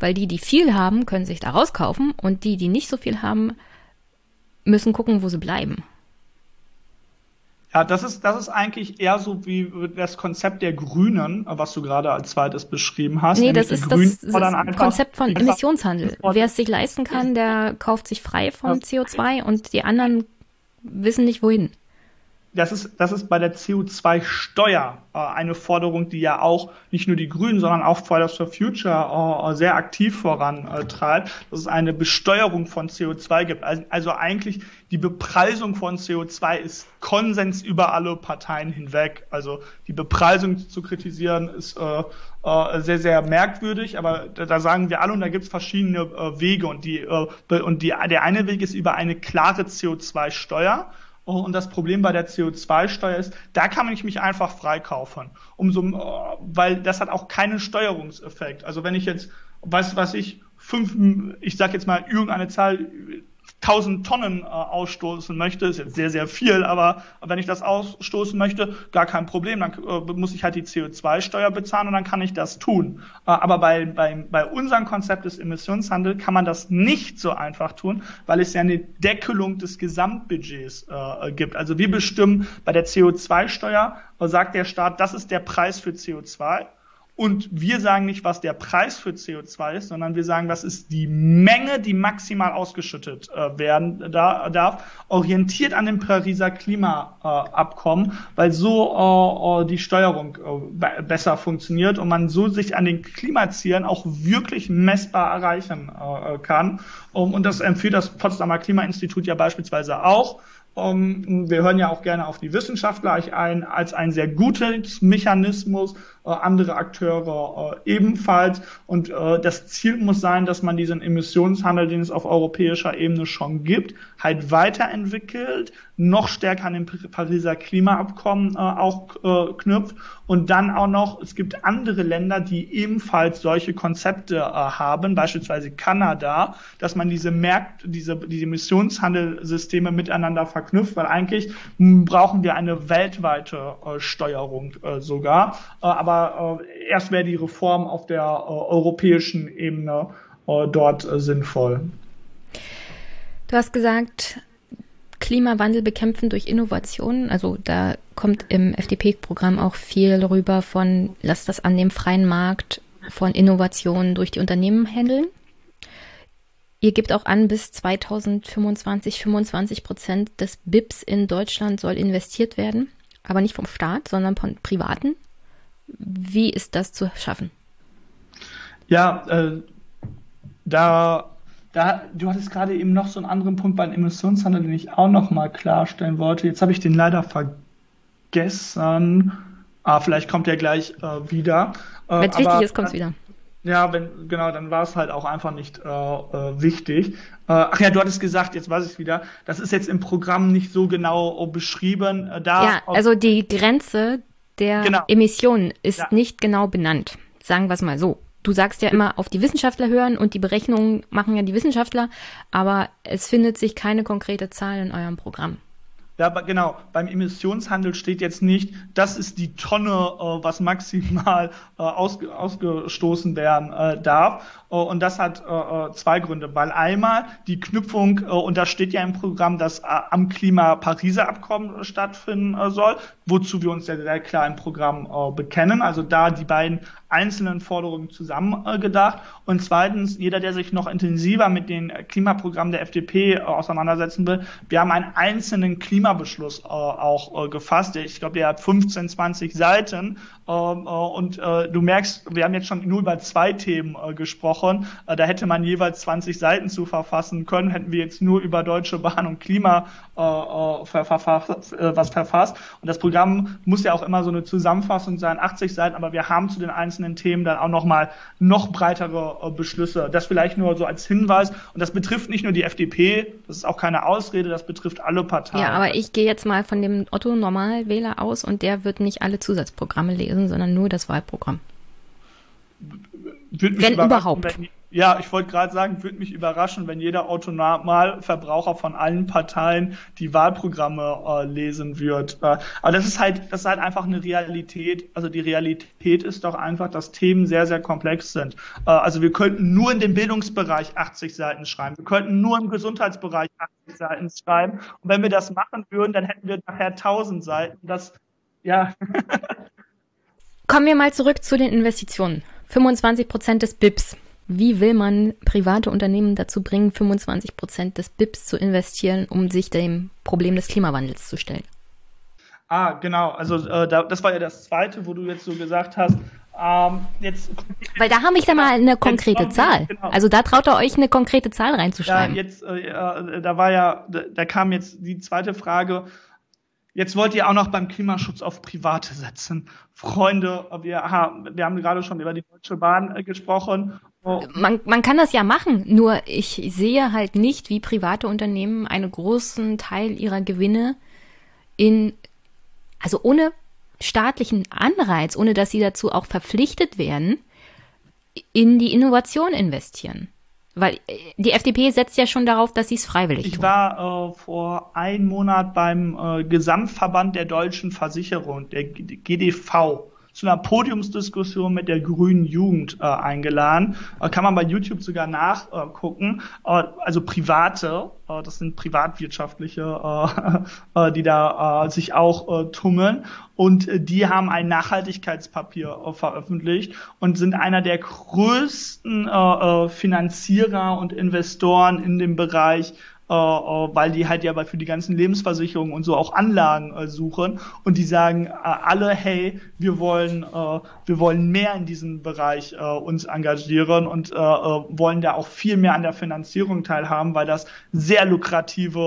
weil die, die viel haben, können sich da rauskaufen und die, die nicht so viel haben, müssen gucken, wo sie bleiben. Ja, das ist, das ist eigentlich eher so wie das Konzept der Grünen, was du gerade als zweites beschrieben hast. Nee, das ist das, das Konzept von Emissionshandel. Wer es sich leisten kann, der kauft sich frei vom CO2 und die anderen wissen nicht wohin das ist, das ist bei der CO2-Steuer äh, eine Forderung, die ja auch nicht nur die Grünen, sondern auch Fridays for Future äh, sehr aktiv vorantreibt, dass es eine Besteuerung von CO2 gibt. Also, also eigentlich die Bepreisung von CO2 ist Konsens über alle Parteien hinweg. Also die Bepreisung zu kritisieren ist äh, äh, sehr, sehr merkwürdig, aber da, da sagen wir alle und da gibt es verschiedene äh, Wege und die äh, und die, der eine Weg ist über eine klare CO2-Steuer und das Problem bei der CO2-Steuer ist, da kann man mich einfach freikaufen. Umso, weil das hat auch keinen Steuerungseffekt. Also wenn ich jetzt, weiß was ich, fünf, ich sag jetzt mal irgendeine Zahl, 1000 Tonnen äh, ausstoßen möchte, ist jetzt sehr, sehr viel, aber wenn ich das ausstoßen möchte, gar kein Problem. Dann äh, muss ich halt die CO2-Steuer bezahlen und dann kann ich das tun. Äh, aber bei, bei, bei unserem Konzept des Emissionshandels kann man das nicht so einfach tun, weil es ja eine Deckelung des Gesamtbudgets äh, gibt. Also wir bestimmen bei der CO2-Steuer, äh, sagt der Staat, das ist der Preis für CO2 und wir sagen nicht, was der Preis für CO2 ist, sondern wir sagen, was ist die Menge, die maximal ausgeschüttet äh, werden da, darf, orientiert an dem Pariser Klimaabkommen, äh, weil so äh, die Steuerung äh, besser funktioniert und man so sich an den Klimazielen auch wirklich messbar erreichen äh, kann. Um, und das empfiehlt das Potsdamer Klimainstitut ja beispielsweise auch. Um, ähm, wir hören ja auch gerne auf die Wissenschaftler ein, als ein sehr gutes Mechanismus, äh, andere Akteure äh, ebenfalls. Und äh, das Ziel muss sein, dass man diesen Emissionshandel, den es auf europäischer Ebene schon gibt, halt weiterentwickelt, noch stärker an den Pariser Klimaabkommen äh, auch äh, knüpft und dann auch noch, es gibt andere Länder, die ebenfalls solche Konzepte äh, haben, beispielsweise Kanada, dass man diese Märkte, diese, diese Emissionshandelssysteme miteinander verknüpft, weil eigentlich brauchen wir eine weltweite äh, Steuerung äh, sogar. Äh, aber äh, erst wäre die Reform auf der äh, europäischen Ebene dort sinnvoll. Du hast gesagt, Klimawandel bekämpfen durch Innovation. Also da kommt im FDP-Programm auch viel rüber von, lass das an dem freien Markt von Innovationen durch die Unternehmen handeln. Ihr gebt auch an, bis 2025 25 Prozent des BIPs in Deutschland soll investiert werden, aber nicht vom Staat, sondern von Privaten. Wie ist das zu schaffen? Ja, äh, da, da, du hattest gerade eben noch so einen anderen Punkt beim Emissionshandel, den ich auch noch mal klarstellen wollte. Jetzt habe ich den leider vergessen. Ah, vielleicht kommt er gleich äh, wieder. Äh, Wenn es wichtig ist, kommt es wieder. Ja, wenn, genau, dann war es halt auch einfach nicht äh, äh, wichtig. Äh, ach ja, du hattest gesagt, jetzt weiß ich es wieder, das ist jetzt im Programm nicht so genau äh, beschrieben. Da ja, also die Grenze der genau. Emissionen ist ja. nicht genau benannt. Sagen wir es mal so. Du sagst ja immer auf die Wissenschaftler hören und die Berechnungen machen ja die Wissenschaftler, aber es findet sich keine konkrete Zahl in eurem Programm. Ja, genau. Beim Emissionshandel steht jetzt nicht, das ist die Tonne, äh, was maximal äh, ausge ausgestoßen werden äh, darf. Äh, und das hat äh, äh, zwei Gründe. Weil einmal die Knüpfung, und da steht ja im Programm, dass am Klima-Pariser Abkommen stattfinden soll, wozu wir uns ja sehr klar im Programm bekennen. Also da die beiden einzelnen Forderungen zusammengedacht. Und zweitens, jeder, der sich noch intensiver mit den Klimaprogrammen der FDP auseinandersetzen will, wir haben einen einzelnen Klima Klimabeschluss äh, auch äh, gefasst. Ich glaube, der hat 15, 20 Seiten. Ähm, äh, und äh, du merkst, wir haben jetzt schon nur über zwei Themen äh, gesprochen. Da hätte man jeweils 20 Seiten zu verfassen können, hätten wir jetzt nur über Deutsche Bahn und Klima was verfasst. Und das Programm muss ja auch immer so eine Zusammenfassung sein, 80 Seiten, aber wir haben zu den einzelnen Themen dann auch nochmal noch breitere Beschlüsse. Das vielleicht nur so als Hinweis. Und das betrifft nicht nur die FDP, das ist auch keine Ausrede, das betrifft alle Parteien. Ja, aber ich gehe jetzt mal von dem Otto Normalwähler aus und der wird nicht alle Zusatzprogramme lesen, sondern nur das Wahlprogramm. Wenn überhaupt. Wenn, ja, ich wollte gerade sagen, würde mich überraschen, wenn jeder Autonormalverbraucher von allen Parteien die Wahlprogramme äh, lesen wird. Äh, aber das ist halt, das ist halt einfach eine Realität. Also die Realität ist doch einfach, dass Themen sehr, sehr komplex sind. Äh, also wir könnten nur in dem Bildungsbereich 80 Seiten schreiben. Wir könnten nur im Gesundheitsbereich 80 Seiten schreiben. Und wenn wir das machen würden, dann hätten wir nachher 1000 Seiten. Das, ja. Kommen wir mal zurück zu den Investitionen. 25 Prozent des BIPs. Wie will man private Unternehmen dazu bringen, 25 Prozent des BIPs zu investieren, um sich dem Problem des Klimawandels zu stellen? Ah, genau. Also äh, da, das war ja das Zweite, wo du jetzt so gesagt hast. Ähm, jetzt, Weil da habe ich da mal eine konkrete Zahl. Genau. Also da traut ihr euch eine konkrete Zahl reinzuschreiben. Ja, jetzt, äh, äh, da war ja, da, da kam jetzt die zweite Frage. Jetzt wollt ihr auch noch beim Klimaschutz auf Private setzen. Freunde, wir, wir haben gerade schon über die Deutsche Bahn äh, gesprochen man, man kann das ja machen, nur ich sehe halt nicht, wie private Unternehmen einen großen Teil ihrer Gewinne in, also ohne staatlichen Anreiz, ohne dass sie dazu auch verpflichtet werden, in die Innovation investieren. Weil äh, die FDP setzt ja schon darauf, dass sie es freiwillig ich tun. Ich war äh, vor einem Monat beim äh, Gesamtverband der deutschen Versicherung, der GDV zu einer Podiumsdiskussion mit der grünen Jugend äh, eingeladen. Äh, kann man bei YouTube sogar nachgucken. Äh, also Private, äh, das sind privatwirtschaftliche, äh, äh, die da äh, sich auch äh, tummeln. Und äh, die haben ein Nachhaltigkeitspapier äh, veröffentlicht und sind einer der größten äh, äh, Finanzierer und Investoren in dem Bereich äh, äh, weil die halt ja für die ganzen Lebensversicherungen und so auch Anlagen äh, suchen und die sagen äh, alle, hey, wir wollen, äh, wir wollen mehr in diesem Bereich äh, uns engagieren und äh, äh wollen da auch viel mehr an der Finanzierung teilhaben, weil das sehr lukrative,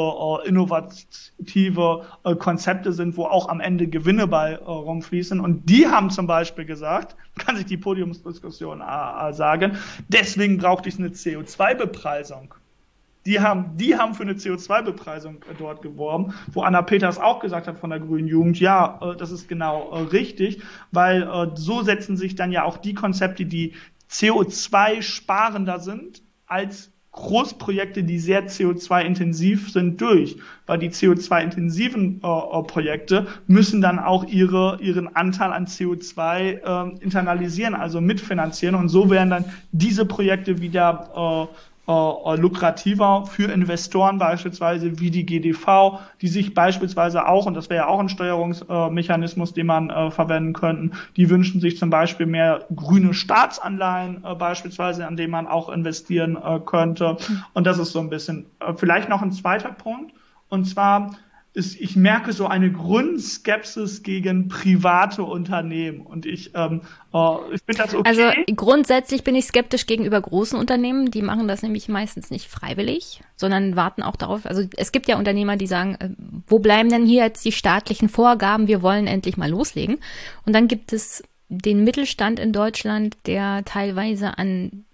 äh, innovative äh, Konzepte sind, wo auch am Ende Gewinne bei äh, rumfließen. Und die haben zum Beispiel gesagt, kann sich die Podiumsdiskussion äh, sagen, deswegen braucht es eine CO2-Bepreisung die haben, die haben für eine CO2-Bepreisung äh, dort geworben, wo Anna Peters auch gesagt hat von der Grünen Jugend, ja, äh, das ist genau äh, richtig, weil so setzen sich dann ja auch die Konzepte, die CO2-sparender sind, als Großprojekte, die sehr CO2-intensiv sind, durch. Weil die CO2-intensiven äh, Projekte müssen dann auch ihre, ihren Anteil an CO2 äh, internalisieren, also mitfinanzieren. Und so werden dann diese Projekte wieder äh, äh, lukrativer für Investoren beispielsweise wie die GDV, die sich beispielsweise auch, und das wäre ja auch ein Steuerungsmechanismus, den man äh, verwenden könnte, die wünschen sich zum Beispiel mehr grüne Staatsanleihen äh, beispielsweise, an denen man auch investieren äh, könnte. Und das ist so ein bisschen, äh, vielleicht noch ein zweiter Punkt, und zwar ist, ich merke so eine Grundskepsis gegen private Unternehmen und ich, ähm, äh, ich finde das okay. Also grundsätzlich bin ich skeptisch gegenüber großen Unternehmen, die machen das nämlich meistens nicht freiwillig, sondern warten auch darauf. Also es gibt ja Unternehmer, die sagen, äh, wo bleiben denn hier jetzt die staatlichen Vorgaben? Wir wollen endlich mal loslegen. Und dann gibt es den Mittelstand in Deutschland, der teilweise an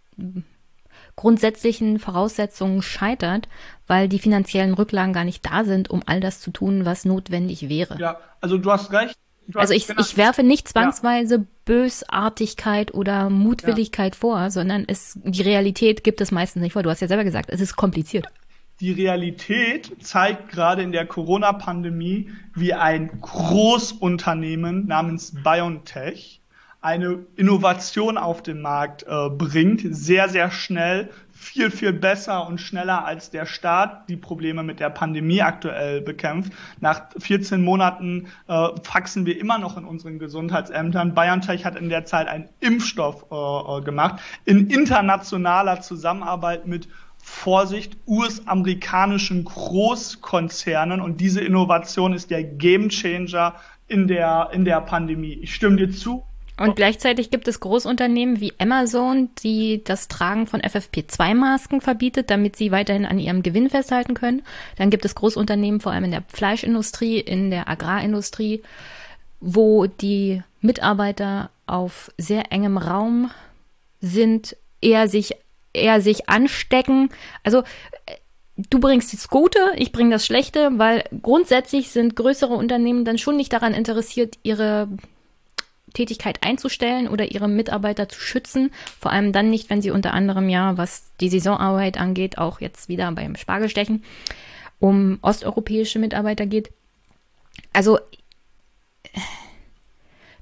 grundsätzlichen Voraussetzungen scheitert, weil die finanziellen Rücklagen gar nicht da sind, um all das zu tun, was notwendig wäre. Ja, also du hast recht. Du also ich, ich werfe nicht zwangsweise ja. Bösartigkeit oder Mutwilligkeit ja. vor, sondern es, die Realität gibt es meistens nicht vor. Du hast ja selber gesagt, es ist kompliziert. Die Realität zeigt gerade in der Corona-Pandemie, wie ein Großunternehmen namens BioNTech eine Innovation auf den Markt äh, bringt, sehr, sehr schnell, viel, viel besser und schneller als der Staat die Probleme mit der Pandemie aktuell bekämpft. Nach 14 Monaten äh, faxen wir immer noch in unseren Gesundheitsämtern. BioNTech hat in der Zeit einen Impfstoff äh, äh gemacht in internationaler Zusammenarbeit mit Vorsicht, US-amerikanischen Großkonzernen und diese Innovation ist der Gamechanger in der, in der Pandemie. Ich stimme dir zu, und gleichzeitig gibt es Großunternehmen wie Amazon, die das Tragen von FFP2-Masken verbietet, damit sie weiterhin an ihrem Gewinn festhalten können. Dann gibt es Großunternehmen, vor allem in der Fleischindustrie, in der Agrarindustrie, wo die Mitarbeiter auf sehr engem Raum sind, eher sich, eher sich anstecken. Also, äh, du bringst das Gute, ich bringe das Schlechte, weil grundsätzlich sind größere Unternehmen dann schon nicht daran interessiert, ihre Tätigkeit einzustellen oder ihre Mitarbeiter zu schützen. Vor allem dann nicht, wenn sie unter anderem ja, was die Saisonarbeit angeht, auch jetzt wieder beim Spargelstechen, um osteuropäische Mitarbeiter geht. Also,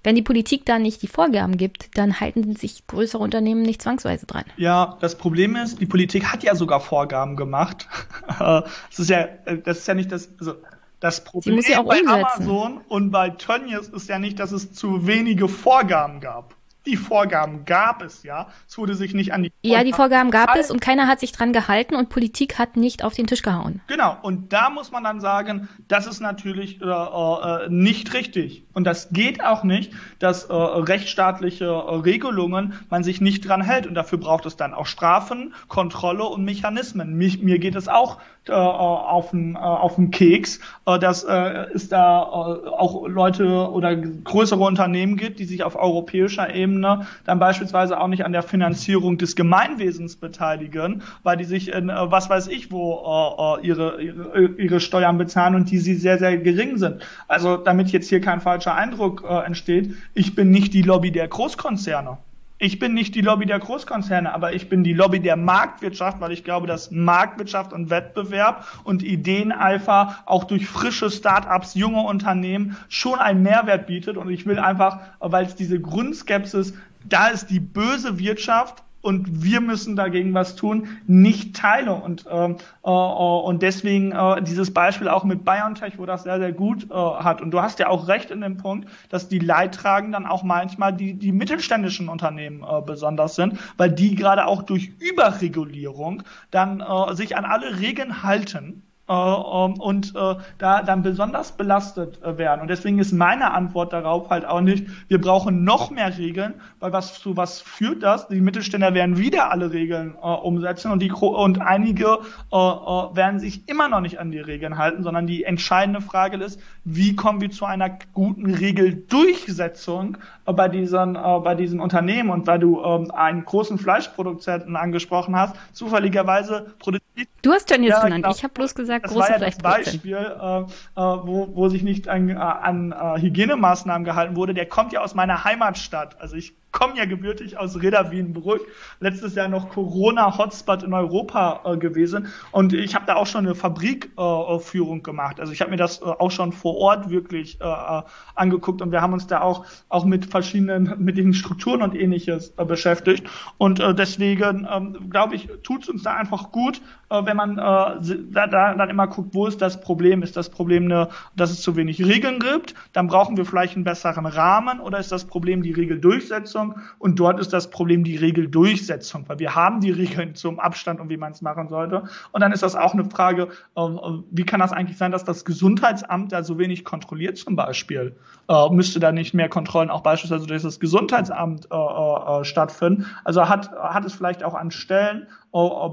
wenn die Politik da nicht die Vorgaben gibt, dann halten sich größere Unternehmen nicht zwangsweise dran. Ja, das Problem ist, die Politik hat ja sogar Vorgaben gemacht. das ist ja, das ist ja nicht das, also das Problem bei umsetzen. Amazon und bei Tönnies ist ja nicht, dass es zu wenige Vorgaben gab die Vorgaben gab es ja. Es wurde sich nicht an die Vorgaben Ja, die Vorgaben gab gehalten. es und keiner hat sich dran gehalten und Politik hat nicht auf den Tisch gehauen. Genau, und da muss man dann sagen, das ist natürlich äh, äh, nicht richtig. Und das geht auch nicht, dass äh, rechtsstaatliche äh, Regelungen man sich nicht dran hält. Und dafür braucht es dann auch Strafen, Kontrolle und Mechanismen. Mich, mir geht es auch äh, auf den äh, auf den Keks, äh, dass äh, es da äh, auch Leute oder größere Unternehmen gibt, die sich auf europäischer Ebene dann beispielsweise auch nicht an der Finanzierung des Gemeinwesens beteiligen, weil die sich in was weiß ich wo ihre, ihre, Steuern bezahlen und die sie sehr, sehr gering sind. Also damit jetzt hier kein falscher Eindruck entsteht, ich bin nicht die Lobby der Großkonzerne. Ich bin nicht die Lobby der Großkonzerne, aber ich bin die Lobby der Marktwirtschaft, weil ich glaube, dass Marktwirtschaft und Wettbewerb und Ideeneifer auch durch frische Start-ups, junge Unternehmen schon einen Mehrwert bietet. Und ich will einfach, weil es diese Grundskepsis, da ist die böse Wirtschaft und wir müssen dagegen was tun, nicht teile. Und, ähm, äh, und deswegen äh, dieses Beispiel auch mit BioNTech, wo das sehr, sehr gut äh, hat. Und du hast ja auch recht in dem Punkt, dass die Leidtragenden dann auch manchmal die, die mittelständischen Unternehmen äh, besonders sind, weil die gerade auch durch Überregulierung dann äh, sich an alle Regeln halten äh, und äh, da dann besonders belastet äh, werden. Und deswegen ist meine Antwort darauf halt auch nicht, wir brauchen noch mehr Regeln, weil was zu was führt das? Die Mittelständler werden wieder alle Regeln äh, umsetzen und die und einige äh, äh, werden sich immer noch nicht an die Regeln halten, sondern die entscheidende Frage ist, wie kommen wir zu einer guten Regeldurchsetzung äh, bei diesen äh, bei diesen Unternehmen und weil du äh, einen großen Fleischproduzenten angesprochen hast, zufälligerweise produziert Du hast Tönnies ja, genannt. Genau. Ich habe bloß gesagt, das große war ja das Beispiel, äh, äh, wo, wo sich nicht an, äh, an äh, Hygienemaßnahmen gehalten wurde. Der kommt ja aus meiner Heimatstadt. Also ich komme ja gebürtig aus Reda Wienbrück. Letztes Jahr noch Corona-Hotspot in Europa äh, gewesen. Und ich habe da auch schon eine Fabrikführung äh, gemacht. Also ich habe mir das äh, auch schon vor Ort wirklich äh, äh, angeguckt und wir haben uns da auch, auch mit verschiedenen, mit den Strukturen und ähnliches äh, beschäftigt. Und äh, deswegen, ähm, glaube ich, tut es uns da einfach gut, äh, wenn man äh, da, da dann immer guckt, wo ist das Problem? Ist das Problem, eine, dass es zu wenig Regeln gibt? Dann brauchen wir vielleicht einen besseren Rahmen oder ist das Problem die Regeldurchsetzung? Durchsetzung und dort ist das Problem die Regeldurchsetzung, weil wir haben die Regeln zum Abstand und wie man es machen sollte. Und dann ist das auch eine Frage, ähm, wie kann das eigentlich sein, dass das Gesundheitsamt da so wenig kontrolliert zum Beispiel? Äh, müsste da nicht mehr Kontrollen auch beispielsweise durch das Gesundheitsamt äh, äh, stattfinden? Also hat, hat es vielleicht auch an Stellen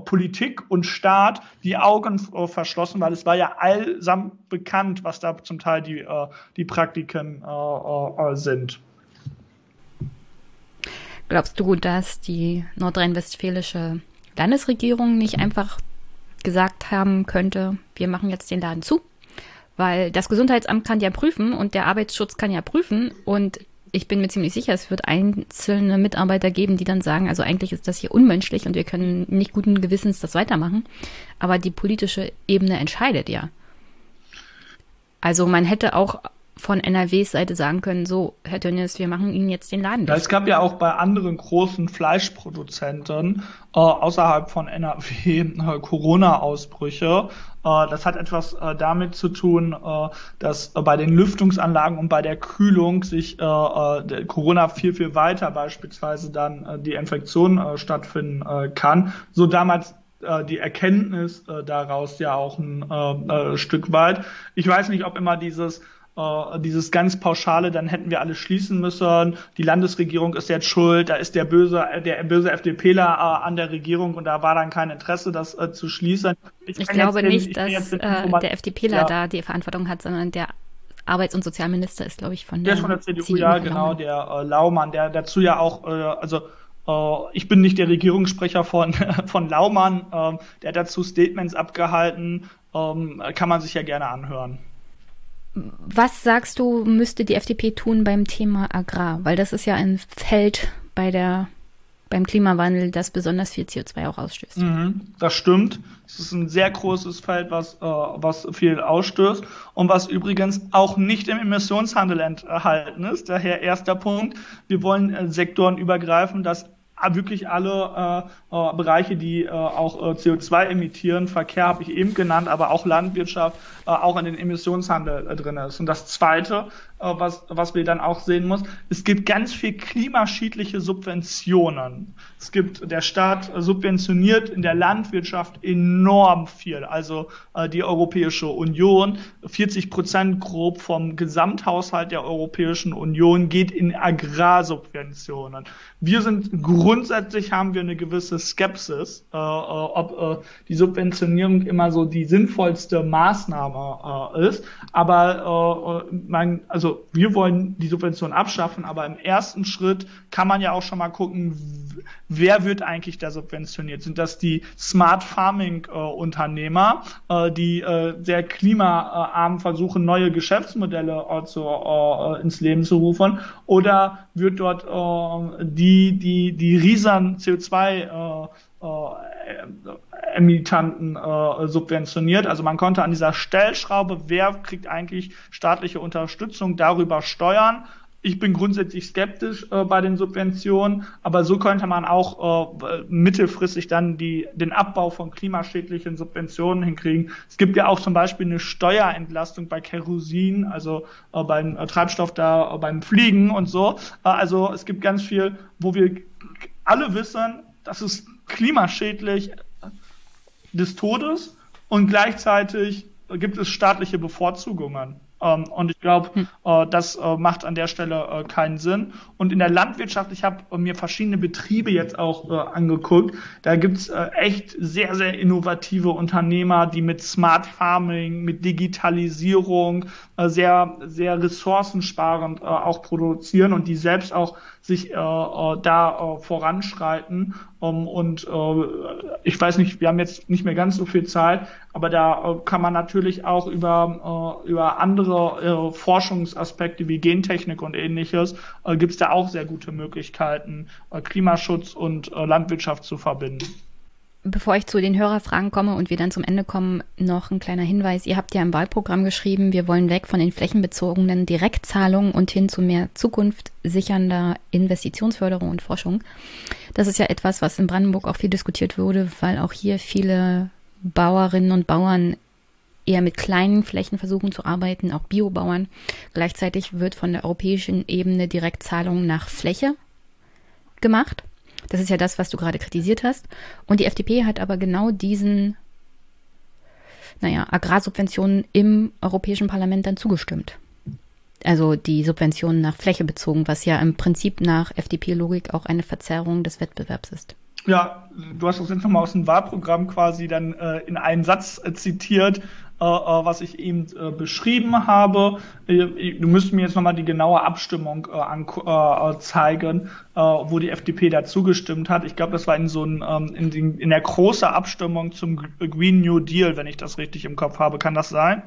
Politik und Staat die Augen verschlossen, weil es war ja allsam bekannt, was da zum Teil die, die Praktiken sind. Glaubst du, dass die nordrhein-westfälische Landesregierung nicht einfach gesagt haben könnte, wir machen jetzt den Laden zu? Weil das Gesundheitsamt kann ja prüfen und der Arbeitsschutz kann ja prüfen und ich bin mir ziemlich sicher, es wird einzelne Mitarbeiter geben, die dann sagen, also eigentlich ist das hier unmenschlich und wir können nicht guten Gewissens das weitermachen. Aber die politische Ebene entscheidet ja. Also man hätte auch von NRWs Seite sagen können, so, Herr Tönnies, wir machen Ihnen jetzt den Laden. Ja, es gab ja auch bei anderen großen Fleischproduzenten äh, außerhalb von NRW äh, Corona-Ausbrüche. Äh, das hat etwas äh, damit zu tun, äh, dass bei den Lüftungsanlagen und bei der Kühlung sich äh, Corona viel, viel weiter beispielsweise dann die Infektion stattfinden kann. So damals die Erkenntnis daraus ja auch ein Stück weit. Ich weiß nicht, ob immer dieses äh, dieses ganz pauschale, dann hätten wir alles schließen müssen, die Landesregierung ist jetzt schuld, da ist der böse, der böse FDPler äh, an der Regierung und da war dann kein Interesse, das äh, zu schließen. Ich, ich glaube den, nicht, dass den, äh, der FDPler ja. da die Verantwortung hat, sondern der Arbeits- und Sozialminister ist, glaube ich, von der, der von der CDU, CDU ja, genau, der äh, Laumann, der dazu ja auch, äh, also äh, ich bin nicht der Regierungssprecher von, von Laumann, äh, der hat dazu Statements abgehalten, äh, kann man sich ja gerne anhören. Was sagst du, müsste die FDP tun beim Thema Agrar? Weil das ist ja ein Feld bei der, beim Klimawandel, das besonders viel CO2 auch ausstößt. Mhm, das stimmt. Es ist ein sehr großes Feld, was, äh, was viel ausstößt und was übrigens auch nicht im Emissionshandel enthalten ist. Daher erster Punkt. Wir wollen äh, Sektoren übergreifen, dass wirklich alle äh, äh, Bereiche, die äh, auch äh, CO2 emittieren, Verkehr habe ich eben genannt, aber auch Landwirtschaft, äh, auch in den Emissionshandel äh, drin ist. Und das Zweite, was, was wir dann auch sehen muss, es gibt ganz viel klimaschädliche Subventionen. Es gibt, der Staat subventioniert in der Landwirtschaft enorm viel. Also äh, die Europäische Union, 40 Prozent grob vom Gesamthaushalt der Europäischen Union geht in Agrarsubventionen. Wir sind grundsätzlich haben wir eine gewisse Skepsis, äh, äh, ob äh, die Subventionierung immer so die sinnvollste Maßnahme äh, ist. Aber äh, man, also wir wollen die Subvention abschaffen, aber im ersten Schritt kann man ja auch schon mal gucken, wer wird eigentlich da subventioniert? Sind das die Smart Farming äh, Unternehmer, äh, die äh, sehr klimaarm versuchen, neue Geschäftsmodelle äh, zu, äh, ins Leben zu rufen? Oder wird dort äh, die, die, die riesen CO2 äh, äh, Emittanten äh, subventioniert. Also man konnte an dieser Stellschraube, wer kriegt eigentlich staatliche Unterstützung, darüber steuern ich bin grundsätzlich skeptisch äh, bei den Subventionen, aber so könnte man auch äh, mittelfristig dann die, den Abbau von klimaschädlichen Subventionen hinkriegen. Es gibt ja auch zum Beispiel eine Steuerentlastung bei Kerosin, also äh, beim äh, Treibstoff da, äh, beim Fliegen und so. Äh, also es gibt ganz viel, wo wir alle wissen, das ist klimaschädlich des Todes und gleichzeitig gibt es staatliche Bevorzugungen. Ähm, und ich glaube, hm. äh, das äh, macht an der Stelle äh, keinen Sinn. Und in der Landwirtschaft, ich habe mir verschiedene Betriebe jetzt auch äh, angeguckt, da gibt's äh, echt sehr, sehr innovative Unternehmer, die mit Smart Farming, mit Digitalisierung äh, sehr, sehr ressourcensparend auch produzieren und die selbst auch sich da voranschreiten. Um, und äh, ich weiß nicht, wir haben jetzt nicht mehr ganz so viel Zeit, aber da äh, kann man natürlich auch über, äh, über andere äh, Forschungsaspekte wie Gentechnik und ähnliches, äh, gibt es da auch sehr gute Möglichkeiten, äh, Klimaschutz und äh, Landwirtschaft zu verbinden. Bevor ich zu den Hörerfragen komme und wir dann zum Ende kommen, noch ein kleiner Hinweis. Ihr habt ja im Wahlprogramm geschrieben, wir wollen weg von den flächenbezogenen Direktzahlungen und hin zu mehr Zukunft sichernder Investitionsförderung und Forschung. Das ist ja etwas, was in Brandenburg auch viel diskutiert wurde, weil auch hier viele Bauerinnen und Bauern eher mit kleinen Flächen versuchen zu arbeiten, auch Biobauern. Gleichzeitig wird von der europäischen Ebene Direktzahlung nach Fläche gemacht. Das ist ja das, was du gerade kritisiert hast. Und die FDP hat aber genau diesen, naja, Agrarsubventionen im Europäischen Parlament dann zugestimmt. Also die Subventionen nach Fläche bezogen, was ja im Prinzip nach FDP-Logik auch eine Verzerrung des Wettbewerbs ist. Ja, du hast das jetzt nochmal aus dem Wahlprogramm quasi dann äh, in einen Satz äh, zitiert. Äh, äh, was ich eben äh, beschrieben habe. du müsst mir jetzt nochmal die genaue Abstimmung zeigen, wo die FDP da zugestimmt hat. Ich glaube, das war in so ein, ähm, in, den, in der großen Abstimmung zum Green New Deal, wenn ich das richtig im Kopf habe. Kann das sein?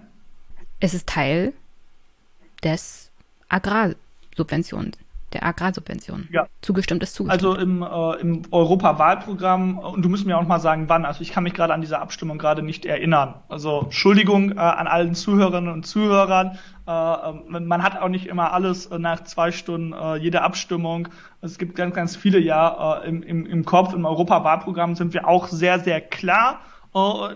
Es ist Teil des Agrarsubventions der Agrarsubventionen. Ja. Zugestimmt ist zugestimmt. Also im, äh, im Europawahlprogramm, und du musst mir auch mal sagen, wann. Also ich kann mich gerade an diese Abstimmung gerade nicht erinnern. Also Entschuldigung äh, an allen Zuhörerinnen und Zuhörern. Äh, ähm, man hat auch nicht immer alles äh, nach zwei Stunden äh, jede Abstimmung. Es gibt ganz, ganz viele ja äh, im, im, im Kopf. Im Europawahlprogramm sind wir auch sehr, sehr klar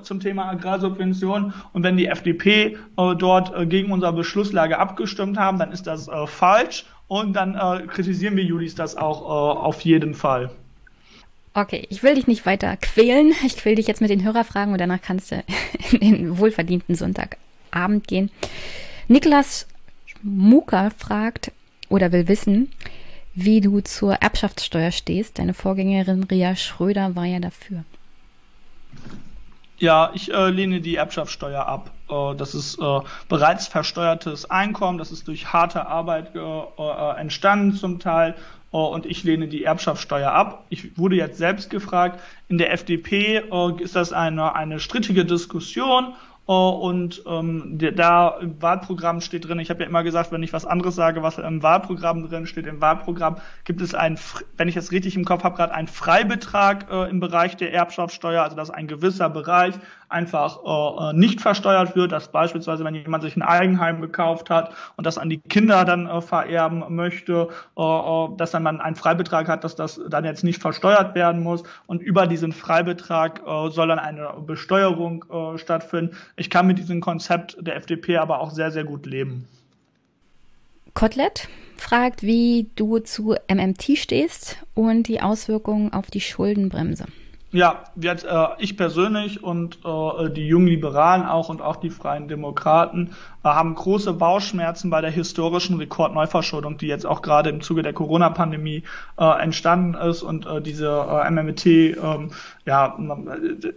zum Thema Agrarsubvention. Und wenn die FDP äh, dort äh, gegen unsere Beschlusslage abgestimmt haben, dann ist das äh, falsch. Und dann äh, kritisieren wir Julis das auch äh, auf jeden Fall. Okay, ich will dich nicht weiter quälen. Ich quäl dich jetzt mit den Hörerfragen und danach kannst du in den wohlverdienten Sonntagabend gehen. Niklas Muka fragt oder will wissen, wie du zur Erbschaftssteuer stehst. Deine Vorgängerin Ria Schröder war ja dafür. Ja, ich äh, lehne die Erbschaftssteuer ab. Äh, das ist äh, bereits versteuertes Einkommen, das ist durch harte Arbeit äh, äh, entstanden zum Teil äh, und ich lehne die Erbschaftssteuer ab. Ich wurde jetzt selbst gefragt, in der FDP ist das eine, eine strittige Diskussion und ähm, da im Wahlprogramm steht drin, ich habe ja immer gesagt, wenn ich was anderes sage, was im Wahlprogramm drin steht, im Wahlprogramm gibt es ein, wenn ich das richtig im Kopf habe, gerade einen Freibetrag äh, im Bereich der Erbschaftssteuer, also dass ein gewisser Bereich einfach äh, nicht versteuert wird, dass beispielsweise, wenn jemand sich ein Eigenheim gekauft hat und das an die Kinder dann äh, vererben möchte, äh, äh dass dann man einen Freibetrag hat, dass das dann jetzt nicht versteuert werden muss und über diesen Freibetrag äh, soll dann eine Besteuerung äh, stattfinden. Ich kann mit diesem Konzept der FDP aber auch sehr, sehr gut leben. Kotelett fragt, wie du zu MMT stehst und die Auswirkungen auf die Schuldenbremse. Ja, jetzt, äh, ich persönlich und äh, die jungen Liberalen auch und auch die Freien Demokraten äh, haben große Bauchschmerzen bei der historischen Rekordneuverschuldung, die jetzt auch gerade im Zuge der Corona-Pandemie äh, entstanden ist. Und äh, diese äh, MMT ähm, ja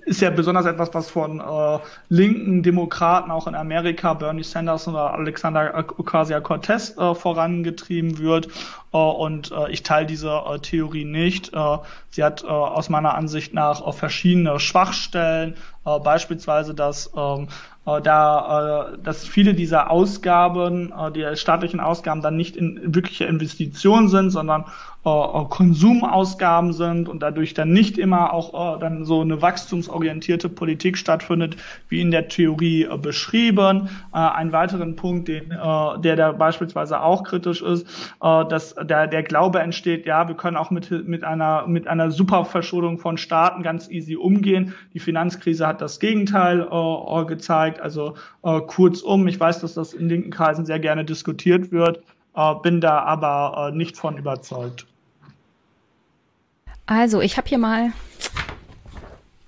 ist ja besonders etwas, was von äh, linken Demokraten auch in Amerika, Bernie Sanders oder Alexander Ocasio-Cortez äh, vorangetrieben wird. äh, und äh, ich teile diese äh, Theorie nicht. Äh, sie hat äh, aus meiner Ansicht nach verschiedene Schwachstellen, äh, beispielsweise, dass ähm, äh, da, äh, dass viele dieser Ausgaben, äh, die staatlichen Ausgaben dann nicht in wirkliche Investitionen sind, sondern äh, äh, Konsumausgaben sind und dadurch dann nicht immer auch äh, dann so eine wachstumsorientierte Politik stattfindet, wie in der Theorie beschrieben. Ein weiteren Punkt, den, der da beispielsweise auch kritisch ist, dass der, der Glaube entsteht, ja, wir können auch mit, mit einer, mit einer Superverschuldung von Staaten ganz easy umgehen. Die Finanzkrise hat das Gegenteil gezeigt. Also kurzum, ich weiß, dass das in linken Kreisen sehr gerne diskutiert wird, äh, bin da aber äh, nicht von überzeugt. Also, ich habe hier mal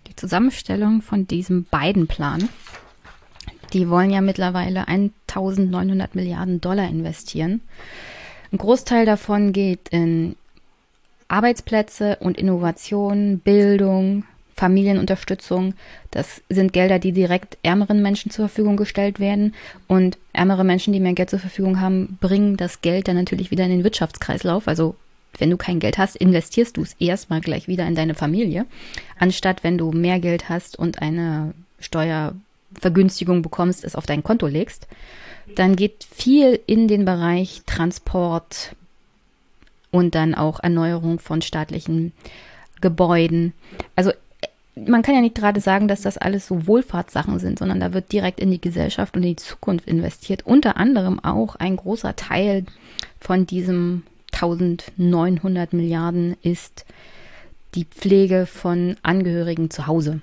die Zusammenstellung von diesem beiden Plan. Die wollen ja mittlerweile 1900 Milliarden Dollar investieren. Ein Großteil davon geht in Arbeitsplätze und Innovation, Bildung, Familienunterstützung. Das sind Gelder, die direkt ärmeren Menschen zur Verfügung gestellt werden. Und ärmere Menschen, die mehr Geld zur Verfügung haben, bringen das Geld dann natürlich wieder in den Wirtschaftskreislauf. Also wenn du kein Geld hast, investierst du es erstmal gleich wieder in deine Familie, anstatt wenn du mehr Geld hast und eine Steuervergünstigung bekommst, es auf dein Konto legst. Dann geht viel in den Bereich Transport und dann auch Erneuerung von staatlichen Gebäuden. Also man kann ja nicht gerade sagen, dass das alles so Wohlfahrtssachen sind, sondern da wird direkt in die Gesellschaft und in die Zukunft investiert. Unter anderem auch ein großer Teil von diesem 1900 Milliarden ist die Pflege von Angehörigen zu Hause.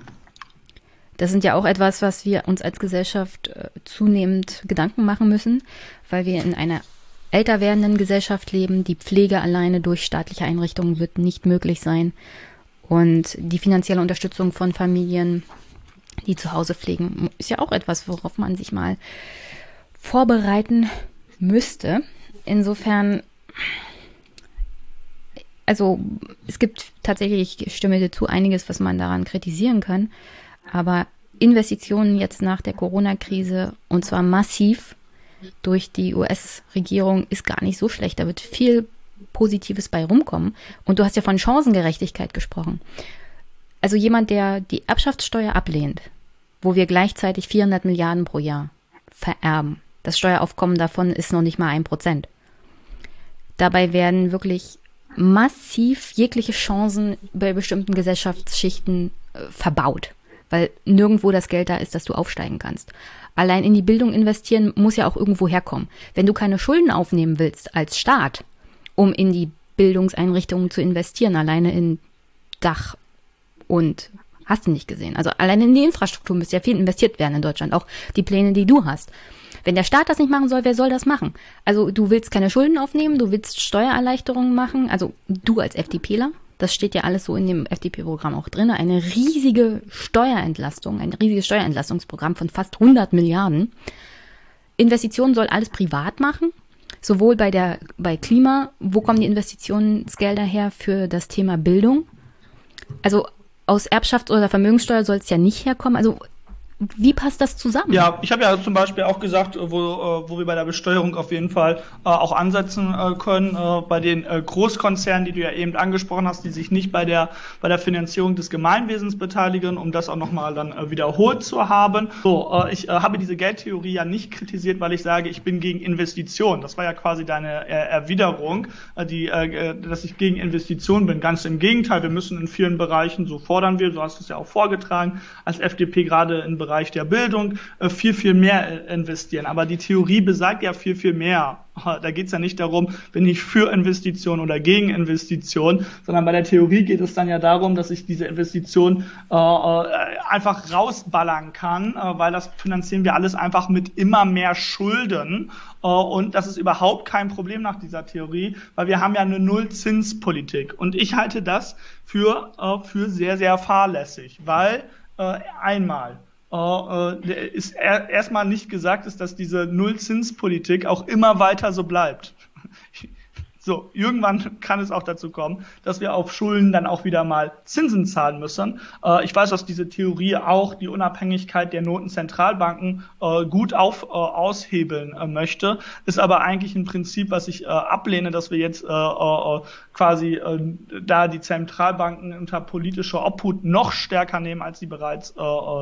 Das sind ja auch etwas, was wir uns als Gesellschaft äh, zunehmend Gedanken machen müssen, weil wir in einer älter werdenden Gesellschaft leben. Die Pflege alleine durch staatliche Einrichtungen wird nicht möglich sein. Und die finanzielle Unterstützung von Familien, die zu Hause pflegen, ist ja auch etwas, worauf man sich mal vorbereiten müsste. Insofern also es gibt tatsächlich, ich stimme dir zu, einiges, was man daran kritisieren kann. Aber Investitionen jetzt nach der Corona-Krise und zwar massiv durch die US-Regierung ist gar nicht so schlecht. Da wird viel Positives bei rumkommen. Und du hast ja von Chancengerechtigkeit gesprochen. Also jemand, der die Erbschaftssteuer ablehnt, wo wir gleichzeitig 400 Milliarden pro Jahr vererben. Das Steueraufkommen davon ist noch nicht mal ein Prozent. Dabei werden wirklich massiv jegliche Chancen bei bestimmten Gesellschaftsschichten äh, verbaut, weil nirgendwo das Geld da ist, dass du aufsteigen kannst. Allein in die Bildung investieren muss ja auch irgendwo herkommen. Wenn du keine Schulden aufnehmen willst als Staat, um in die Bildungseinrichtungen zu investieren, alleine in Dach und hast du nicht gesehen. Also alleine in die Infrastruktur müsste ja viel investiert werden in Deutschland, auch die Pläne, die du hast. Wenn der Staat das nicht machen soll, wer soll das machen? Also du willst keine Schulden aufnehmen, du willst Steuererleichterungen machen, also du als FDPler, das steht ja alles so in dem FDP-Programm auch drin, eine riesige Steuerentlastung, ein riesiges Steuerentlastungsprogramm von fast 100 Milliarden. Investitionen soll alles privat machen, sowohl bei der bei Klima, wo kommen die Investitionsgelder her für das Thema Bildung? Also aus Erbschafts- oder Vermögenssteuer soll es ja nicht herkommen. Also wie passt das zusammen? Ja, ich habe ja zum Beispiel auch gesagt, wo, äh, wo wir bei der Besteuerung auf jeden Fall äh, auch ansetzen äh, können, äh, bei den äh, Großkonzernen, die du ja eben angesprochen hast, die sich nicht bei der, bei der Finanzierung des Gemeinwesens beteiligen, um das auch nochmal dann äh, wiederholt zu haben. So, äh, ich äh, habe diese Geldtheorie ja nicht kritisiert, weil ich sage, ich bin gegen Investitionen. Das war ja quasi deine äh, Erwiderung, äh, die, äh, dass ich gegen Investitionen bin. Ganz im Gegenteil, wir müssen in vielen Bereichen, so fordern wir, so hast du es ja auch vorgetragen, als FDP gerade in Bereich der Bildung äh, viel, viel mehr äh, investieren. Aber die Theorie besagt ja viel, viel mehr. Da geht es ja nicht darum, bin ich für Investitionen oder gegen Investitionen, sondern bei der Theorie geht es dann ja darum, dass ich diese Investition äh, äh einfach rausballern kann, weil das finanzieren wir alles einfach mit immer mehr Schulden. Und das ist überhaupt kein Problem nach dieser Theorie, weil wir haben ja eine Nullzinspolitik. Und ich halte das für, für sehr, sehr fahrlässig, weil einmal äh, ist er, erstmal nicht gesagt ist, dass diese Nullzinspolitik auch immer weiter so bleibt. So, irgendwann kann es auch dazu kommen, dass wir auf Schulden dann auch wieder mal Zinsen zahlen müssen. Äh, ich weiß, dass diese Theorie auch die Unabhängigkeit der Notenzentralbanken äh, gut auf, äh, aushebeln äh, möchte, ist aber eigentlich ein Prinzip, was ich äh, ablehne, dass wir jetzt äh, quasi da die Zentralbanken unter politischer Obhut noch stärker nehmen, als sie bereits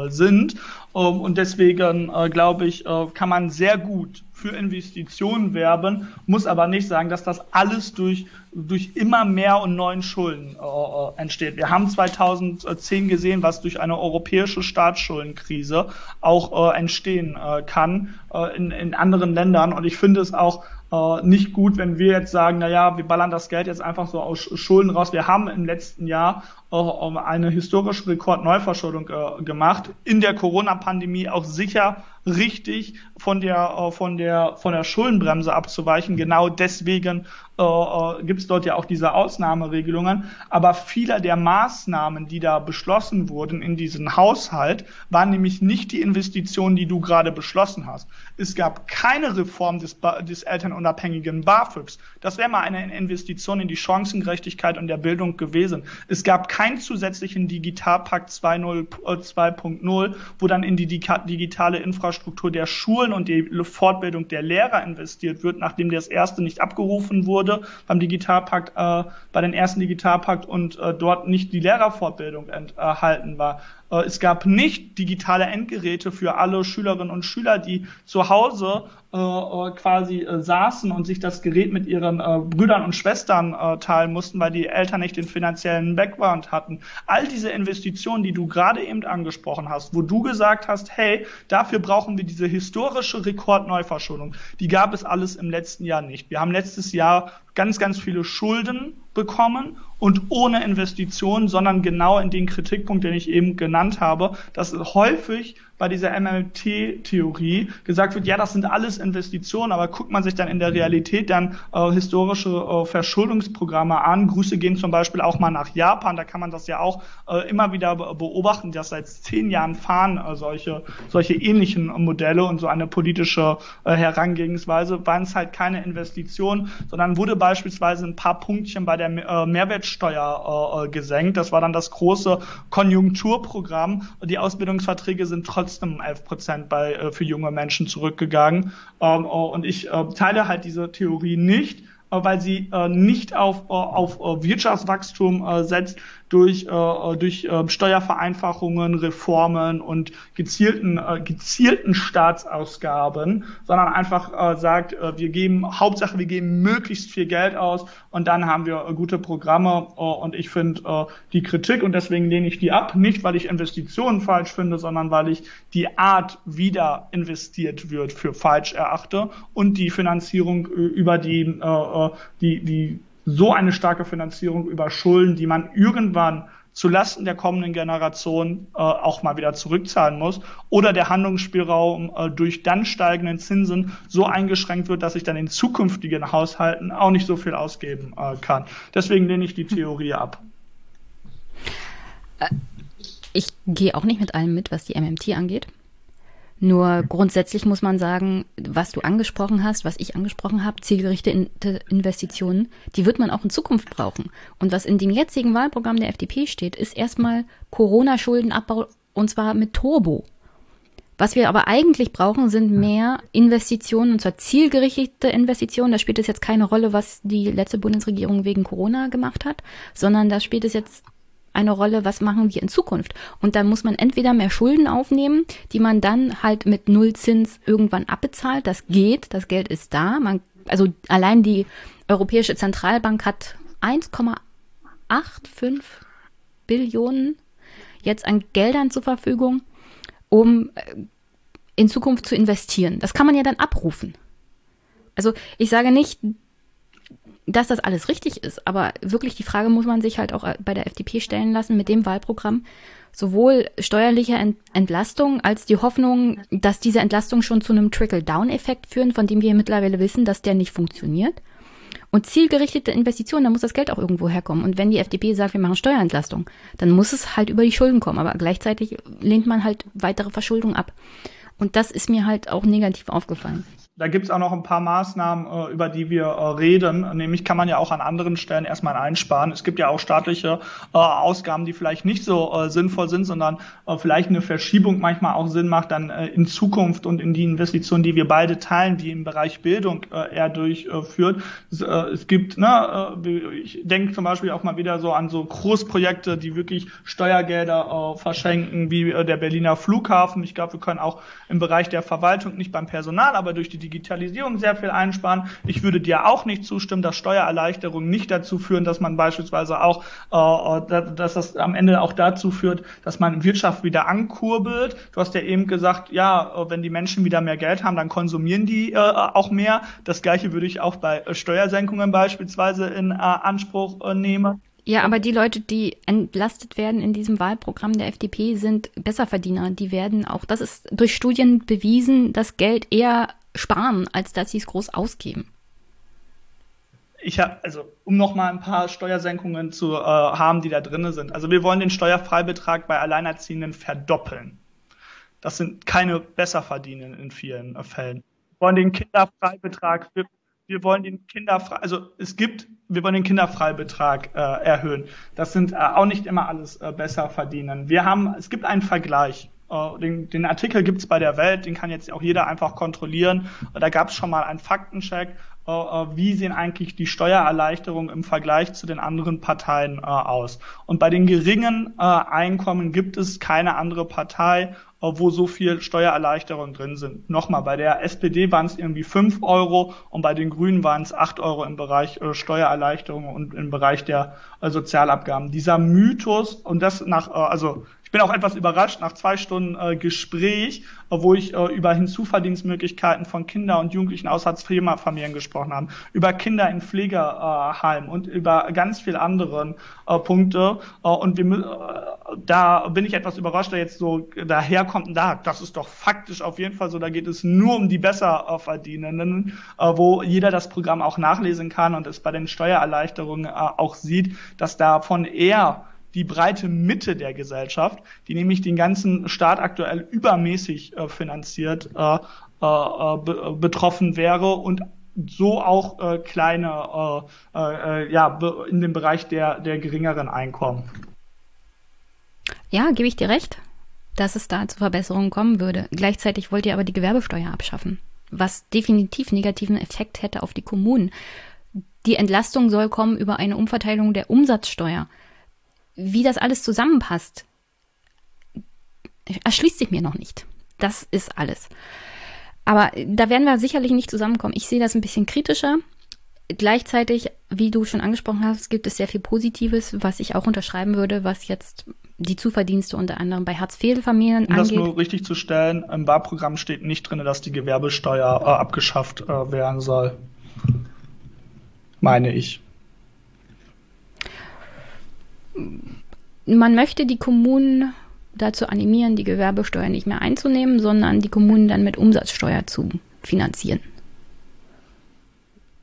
sind. Ähm, und deswegen glaube ich, kann man sehr gut für Investitionen werben, muss aber nicht sagen, dass das alles durch, durch immer mehr und neuen Schulden äh, äh entsteht. Wir haben 2010 gesehen, was durch eine europäische Staatsschuldenkrise auch äh, entstehen äh, kann äh, in, in anderen Ländern. Und ich finde es auch äh, nicht gut, wenn wir jetzt sagen, na ja, wir ballern das Geld jetzt einfach so aus Schulden raus. Wir haben im letzten Jahr äh, eine historische Rekordneuverschuldung äh, gemacht. In der Corona-Pandemie auch sicher richtig von der, äh, von der, von der Schuldenbremse abzuweichen. Genau deswegen äh, äh gibt es dort ja auch diese Ausnahmeregelungen. Aber viele der Maßnahmen, die da beschlossen wurden in diesem Haushalt, waren nämlich nicht die Investitionen, die du gerade beschlossen hast. Es gab keine Reform des, des elternunabhängigen BAföGs. Das wäre mal eine Investition in die Chancengerechtigkeit und der Bildung gewesen. Es gab keinen zusätzlichen Digitalpakt 2.0, äh, wo dann in die digitale Infrastruktur der Schulen und die Fortbildung der Lehrer investiert wird, nachdem das erste nicht abgerufen wurde beim Digitalpakt, äh, bei den ersten Digitalpakt und äh, dort nicht die Lehrerfortbildung enthalten war. Äh, es gab nicht digitale Endgeräte für alle Schülerinnen und Schüler, die zu Hause äh, äh, quasi äh, saßen und sich das Gerät mit ihren äh, Brüdern und Schwestern äh, teilen mussten, weil die Eltern nicht den finanziellen Background hatten. All diese Investitionen, die du gerade eben angesprochen hast, wo du gesagt hast, hey, dafür brauchen wir diese historische Rekordneuverschuldung, die gab es alles im letzten Jahr nicht. Wir haben letztes Jahr ganz, ganz viele Schulden bekommen und ohne Investitionen, sondern genau in den Kritikpunkt, den ich eben genannt habe, dass häufig bei dieser MLT-Theorie gesagt wird, ja, das sind alles Investitionen, aber guckt man sich dann in der Realität dann äh, historische äh, Verschuldungsprogramme an. Grüße gehen zum Beispiel auch mal nach Japan, da kann man das ja auch äh, immer wieder beobachten, dass seit zehn Jahren fahren äh, solche, solche ähnlichen Modelle und so eine politische äh, Herangehensweise, waren es halt keine Investitionen, sondern wurde beispielsweise ein paar Punktchen bei der äh, Mehrwertsteuer gesenkt. Das war dann das große Konjunkturprogramm. Die Ausbildungsverträge sind trotzdem trotzdem 11 Prozent bei, äh, für junge Menschen zurückgegangen. Ähm, oh, und ich äh, teile halt diese Theorie nicht, äh, weil sie äh, nicht auf, äh, auf Wirtschaftswachstum setzt, durch, äh, durch äh, Steuervereinfachungen, Reformen und gezielten, äh, gezielten Staatsausgaben, sondern einfach äh, sagt, äh, wir geben, Hauptsache wir geben möglichst viel Geld aus und dann haben wir äh, gute Programme äh, und ich finde äh, die Kritik und deswegen lehne ich die ab, nicht weil ich Investitionen falsch finde, sondern weil ich die Art, wie da investiert wird, für falsch erachte und die Finanzierung über die, äh, äh die, die so eine starke Finanzierung über Schulden, die man irgendwann zulasten der kommenden Generation äh, auch mal wieder zurückzahlen muss oder der Handlungsspielraum äh, durch dann steigenden Zinsen so eingeschränkt wird, dass ich dann in zukünftigen Haushalten auch nicht so viel ausgeben äh, kann. Deswegen lehne ich die Theorie ab. Äh, ich gehe auch nicht mit allem mit, was die MMT angeht. Nur grundsätzlich muss man sagen, was du angesprochen hast, was ich angesprochen habe, zielgerichtete Investitionen, die wird man auch in Zukunft brauchen. Und was in dem jetzigen Wahlprogramm der FDP steht, ist erstmal Corona-Schuldenabbau und zwar mit Turbo. Was wir aber eigentlich brauchen, sind mehr Investitionen, und zwar zielgerichtete Investitionen. Da spielt es jetzt keine Rolle, was die letzte Bundesregierung wegen Corona gemacht hat, sondern da spielt es jetzt eine Rolle, was machen wir in Zukunft. Und dann muss man entweder mehr Schulden aufnehmen, die man dann halt mit Nullzins irgendwann abbezahlt. Das geht, das Geld ist da. Man, also allein die Europäische Zentralbank hat 1,85 Billionen jetzt an Geldern zur Verfügung, um äh, in Zukunft zu investieren. Das kann man ja dann abrufen. Also ich sage nicht, dass das alles richtig ist. Aber wirklich die Frage muss man sich halt auch bei der FDP stellen lassen mit dem Wahlprogramm. Sowohl steuerliche Entlastung als die Hoffnung, dass diese Entlastung schon zu einem Trickle-Down-Effekt führen, von dem wir mittlerweile wissen, dass der nicht funktioniert. Und zielgerichtete Investitionen, da muss das Geld auch irgendwo herkommen. Und wenn die FDP sagt, wir machen Steuerentlastung, dann muss es halt über die Schulden kommen. Aber gleichzeitig lehnt man halt weitere Verschuldung ab. Und das ist mir halt auch negativ aufgefallen. Da gibt's auch noch ein paar Maßnahmen, äh, über die wir äh, reden. Nämlich kann man ja auch an anderen Stellen erstmal einsparen. Es gibt ja auch staatliche äh, Ausgaben, die vielleicht nicht so sinnvoll sind, sondern vielleicht eine Verschiebung manchmal auch Sinn macht, dann in Zukunft und in die Investitionen, die wir beide teilen, die im Bereich Bildung eher durchführt. Es, es gibt, ne, ich denke zum Beispiel auch mal wieder so an so Großprojekte, die wirklich Steuergelder verschenken, wie der Berliner Flughafen. Ich glaube, wir können auch im Bereich der Verwaltung nicht beim Personal, aber durch die Digitalisierung sehr viel einsparen. Ich würde dir auch nicht zustimmen, dass Steuererleichterungen nicht dazu führen, dass man beispielsweise auch, äh, dass das am Ende auch dazu führt, dass man Wirtschaft wieder ankurbelt. Du hast ja eben gesagt, ja, äh, wenn die Menschen wieder mehr Geld haben, dann konsumieren die äh, auch mehr. Das gleiche würde ich auch bei Steuersenkungen beispielsweise in äh, Anspruch äh, nehmen. Ja, aber die Leute, die entlastet werden in diesem Wahlprogramm der FDP, sind Besserverdiener. Die werden auch, das ist durch Studien bewiesen, das Geld eher sparen, als dass sie es groß ausgeben. Ich habe, also um noch mal ein paar Steuersenkungen zu äh, haben, die da drin sind. Also wir wollen den Steuerfreibetrag bei Alleinerziehenden verdoppeln. Das sind keine Besserverdienenden in vielen äh, Fällen. Wir wollen den Kinderfreibetrag, wir, wir wollen den Kinderfrei, also es gibt, wir wollen den Kinderfreibetrag äh, erhöhen. Das sind äh, auch nicht immer alles äh, Besserverdienenden. Wir haben, es gibt einen Vergleich. Uh, den, den, Artikel gibt's bei der Welt, den kann jetzt auch jeder einfach kontrollieren. Uh, da gab's schon mal einen Faktencheck. Uh, wie sehen eigentlich die Steuererleichterungen im Vergleich zu den anderen Parteien aus? Und bei den geringen Einkommen gibt es keine andere Partei, wo so viel Steuererleichterungen drin sind. Nochmal, bei der SPD waren es irgendwie fünf Euro und bei den Grünen waren es acht Euro im Bereich Steuererleichterungen und im Bereich der Sozialabgaben. Dieser Mythos und das nach, also ich bin auch etwas überrascht nach zwei Stunden äh, Gespräch, äh, wo ich äh, über Hinzuverdienstmöglichkeiten von Kinder- und Jugendlichen aus Hartz-IV-Familien gesprochen habe, über Kinder in Pflegeheimen und über ganz viele andere äh, Punkte. Äh, und wir, äh, da bin ich etwas überrascht, da jetzt so daherkommt, da, das ist doch faktisch auf jeden Fall so, da geht es nur um die Besserverdienenden, wo jeder das Programm auch nachlesen kann und es bei den Steuererleichterungen auch sieht, dass davon eher die breite Mitte der Gesellschaft, die nämlich den ganzen Staat aktuell übermäßig äh, finanziert, äh, äh, äh be betroffen wäre und so auch äh, kleine, äh, ja, in dem Bereich der, der geringeren Einkommen. Ja, gebe ich dir recht, dass es da zu Verbesserungen kommen würde. Gleichzeitig wollt ihr aber die Gewerbesteuer abschaffen, was definitiv negativen Effekt hätte auf die Kommunen. Die Entlastung soll kommen über eine Umverteilung der Umsatzsteuer wie das alles zusammenpasst, erschließt sich mir noch nicht. Das ist alles. Aber da werden wir sicherlich nicht zusammenkommen. Ich sehe das ein bisschen kritischer. Gleichzeitig, wie du schon angesprochen hast, gibt es sehr viel Positives, was ich auch unterschreiben würde, was jetzt die Zuverdienste unter anderem bei Hartz-IV-Familien angeht. Um das nur richtig zu stellen, im Wahlprogramm steht nicht drin, dass die Gewerbesteuer äh, abgeschafft äh, werden soll. Meine ich man möchte die Kommunen dazu animieren, die Gewerbesteuer nicht mehr einzunehmen, sondern die Kommunen dann mit Umsatzsteuer zu finanzieren.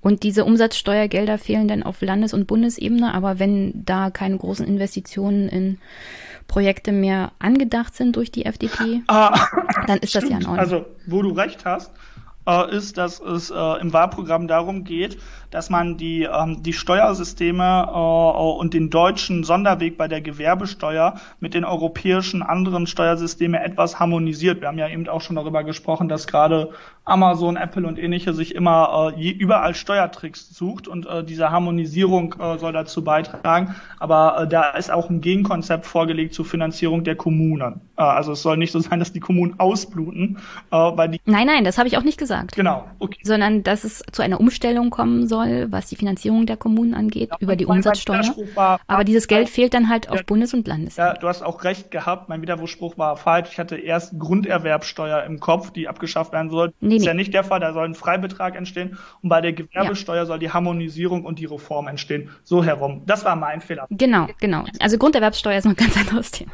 Und diese Umsatzsteuergelder fehlen dann auf Landes- und Bundesebene, aber wenn da keine großen Investitionen in Projekte mehr angedacht sind durch die FDP, ah, dann ist stimmt. das ja in Ordnung. Also, wo du recht hast, äh, ist, dass es äh, im Wahlprogramm darum geht, dass man die, ähm, die Steuersysteme äh, und den deutschen Sonderweg bei der Gewerbesteuer mit den europäischen anderen Steuersystemen etwas harmonisiert. Wir haben ja eben auch schon darüber gesprochen, dass gerade Amazon, Apple und ähnliche sich immer äh, überall Steuertricks sucht und äh, diese Harmonisierung äh, soll dazu beitragen. Aber äh, da ist auch ein Gegenkonzept vorgelegt zur Finanzierung der Kommunen. Äh, also es soll nicht so sein, dass die Kommunen ausbluten, äh, weil die Nein, nein, das habe ich auch nicht gesagt. Genau, okay. Sondern dass es zu einer Umstellung kommen soll soll, was die Finanzierung der Kommunen angeht, ja, über die Umsatzsteuer. Aber dieses Geld fehlt dann halt auf ja, Bundes- und Landesebene. Ja, du hast auch recht gehabt. Mein Widerspruch war falsch. Ich hatte erst Grunderwerbsteuer im Kopf, die abgeschafft werden soll. Nee, ist nee. ja nicht der Fall. Da soll ein Freibetrag entstehen. Und bei der Gewerbesteuer ja. soll die Harmonisierung und die Reform entstehen. So herum. Das war mein Fehler. Genau, genau. Also Grunderwerbsteuer ist noch ein ganz anderes Thema.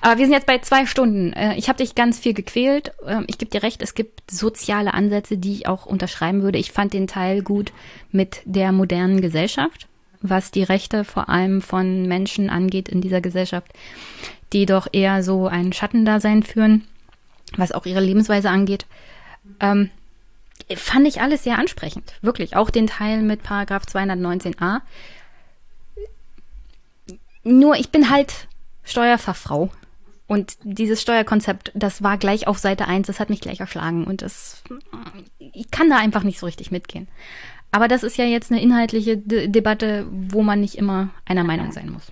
Aber wir sind jetzt bei zwei Stunden. Äh, ich habe dich ganz viel gequält. Ähm, ich gebe dir recht, es gibt soziale Ansätze, die ich auch unterschreiben würde. Ich fand den Teil gut mit der modernen Gesellschaft, was die Rechte vor allem von Menschen angeht in dieser Gesellschaft, die doch eher so ein Schattendasein führen, was auch ihre Lebensweise angeht. Ähm, fand ich alles sehr ansprechend. Wirklich. Auch den Teil mit Paragraph 219a. Nur ich bin halt Steuerfachfrau. Und dieses Steuerkonzept, das war gleich auf Seite 1, das hat mich gleich erschlagen. Und das, ich kann da einfach nicht so richtig mitgehen. Aber das ist ja jetzt eine inhaltliche De Debatte, wo man nicht immer einer Meinung sein muss.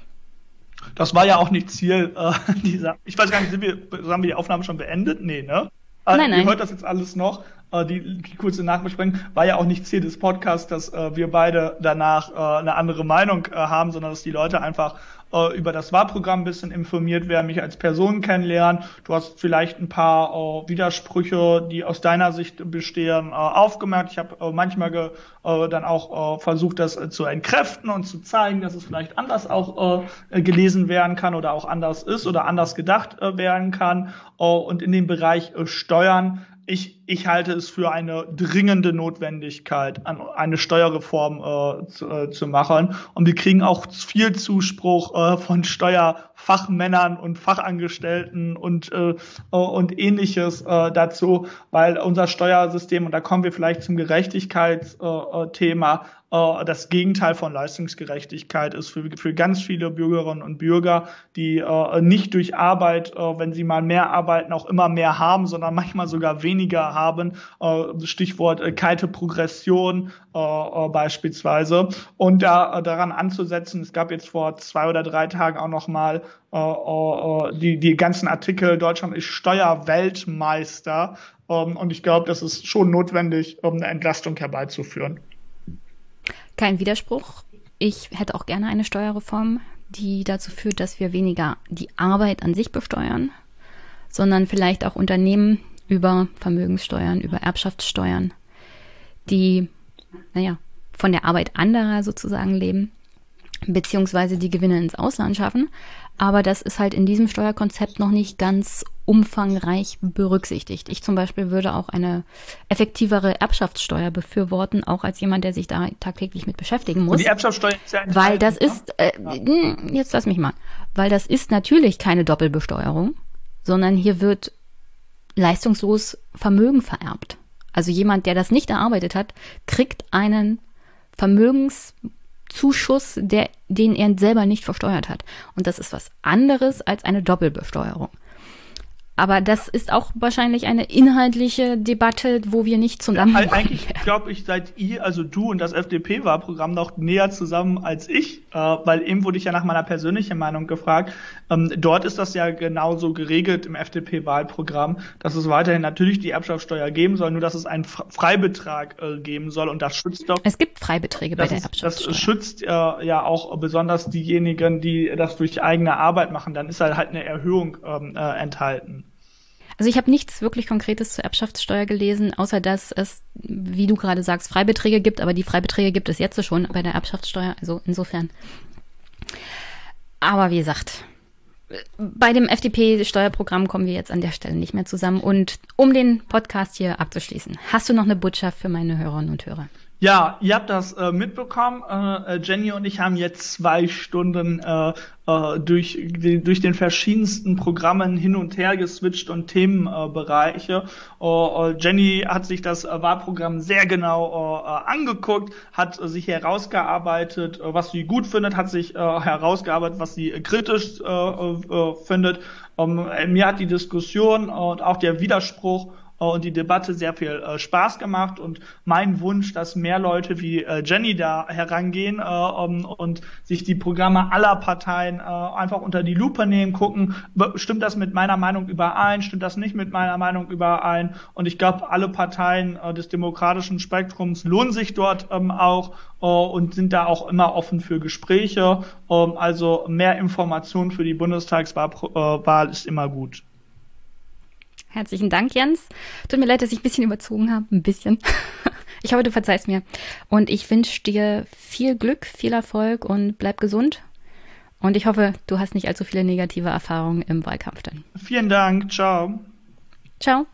Das war ja auch nicht Ziel äh, dieser. Ich weiß gar nicht, sind wir, haben wir die Aufnahme schon beendet? Nee, ne? Äh, nein, nein. Ihr hört das jetzt alles noch. Äh, die, die kurze Nachbesprechung war ja auch nicht Ziel des Podcasts, dass äh, wir beide danach äh, eine andere Meinung äh, haben, sondern dass die Leute einfach äh, über das Wahlprogramm ein bisschen informiert werden, mich als Person kennenlernen. Du hast vielleicht ein paar äh, Widersprüche, die aus deiner Sicht bestehen, äh, aufgemerkt. Ich habe äh, manchmal ge, äh, dann auch äh, versucht, das zu entkräften und zu zeigen, dass es vielleicht anders auch gelesen werden kann oder auch anders ist oder anders gedacht werden kann. Und in dem Bereich Steuern ich, ich halte es für eine dringende Notwendigkeit, eine Steuerreform äh, zu, äh, zu machen. Und wir kriegen auch viel Zuspruch äh, von Steuerfachmännern und Fachangestellten und, äh, und ähnliches äh, dazu, weil unser Steuersystem, und da kommen wir vielleicht zum Gerechtigkeitsthema, äh, das Gegenteil von Leistungsgerechtigkeit ist für, für ganz viele Bürgerinnen und Bürger, die äh, nicht durch Arbeit, äh, wenn sie mal mehr arbeiten, auch immer mehr haben, sondern manchmal sogar weniger haben. Äh, Stichwort äh, kalte Progression beispielsweise. Und da daran anzusetzen, es gab jetzt vor zwei oder drei Tagen auch noch mal äh, die, die ganzen Artikel, Deutschland ist Steuerweltmeister. Ähm, und ich glaube, das ist schon notwendig, um eine Entlastung herbeizuführen. Kein Widerspruch. Ich hätte auch gerne eine Steuerreform, die dazu führt, dass wir weniger die Arbeit an sich besteuern, sondern vielleicht auch Unternehmen über Vermögenssteuern, über Erbschaftssteuern, die, naja, von der Arbeit anderer sozusagen leben, beziehungsweise die Gewinne ins Ausland schaffen. Aber das ist halt in diesem Steuerkonzept noch nicht ganz umfangreich berücksichtigt. Ich zum Beispiel würde auch eine effektivere Erbschaftssteuer befürworten, auch als jemand, der sich da tagtäglich mit beschäftigen muss. Und die Erbschaftssteuer ist ja Weil das ne? ist, äh, ja. jetzt lass mich mal, weil das ist natürlich keine Doppelbesteuerung, sondern hier wird leistungslos Vermögen vererbt. Also jemand, der das nicht erarbeitet hat, kriegt einen Vermögenszuschuss, der, den er selber nicht versteuert hat. Und das ist was anderes als eine Doppelbesteuerung. Aber das ist auch wahrscheinlich eine inhaltliche Debatte, wo wir nicht zusammen. Ja, eigentlich glaube ich, seid ihr, also du und das FDP-Wahlprogramm noch näher zusammen als ich, äh, weil eben wurde ich ja nach meiner persönlichen Meinung gefragt. Ähm, dort ist das ja genauso geregelt im FDP-Wahlprogramm, dass es weiterhin natürlich die Erbschaftssteuer geben soll, nur dass es einen Freibetrag äh, geben soll und das schützt doch. Es gibt Freibeträge bei der Erbschaftssteuer. Das schützt äh, ja auch besonders diejenigen, die das durch eigene Arbeit machen. Dann ist halt halt eine Erhöhung ähm, äh, enthalten. Also ich habe nichts wirklich Konkretes zur Erbschaftssteuer gelesen, außer dass es, wie du gerade sagst, Freibeträge gibt, aber die Freibeträge gibt es jetzt schon bei der Erbschaftssteuer, also insofern. Aber wie gesagt, bei dem FDP-Steuerprogramm kommen wir jetzt an der Stelle nicht mehr zusammen. Und um den Podcast hier abzuschließen, hast du noch eine Botschaft für meine Hörerinnen und Hörer? Ja, ihr habt das äh, mitbekommen. Äh, äh, Jenny und ich haben jetzt zwei Stunden äh, äh, durch, die, durch den verschiedensten Programmen hin und her geswitcht und Themenbereiche. Äh, Jenny hat sich das Wahlprogramm sehr genau angeguckt, hat sich herausgearbeitet, was sie gut findet, hat sich herausgearbeitet, was sie kritisch findet. Ähm, mir hat die Diskussion und auch der Widerspruch und die Debatte sehr viel äh, Spaß gemacht und mein Wunsch, dass mehr Leute wie äh, Jenny da herangehen äh, um, und sich die Programme aller Parteien äh, einfach unter die Lupe nehmen, gucken, stimmt das mit meiner Meinung überein, stimmt das nicht mit meiner Meinung überein und ich glaube, alle Parteien äh, des demokratischen Spektrums lohnen sich dort ähm, auch äh, und sind da auch immer offen für Gespräche. Ähm, also mehr Informationen für die Bundestagswahl äh, ist immer gut. Herzlichen Dank, Jens. Tut mir leid, dass ich ein bisschen überzogen habe. Ein bisschen. Ich hoffe, du verzeihst mir. Und ich wünsche dir viel Glück, viel Erfolg und bleib gesund. Und ich hoffe, du hast nicht allzu viele negative Erfahrungen im Wahlkampf dann. Vielen Dank. Ciao. Ciao.